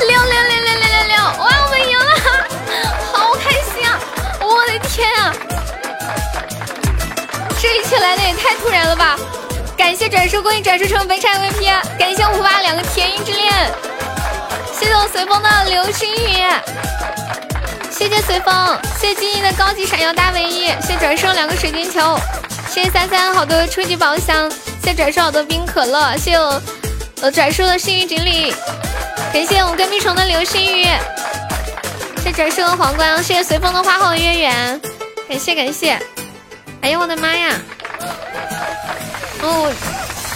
六六六六六六六！哇，我们赢了，好开心啊！我的天啊，这一切来的也太突然了吧！感谢转述恭喜转述成本场 MVP，感谢我们爸两个天音之恋，谢谢我随风的流星雨，谢谢随风，谢谢金毅的高级闪耀大唯一，谢谢转述两个水晶球。谢谢三三好多初级宝箱，谢谢转述好多冰可乐，谢谢我呃转述的幸运锦鲤，感谢我们隔壁虫的流星雨，谢谢转述的皇冠，谢谢随风的花好月圆，感谢感谢，哎呀我的妈呀！哦，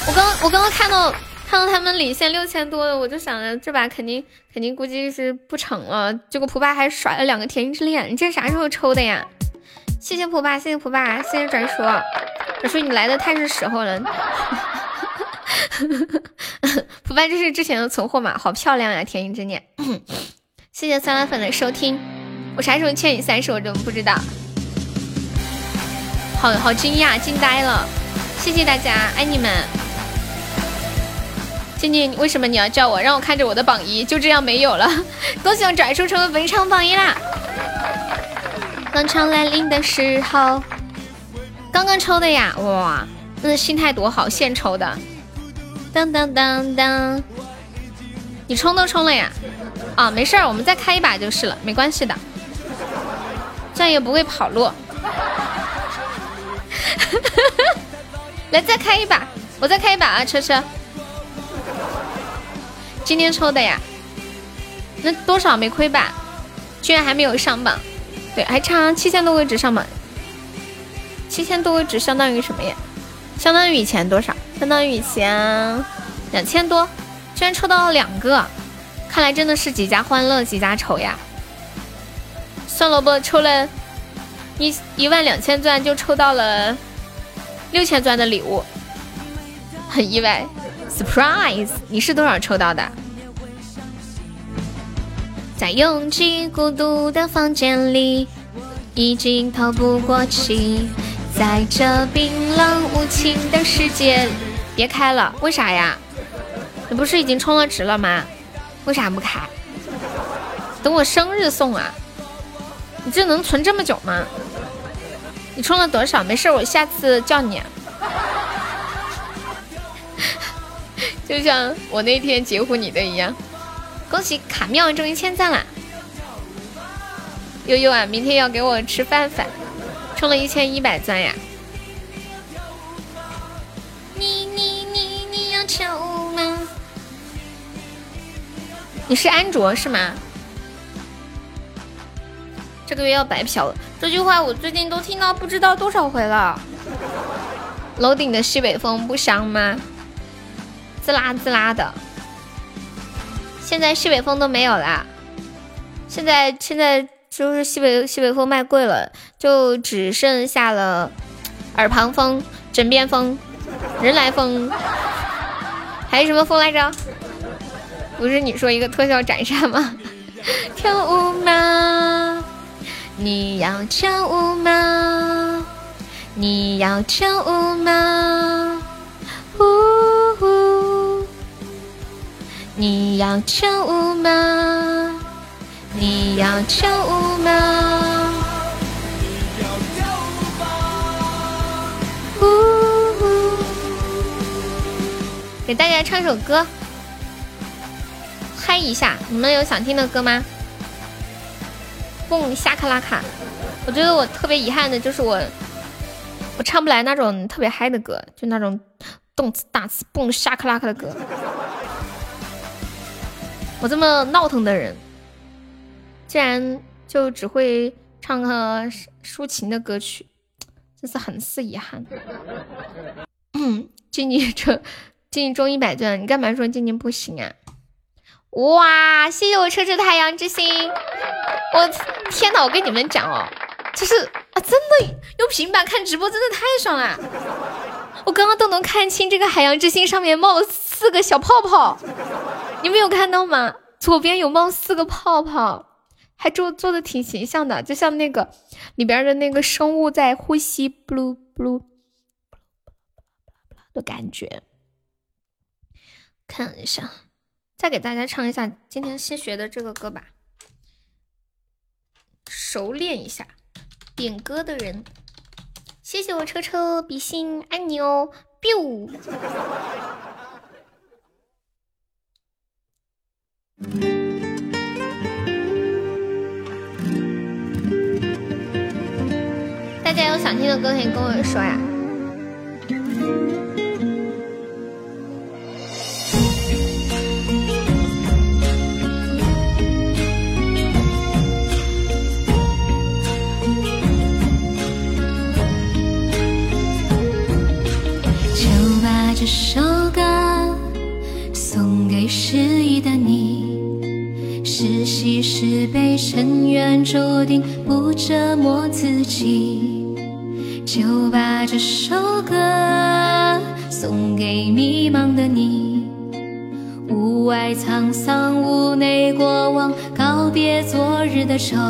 我刚我刚刚看到看到他们领先六千多的，我就想着这把肯定肯定估计是不成了，结果普爸还甩了两个甜心之恋，你这啥时候抽的呀？谢谢普爸，谢谢普爸，谢谢转说，转说你来的太是时候了。普爸这是之前的存货码，好漂亮呀！甜心之恋，谢谢酸辣粉的收听。我啥时候欠你三十，我怎么不知道。好好惊讶，惊呆了！谢谢大家，爱你们。静静，为什么你要叫我？让我看着我的榜一，就这样没有了。恭喜我转述成为本场榜一啦！当场来临的时候，刚刚抽的呀，哇，那心态多好，现抽的。当当当当，你冲都冲了呀？啊，没事儿，我们再开一把就是了，没关系的，这样也不会跑路。来，再开一把，我再开一把啊，车车。今天抽的呀？那多少没亏吧？居然还没有上榜。对，还差七千多个值上榜，七千多个值相当于什么呀？相当于以前多少？相当于以前两千多，居然抽到了两个，看来真的是几家欢乐几家愁呀。算萝卜抽了一一万两千钻，就抽到了六千钻的礼物，很意外，surprise！你是多少抽到的？在拥挤孤独的房间里，已经透不过气。在这冰冷无情的世界，别开了，为啥呀？你不是已经充了值了吗？为啥不开？等我生日送啊！你这能存这么久吗？你充了多少？没事，我下次叫你。就像我那天截胡你的一样。恭喜卡妙终于签赞了，悠悠啊，明天要给我吃饭饭，充了一千一百钻呀！你你你你要跳舞吗？你是安卓是吗？这个月要白嫖了，这句话我最近都听到不知道多少回了。楼顶的西北风不香吗？滋啦滋啦的。现在西北风都没有啦，现在现在就是西北西北风卖贵了，就只剩下了耳旁风、枕边风、人来风，还有什么风来着？不是你说一个特效斩杀吗？跳舞吗？你要跳舞吗？你要跳舞吗？呜呜。你要跳舞吗？你要跳舞吗？呜呜给大家唱首歌，嗨一下！你们有想听的歌吗？蹦下克拉卡！我觉得我特别遗憾的就是我，我唱不来那种特别嗨的歌，就那种动次打次蹦下克拉卡的歌。我这么闹腾的人，竟然就只会唱个抒情的歌曲，真是很是遗憾。嗯，静静这静静中一百钻，你干嘛说静静不行啊？哇，谢谢我车车太阳之心！我天呐，我跟你们讲哦，就是啊，真的用平板看直播真的太爽了。我刚刚都能看清这个海洋之心上面冒了四个小泡泡。你们有看到吗？左边有冒四个泡泡，还做做的挺形象的，就像那个里边的那个生物在呼吸，blue blue 的感觉。看一下，再给大家唱一下今天新学的这个歌吧，熟练一下。点歌的人，谢谢我车车比心，爱你哦，biu。大家有想听的歌可以跟我说呀。这首歌送给失意的你，是喜是悲，尘缘注定不折磨自己。就把这首歌送给迷茫的你，屋外沧桑，屋内过往，告别昨日的愁。啦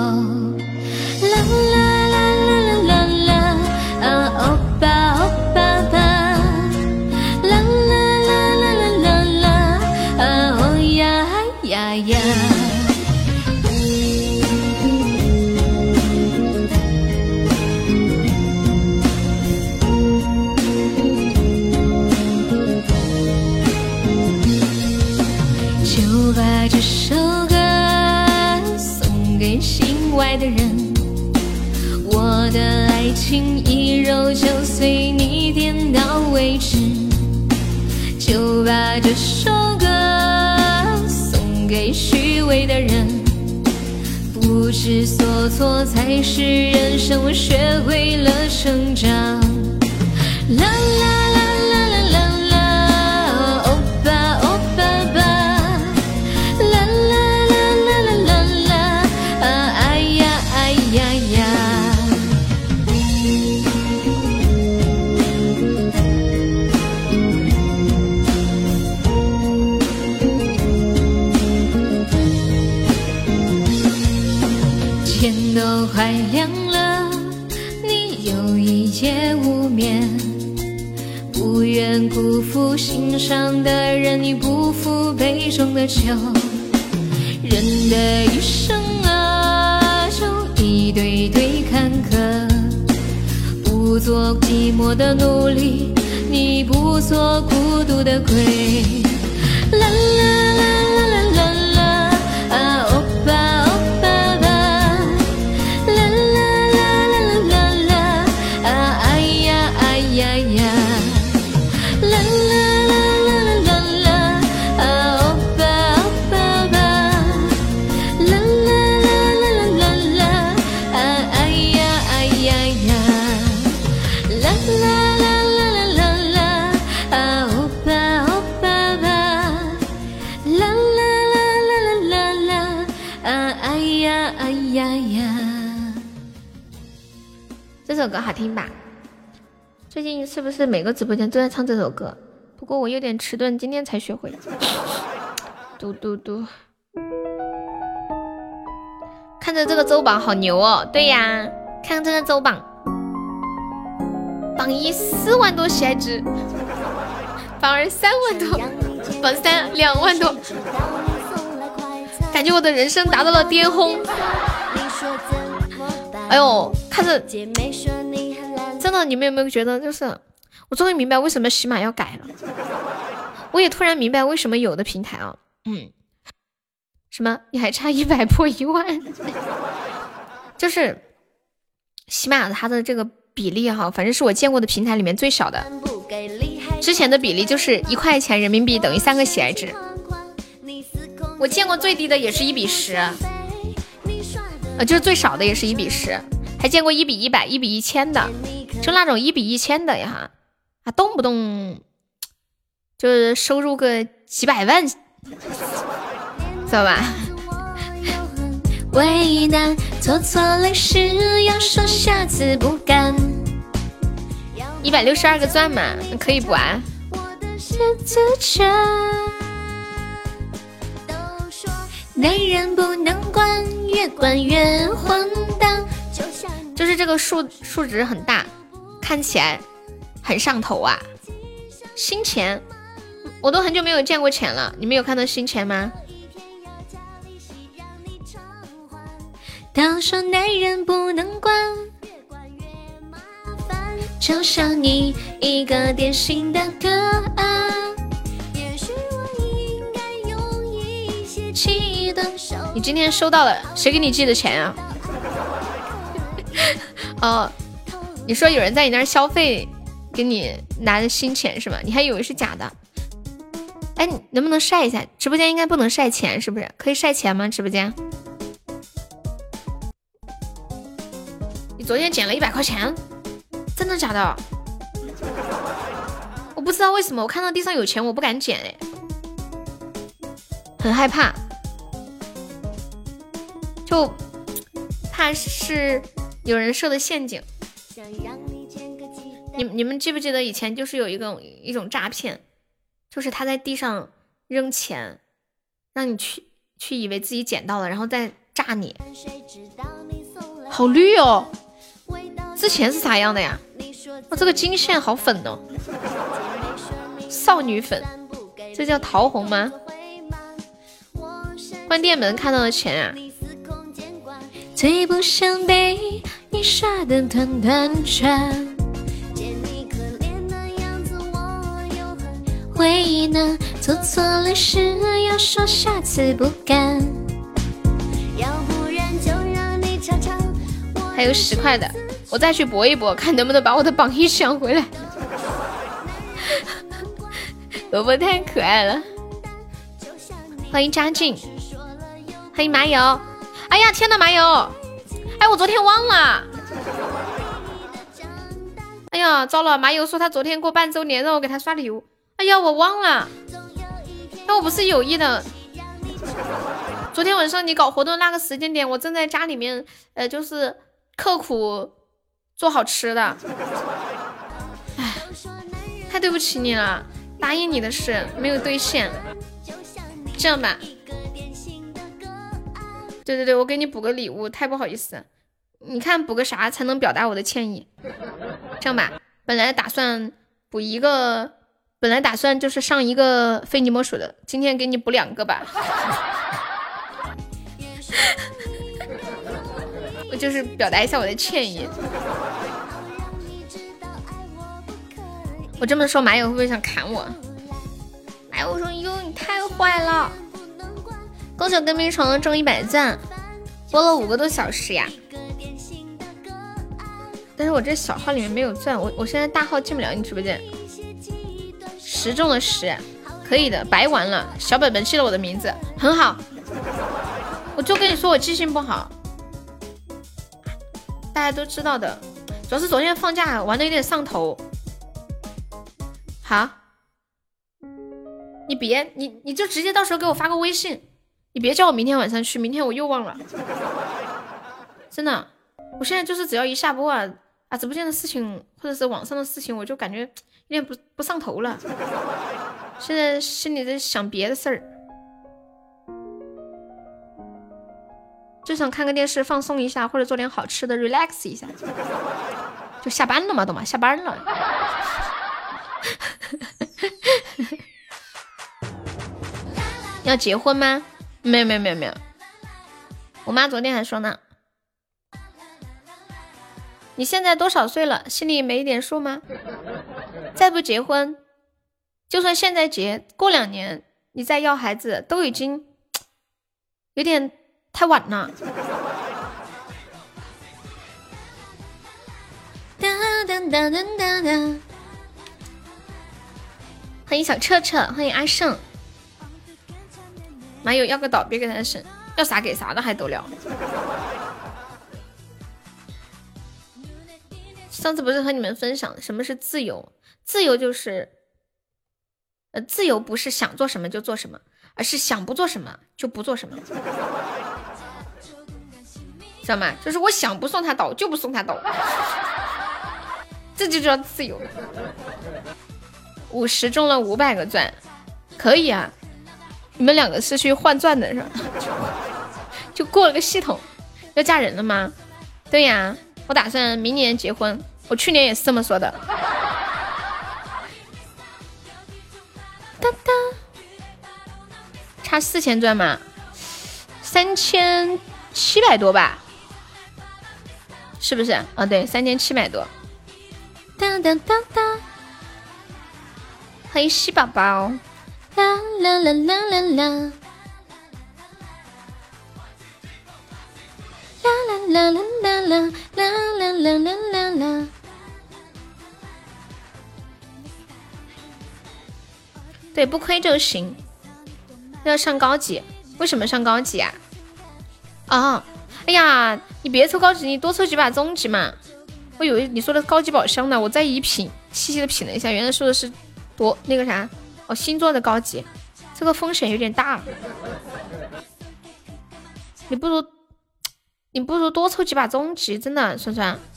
啦啦啦啦啦啦，啊欧巴欧，情一揉就随你点到为止。就把这首歌送给虚伪的人，不知所措才是人生，我学会了成长。啦啦啦上的人，你不负杯中的酒。人的一生啊，就一堆堆坎坷。不做寂寞的奴隶，你不做孤独的鬼。啦啦啦啦是不是每个直播间都在唱这首歌？不过我有点迟钝，今天才学会。嘟嘟嘟，看着这个周榜好牛哦！对呀，看这个周榜，榜一四万多喜爱值，榜二三万多，榜三两万多，感觉我的人生达到了巅峰。哎呦，看着真的，你们有没有觉得，就是我终于明白为什么喜马要改了。我也突然明白为什么有的平台啊，嗯，什么你还差一百破一万，就是喜马它的这个比例哈，反正是我见过的平台里面最少的。之前的比例就是一块钱人民币等于三个喜爱值，我见过最低的也是一比十，呃，就是最少的也是一比十，还见过一比一百、一比一千的，就那种一比一千的呀，啊，动不动就是收入个几百万，知道吧？为难，做错了事要说下次不敢。一百六十二个钻嘛，那可以补啊。男人不能惯，越管越。就是这个数数值很大，看起来很上头啊！新钱，我都很久没有见过钱了，你们有看到新钱吗？都说男人不能管，就像你一个典型的个案。你今天收到了谁给你寄的钱啊？哦，你说有人在你那儿消费，给你拿的新钱是吧？你还以为是假的？哎，你能不能晒一下？直播间应该不能晒钱，是不是？可以晒钱吗？直播间？你昨天捡了一百块钱，真的假的？我不知道为什么，我看到地上有钱，我不敢捡，哎，很害怕，就怕是。有人设的陷阱，你你们记不记得以前就是有一个一种诈骗，就是他在地上扔钱，让你去去以为自己捡到了，然后再炸你，好绿哦！之前是啥样的呀？我这个金线好粉哦，少女粉，这叫桃红吗？关店门看到的钱啊！最不想被你耍的团团转，见你可怜的样子我又很为难，做错了事要说下次不敢，要不然就让你尝尝。还有十块的，我再去搏一搏，看能不能把我的榜一抢回来。萝卜太可爱了，欢迎嘉靖，欢迎麻油。哎呀，天呐，麻油！哎，我昨天忘了。哎呀，糟了！麻油说他昨天过半周年，让我给他刷礼物。哎呀，我忘了。但我不是有意的。昨天晚上你搞活动那个时间点，我正在家里面，呃，就是刻苦做好吃的。哎，太对不起你了，答应你的事没有兑现。这样吧。对对对，我给你补个礼物，太不好意思。你看补个啥才能表达我的歉意？这样吧，本来打算补一个，本来打算就是上一个非你莫属的，今天给你补两个吧。我就是表达一下我的歉意。我这么说，马友会不会想砍我？马友说：“哟，你太坏了。”恭喜跟屁虫中一百赞，播了五个多小时呀！但是我这小号里面没有钻，我我现在大号进不了你直播间。十中了十，可以的，白玩了。小本本记了我的名字，很好。我就跟你说我记性不好，大家都知道的。主要是昨天放假玩的有点上头。好，你别你你就直接到时候给我发个微信。你别叫我明天晚上去，明天我又忘了，真的。我现在就是只要一下播啊啊，直播间的事情或者是网上的事情，我就感觉有点不不上头了。现在心里在想别的事儿，就想看个电视放松一下，或者做点好吃的 relax 一下。就下班了嘛，懂吗？下班了。要结婚吗？没有没有没有没有，我妈昨天还说呢。你现在多少岁了？心里没一点数吗？再不结婚，就算现在结，过两年你再要孩子，都已经有点太晚了。哒哒哒哒哒哒！欢迎小彻彻，欢迎阿胜。马友要个岛，别给他省，要啥给啥的还得了？上次不是和你们分享什么是自由？自由就是，呃，自由不是想做什么就做什么，而是想不做什么就不做什么，知道吗？就是我想不送他岛就不送他岛，这就叫自由。五十中了五百个钻，可以啊。你们两个是去换钻的是吧？就过了个系统。要嫁人了吗？对呀，我打算明年结婚。我去年也是这么说的。哒哒，差四千钻吗？三千七百多吧？是不是？啊，对，三千七百多。哒哒哒哒，欢迎西宝宝。啦啦啦啦啦啦。啦啦啦啦啦啦啦啦啦啦啦。对，不亏就行。要上高级，为什么上高级啊？啊，哎呀，你别抽高级，你多抽几把中级嘛。我以为你说的高级宝箱呢，我再一品，细细的品了一下，原来说的是多那个啥哦，星座的高级，这个风险有点大。你不如，你不如多抽几把中级，真的，酸酸。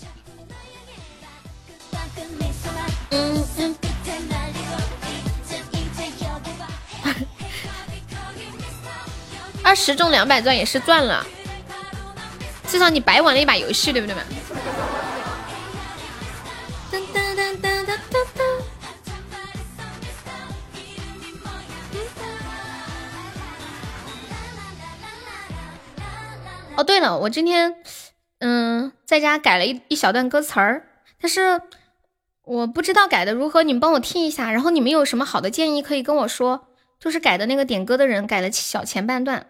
二十中两百钻也是赚了，至少你白玩了一把游戏，对不对嘛？哦，对了，我今天嗯在家改了一一小段歌词儿，但是我不知道改的如何，你们帮我听一下，然后你们有什么好的建议可以跟我说。就是改的那个点歌的人改了小前半段，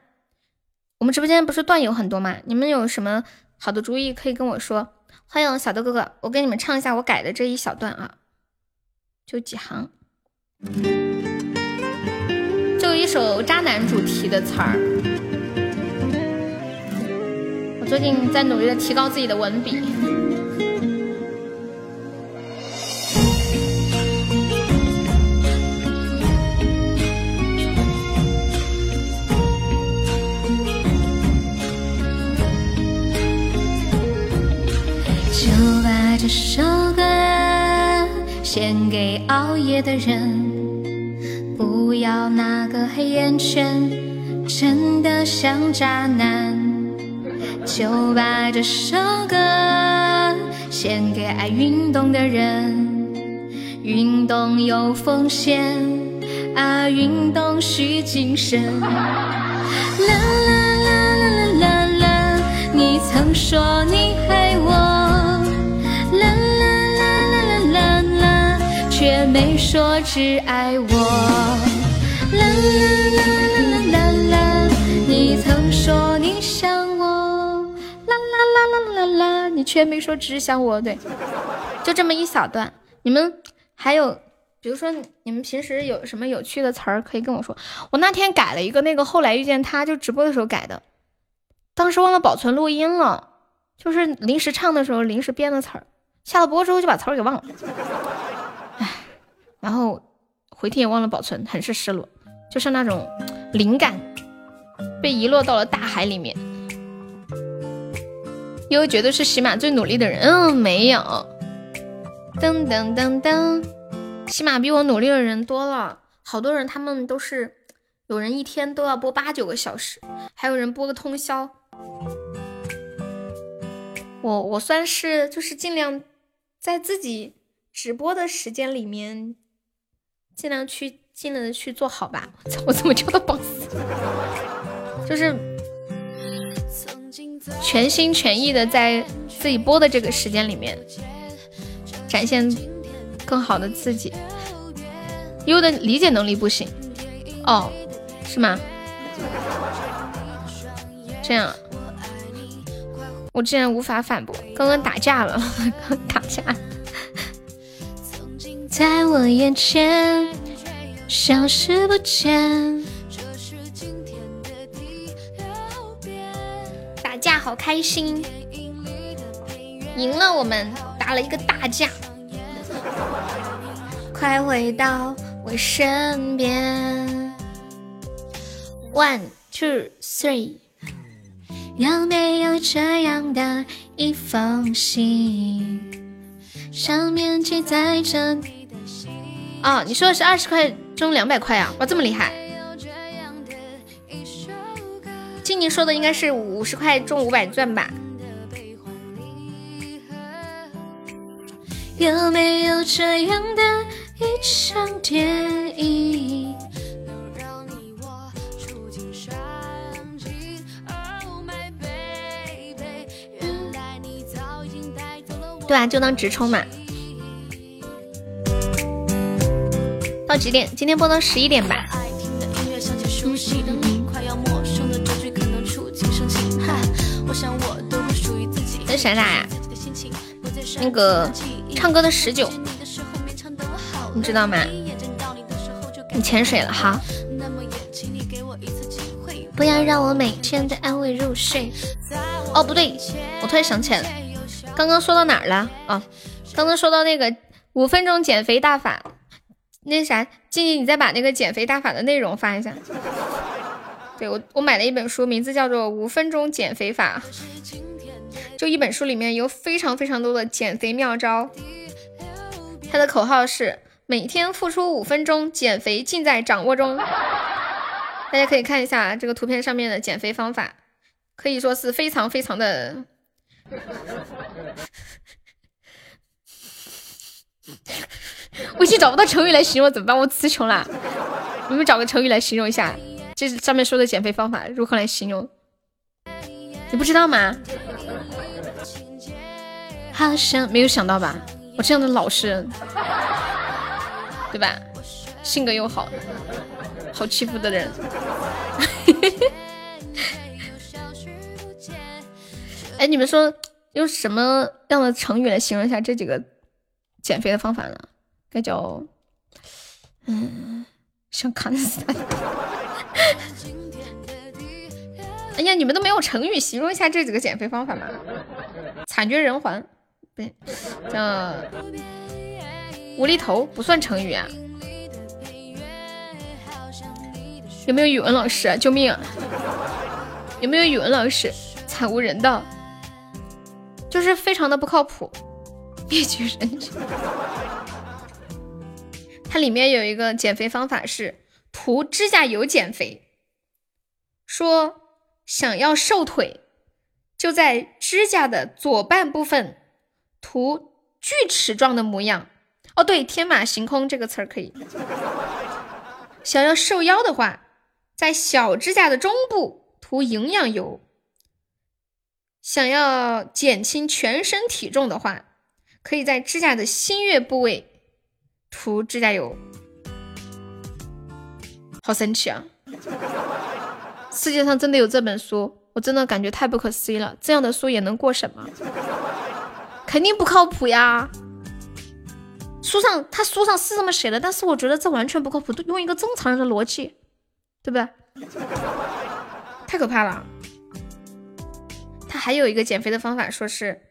我们直播间不是段友很多吗？你们有什么好的主意可以跟我说。欢迎小豆哥哥，我给你们唱一下我改的这一小段啊，就几行，就一首渣男主题的词儿。最近在努力的提高自己的文笔。这首歌献给熬夜的人，不要那个黑眼圈真的像渣男。就把这首歌献给爱运动的人，运动有风险啊，运动需谨慎。啦啦啦啦啦啦啦，你曾说你爱我。啦啦啦啦啦啦啦却没说只爱我。啦啦啦啦啦啦，你曾说你想我。啦啦啦啦啦，你却没说只想我。对，就这么一小段。你们还有，比如说你们平时有什么有趣的词儿可以跟我说。我那天改了一个那个后来遇见他，就直播的时候改的，当时忘了保存录音了，就是临时唱的时候临时编的词儿，下了播之后就把词儿给忘了。然后回听也忘了保存，很是失落，就是那种灵感被遗落到了大海里面。因为绝对是喜马最努力的人，嗯，没有，噔噔噔噔，喜马比我努力的人多了，好多人他们都是有人一天都要播八九个小时，还有人播个通宵。我我算是就是尽量在自己直播的时间里面。尽量去尽量的去做好吧。我怎么叫到 boss？就是全心全意的在自己播的这个时间里面，展现更好的自己。优的理解能力不行哦，是吗？这样，我竟然无法反驳。刚刚打架了，刚打架。在我眼前消失不见。好开心，赢了我们打了一个大架。快回到我身边。One two three，有没有这样的一封信？上面记载着你的心。哦，你说的是二十块中两百块啊？哇，这么厉害！静静说的应该是五十块中五百钻吧。有没有这样的一场电影，能让你我触景伤情？Oh my baby，原来你早已经带走了我。对啊，就当直充嘛。到几点？今天播到十一点吧。爱听的音乐像。那啥啥呀？那个唱歌的十九，你知道吗？你潜水了哈？不要让我每天的安慰入睡。哦，不对，我突然想起来了，刚刚说到哪儿了？哦，刚刚说到那个五分钟减肥大法。那啥，静静，你再把那个减肥大法的内容发一下。对我，我买了一本书，名字叫做《五分钟减肥法》。就一本书里面有非常非常多的减肥妙招。它的口号是每天付出五分钟，减肥尽在掌握中。大家可以看一下这个图片上面的减肥方法，可以说是非常非常的。我已经找不到成语来形容，怎么办？我词穷了。你们找个成语来形容一下，这上面说的减肥方法如何来形容？你不知道吗？好像没有想到吧？我这样的老实人，对吧？性格又好，好欺负的人。哎，你们说用什么样的成语来形容一下这几个减肥的方法呢？该叫，嗯，想砍死他。哎呀，你们都没有成语形容一下这几个减肥方法吗？惨绝人寰，不对，叫无厘头不算成语啊。有没有语文老师？啊救命！有没有语文老师？惨无人道，就是非常的不靠谱，灭绝人群。它里面有一个减肥方法是涂指甲油减肥，说想要瘦腿，就在指甲的左半部分涂锯齿状的模样。哦，对，天马行空这个词儿可以。想要瘦腰的话，在小指甲的中部涂营养油。想要减轻全身体重的话，可以在指甲的心月部位。涂指甲油，好神奇啊！世界上真的有这本书，我真的感觉太不可思议了。这样的书也能过审吗？肯定不靠谱呀！书上他书上是这么写的，但是我觉得这完全不靠谱。用一个正常人的逻辑，对不对？太可怕了！他还有一个减肥的方法，说是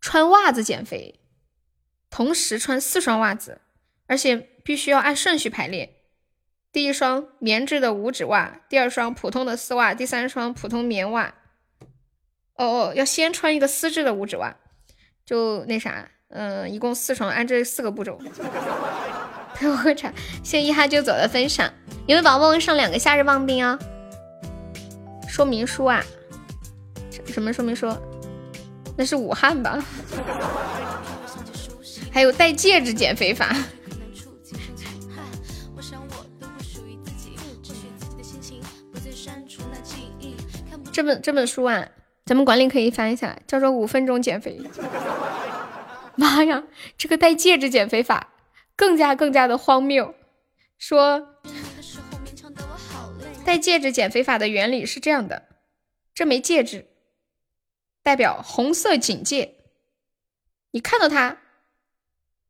穿袜子减肥。同时穿四双袜子，而且必须要按顺序排列。第一双棉质的五指袜，第二双普通的丝袜，第三双普通棉袜。哦哦，要先穿一个丝质的五指袜，就那啥，嗯，一共四双，按这四个步骤。陪我喝茶，谢谢一哈就走的分享。有没有宝宝上两个夏日棒冰啊？说明书啊？什么说明书？那是武汉吧？还有戴戒指减肥法，这本这本书啊，咱们管理可以翻一下，叫做《五分钟减肥》。妈呀，这个戴戒指减肥法更加更加的荒谬。说戴戒指减肥法的原理是这样的：这枚戒指代表红色警戒，你看到它。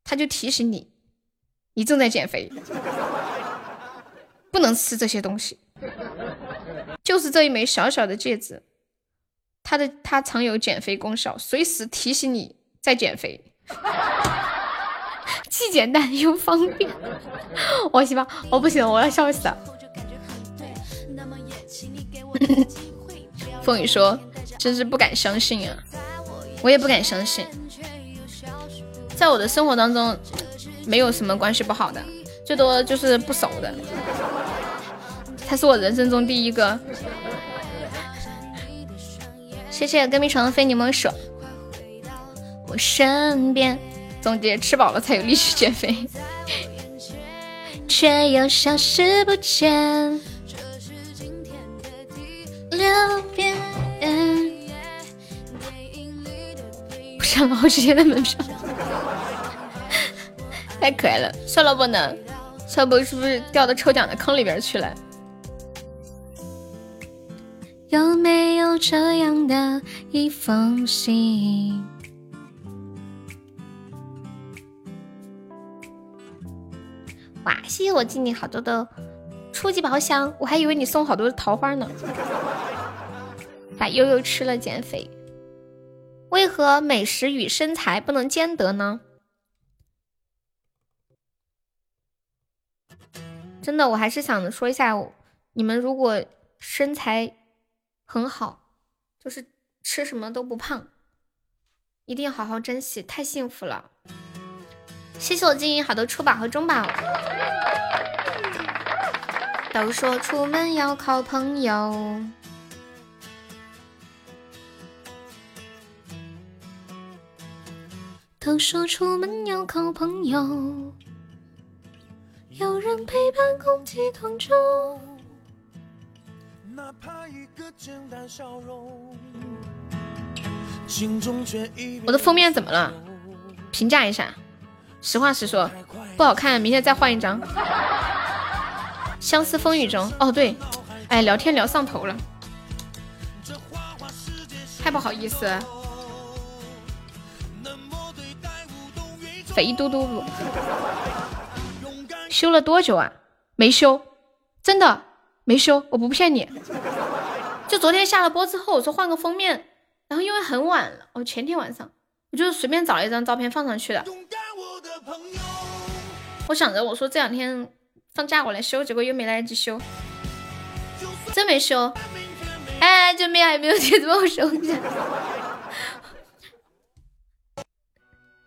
他就提醒你，你正在减肥，不能吃这些东西。就是这一枚小小的戒指，它的它藏有减肥功效，随时提醒你在减肥，既简单又方便。我希望我不行，我要笑死了。风雨说：“真是不敢相信啊，我也不敢相信。”在我的生活当中，没有什么关系不好的，最多就是不熟的。他是我人生中第一个谢谢隔壁床的非你莫属。我身边，总结吃饱了才有力气减肥，却又消失不见。留恋，不上了好几天的门票，太可爱了。算了，不能，小博是不是掉到抽奖的坑里边去了？有没有这样的一封信？哇，谢谢我静静好多的初级宝箱，我还以为你送好多桃花呢。把悠悠吃了减肥，为何美食与身材不能兼得呢？真的，我还是想说一下，你们如果身材。很好，就是吃什么都不胖，一定好好珍惜，太幸福了。谢谢我经营好的初宝和中宝。都说出门要靠朋友，都说出门要靠朋友，有人陪伴共济同舟。哪怕一个简单笑容，我的封面怎么了？评价一下，实话实说，不好看，明天再换一张。相思风雨中，哦对，哎，聊天聊上头了，太不好意思。肥嘟嘟不？修 了多久啊？没修，真的。没修，我不骗你。就昨天下了播之后，我说换个封面，然后因为很晚了，哦，前天晚上，我就随便找了一张照片放上去的。我想着我说这两天放假我来修，结果又没来得及修，真没修。哎，救命啊！有没有铁子帮我修一下？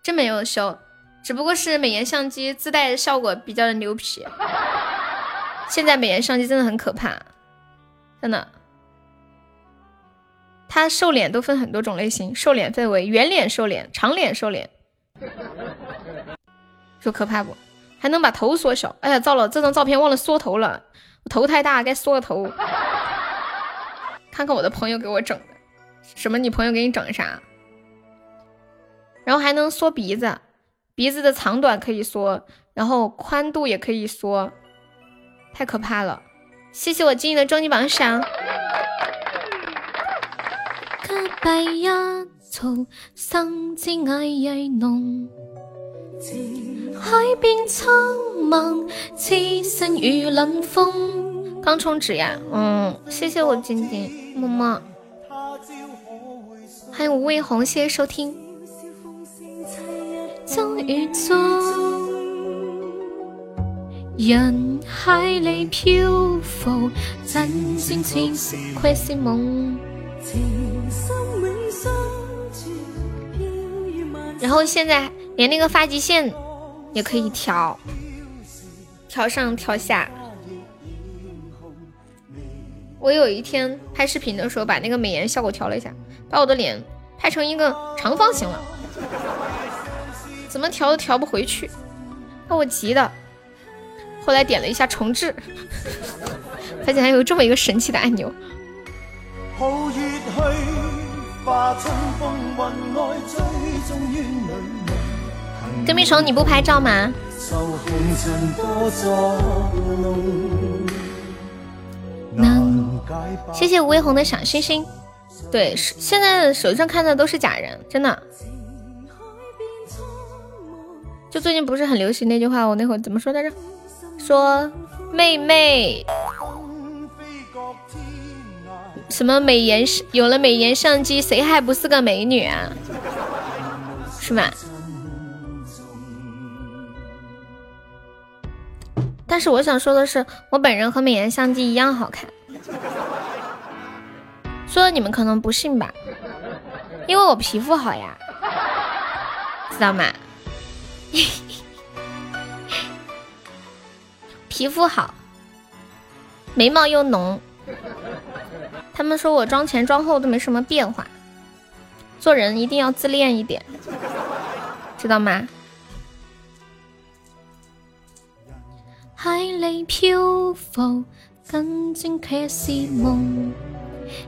真没有修，只不过是美颜相机自带效果比较的牛皮。现在美颜相机真的很可怕，真的。它瘦脸都分很多种类型，瘦脸分为圆脸瘦脸、长脸瘦脸，说可怕不？还能把头缩小。哎呀，糟了，这张照片忘了缩头了，我头太大，该缩个头。看看我的朋友给我整的，什么？你朋友给你整的啥？然后还能缩鼻子，鼻子的长短可以缩，然后宽度也可以缩。太可怕了！谢谢我静怡的终极榜上。刚充值呀，嗯，谢谢我静静，么么。欢迎吴卫红，谢谢收听。人海里漂浮，真心情窥是梦。然后现在连那个发际线也可以调，调上调下。我有一天拍视频的时候，把那个美颜效果调了一下，把我的脸拍成一个长方形了，怎么调都调不回去，把我急的。后来点了一下重置，发现还有这么一个神奇的按钮。跟屁虫，你不拍照吗？谢谢吴微红的小星星。对，现在手机上看的都是假人，真的。就最近不是很流行那句话，我那会怎么说来着？说妹妹，什么美颜有了美颜相机，谁还不是个美女啊？是吧？但是我想说的是，我本人和美颜相机一样好看。说你们可能不信吧？因为我皮肤好呀，知道吗？皮肤好，眉毛又浓，他们说我妆前妆后都没什么变化，做人一定要自恋一点，知道吗？海里漂浮，更正却是梦。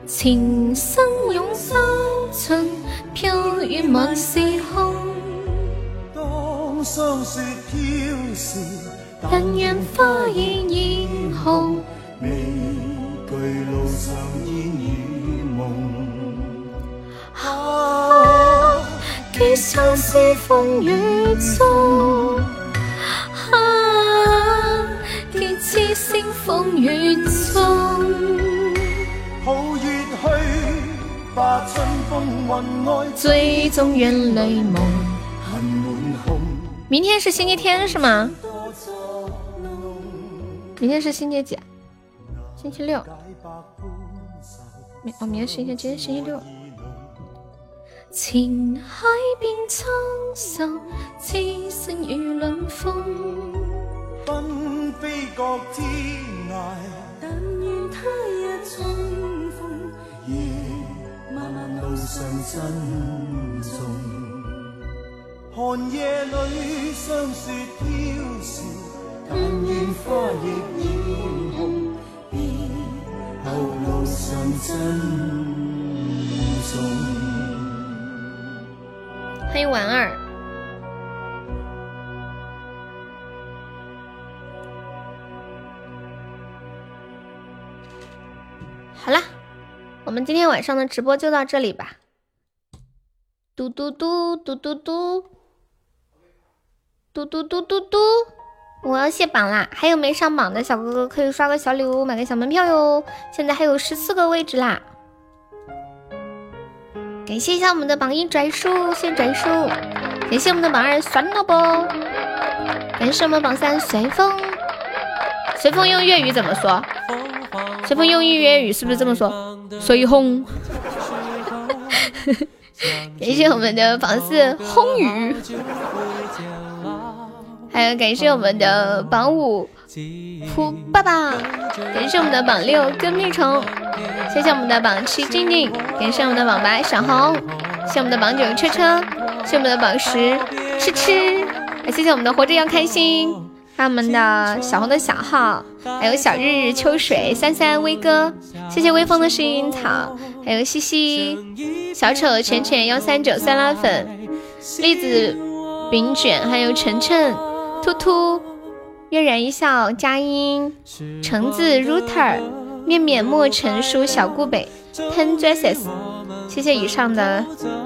情深涌深尽，飘于满时空。当霜雪飘时，但愿花已艳红。未惧路上烟雨梦。啊，几相思风雨中。啊，几痴心风雨中。好月去，把春风运爱最终愿泪蒙。明天是星期天是吗？明天是星期几？星期六。明哦，明天星期今天星期六。情海变苍愁，痴心如冷风。纷飞各天涯，但愿他日重逢。漫漫路上珍重，寒夜里霜雪飘时，但愿花亦艳红。别后路上珍重。欢迎婉儿。好啦。我们今天晚上的直播就到这里吧。嘟嘟嘟嘟嘟嘟，嘟嘟嘟嘟嘟，我要卸榜啦！还有没上榜的小哥哥可以刷个小礼物，买个小门票哟。现在还有十四个位置啦！感谢一下我们的榜一拽叔，谢谢拽叔。感谢我们的榜二酸萝卜，感谢我们榜三随风。随风用粤语怎么说？随风用粤语是不是这么说？随风，感谢我们的榜四轰雨，还有感谢我们的榜五胡爸爸，感谢我们的榜六跟屁虫，谢谢我们的榜七静静，感谢我们的榜八小红，谢我们的榜九车车，谢我们的榜十吃吃，谢谢我们的活着要开心。还有我们的小红的小号，还有小日日秋水三三威哥，谢谢微风的薰衣草，还有西西小丑浅浅幺三九酸辣粉栗子饼卷，还有晨晨突突嫣然一笑佳音橙子 router 面面莫成书小顾北 ten dresses，谢谢以上的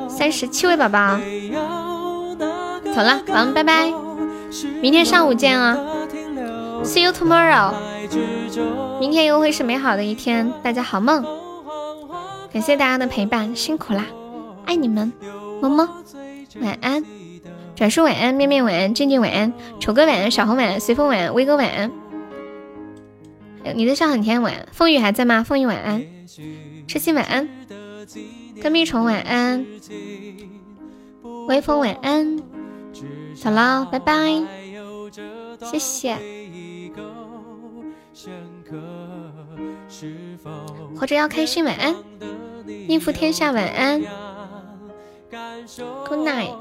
三十七位宝宝，走了，宝宝拜拜。明天上午见啊，See you tomorrow。明天又会是美好的一天，大家好梦。感谢大家的陪伴，辛苦啦，爱你们，么么，晚安。转述晚安，面面晚安，静静晚安，丑哥晚安，小红晚安，随风晚安，威哥晚安。你的笑很甜，晚安。风雨还在吗？风雨晚安，痴心晚安，跟蜜虫晚安，微风晚安。走了，拜拜，谢谢。活着要开心，晚安。应付天下，晚安。Good night。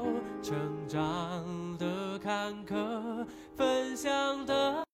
成长的坎坷分享的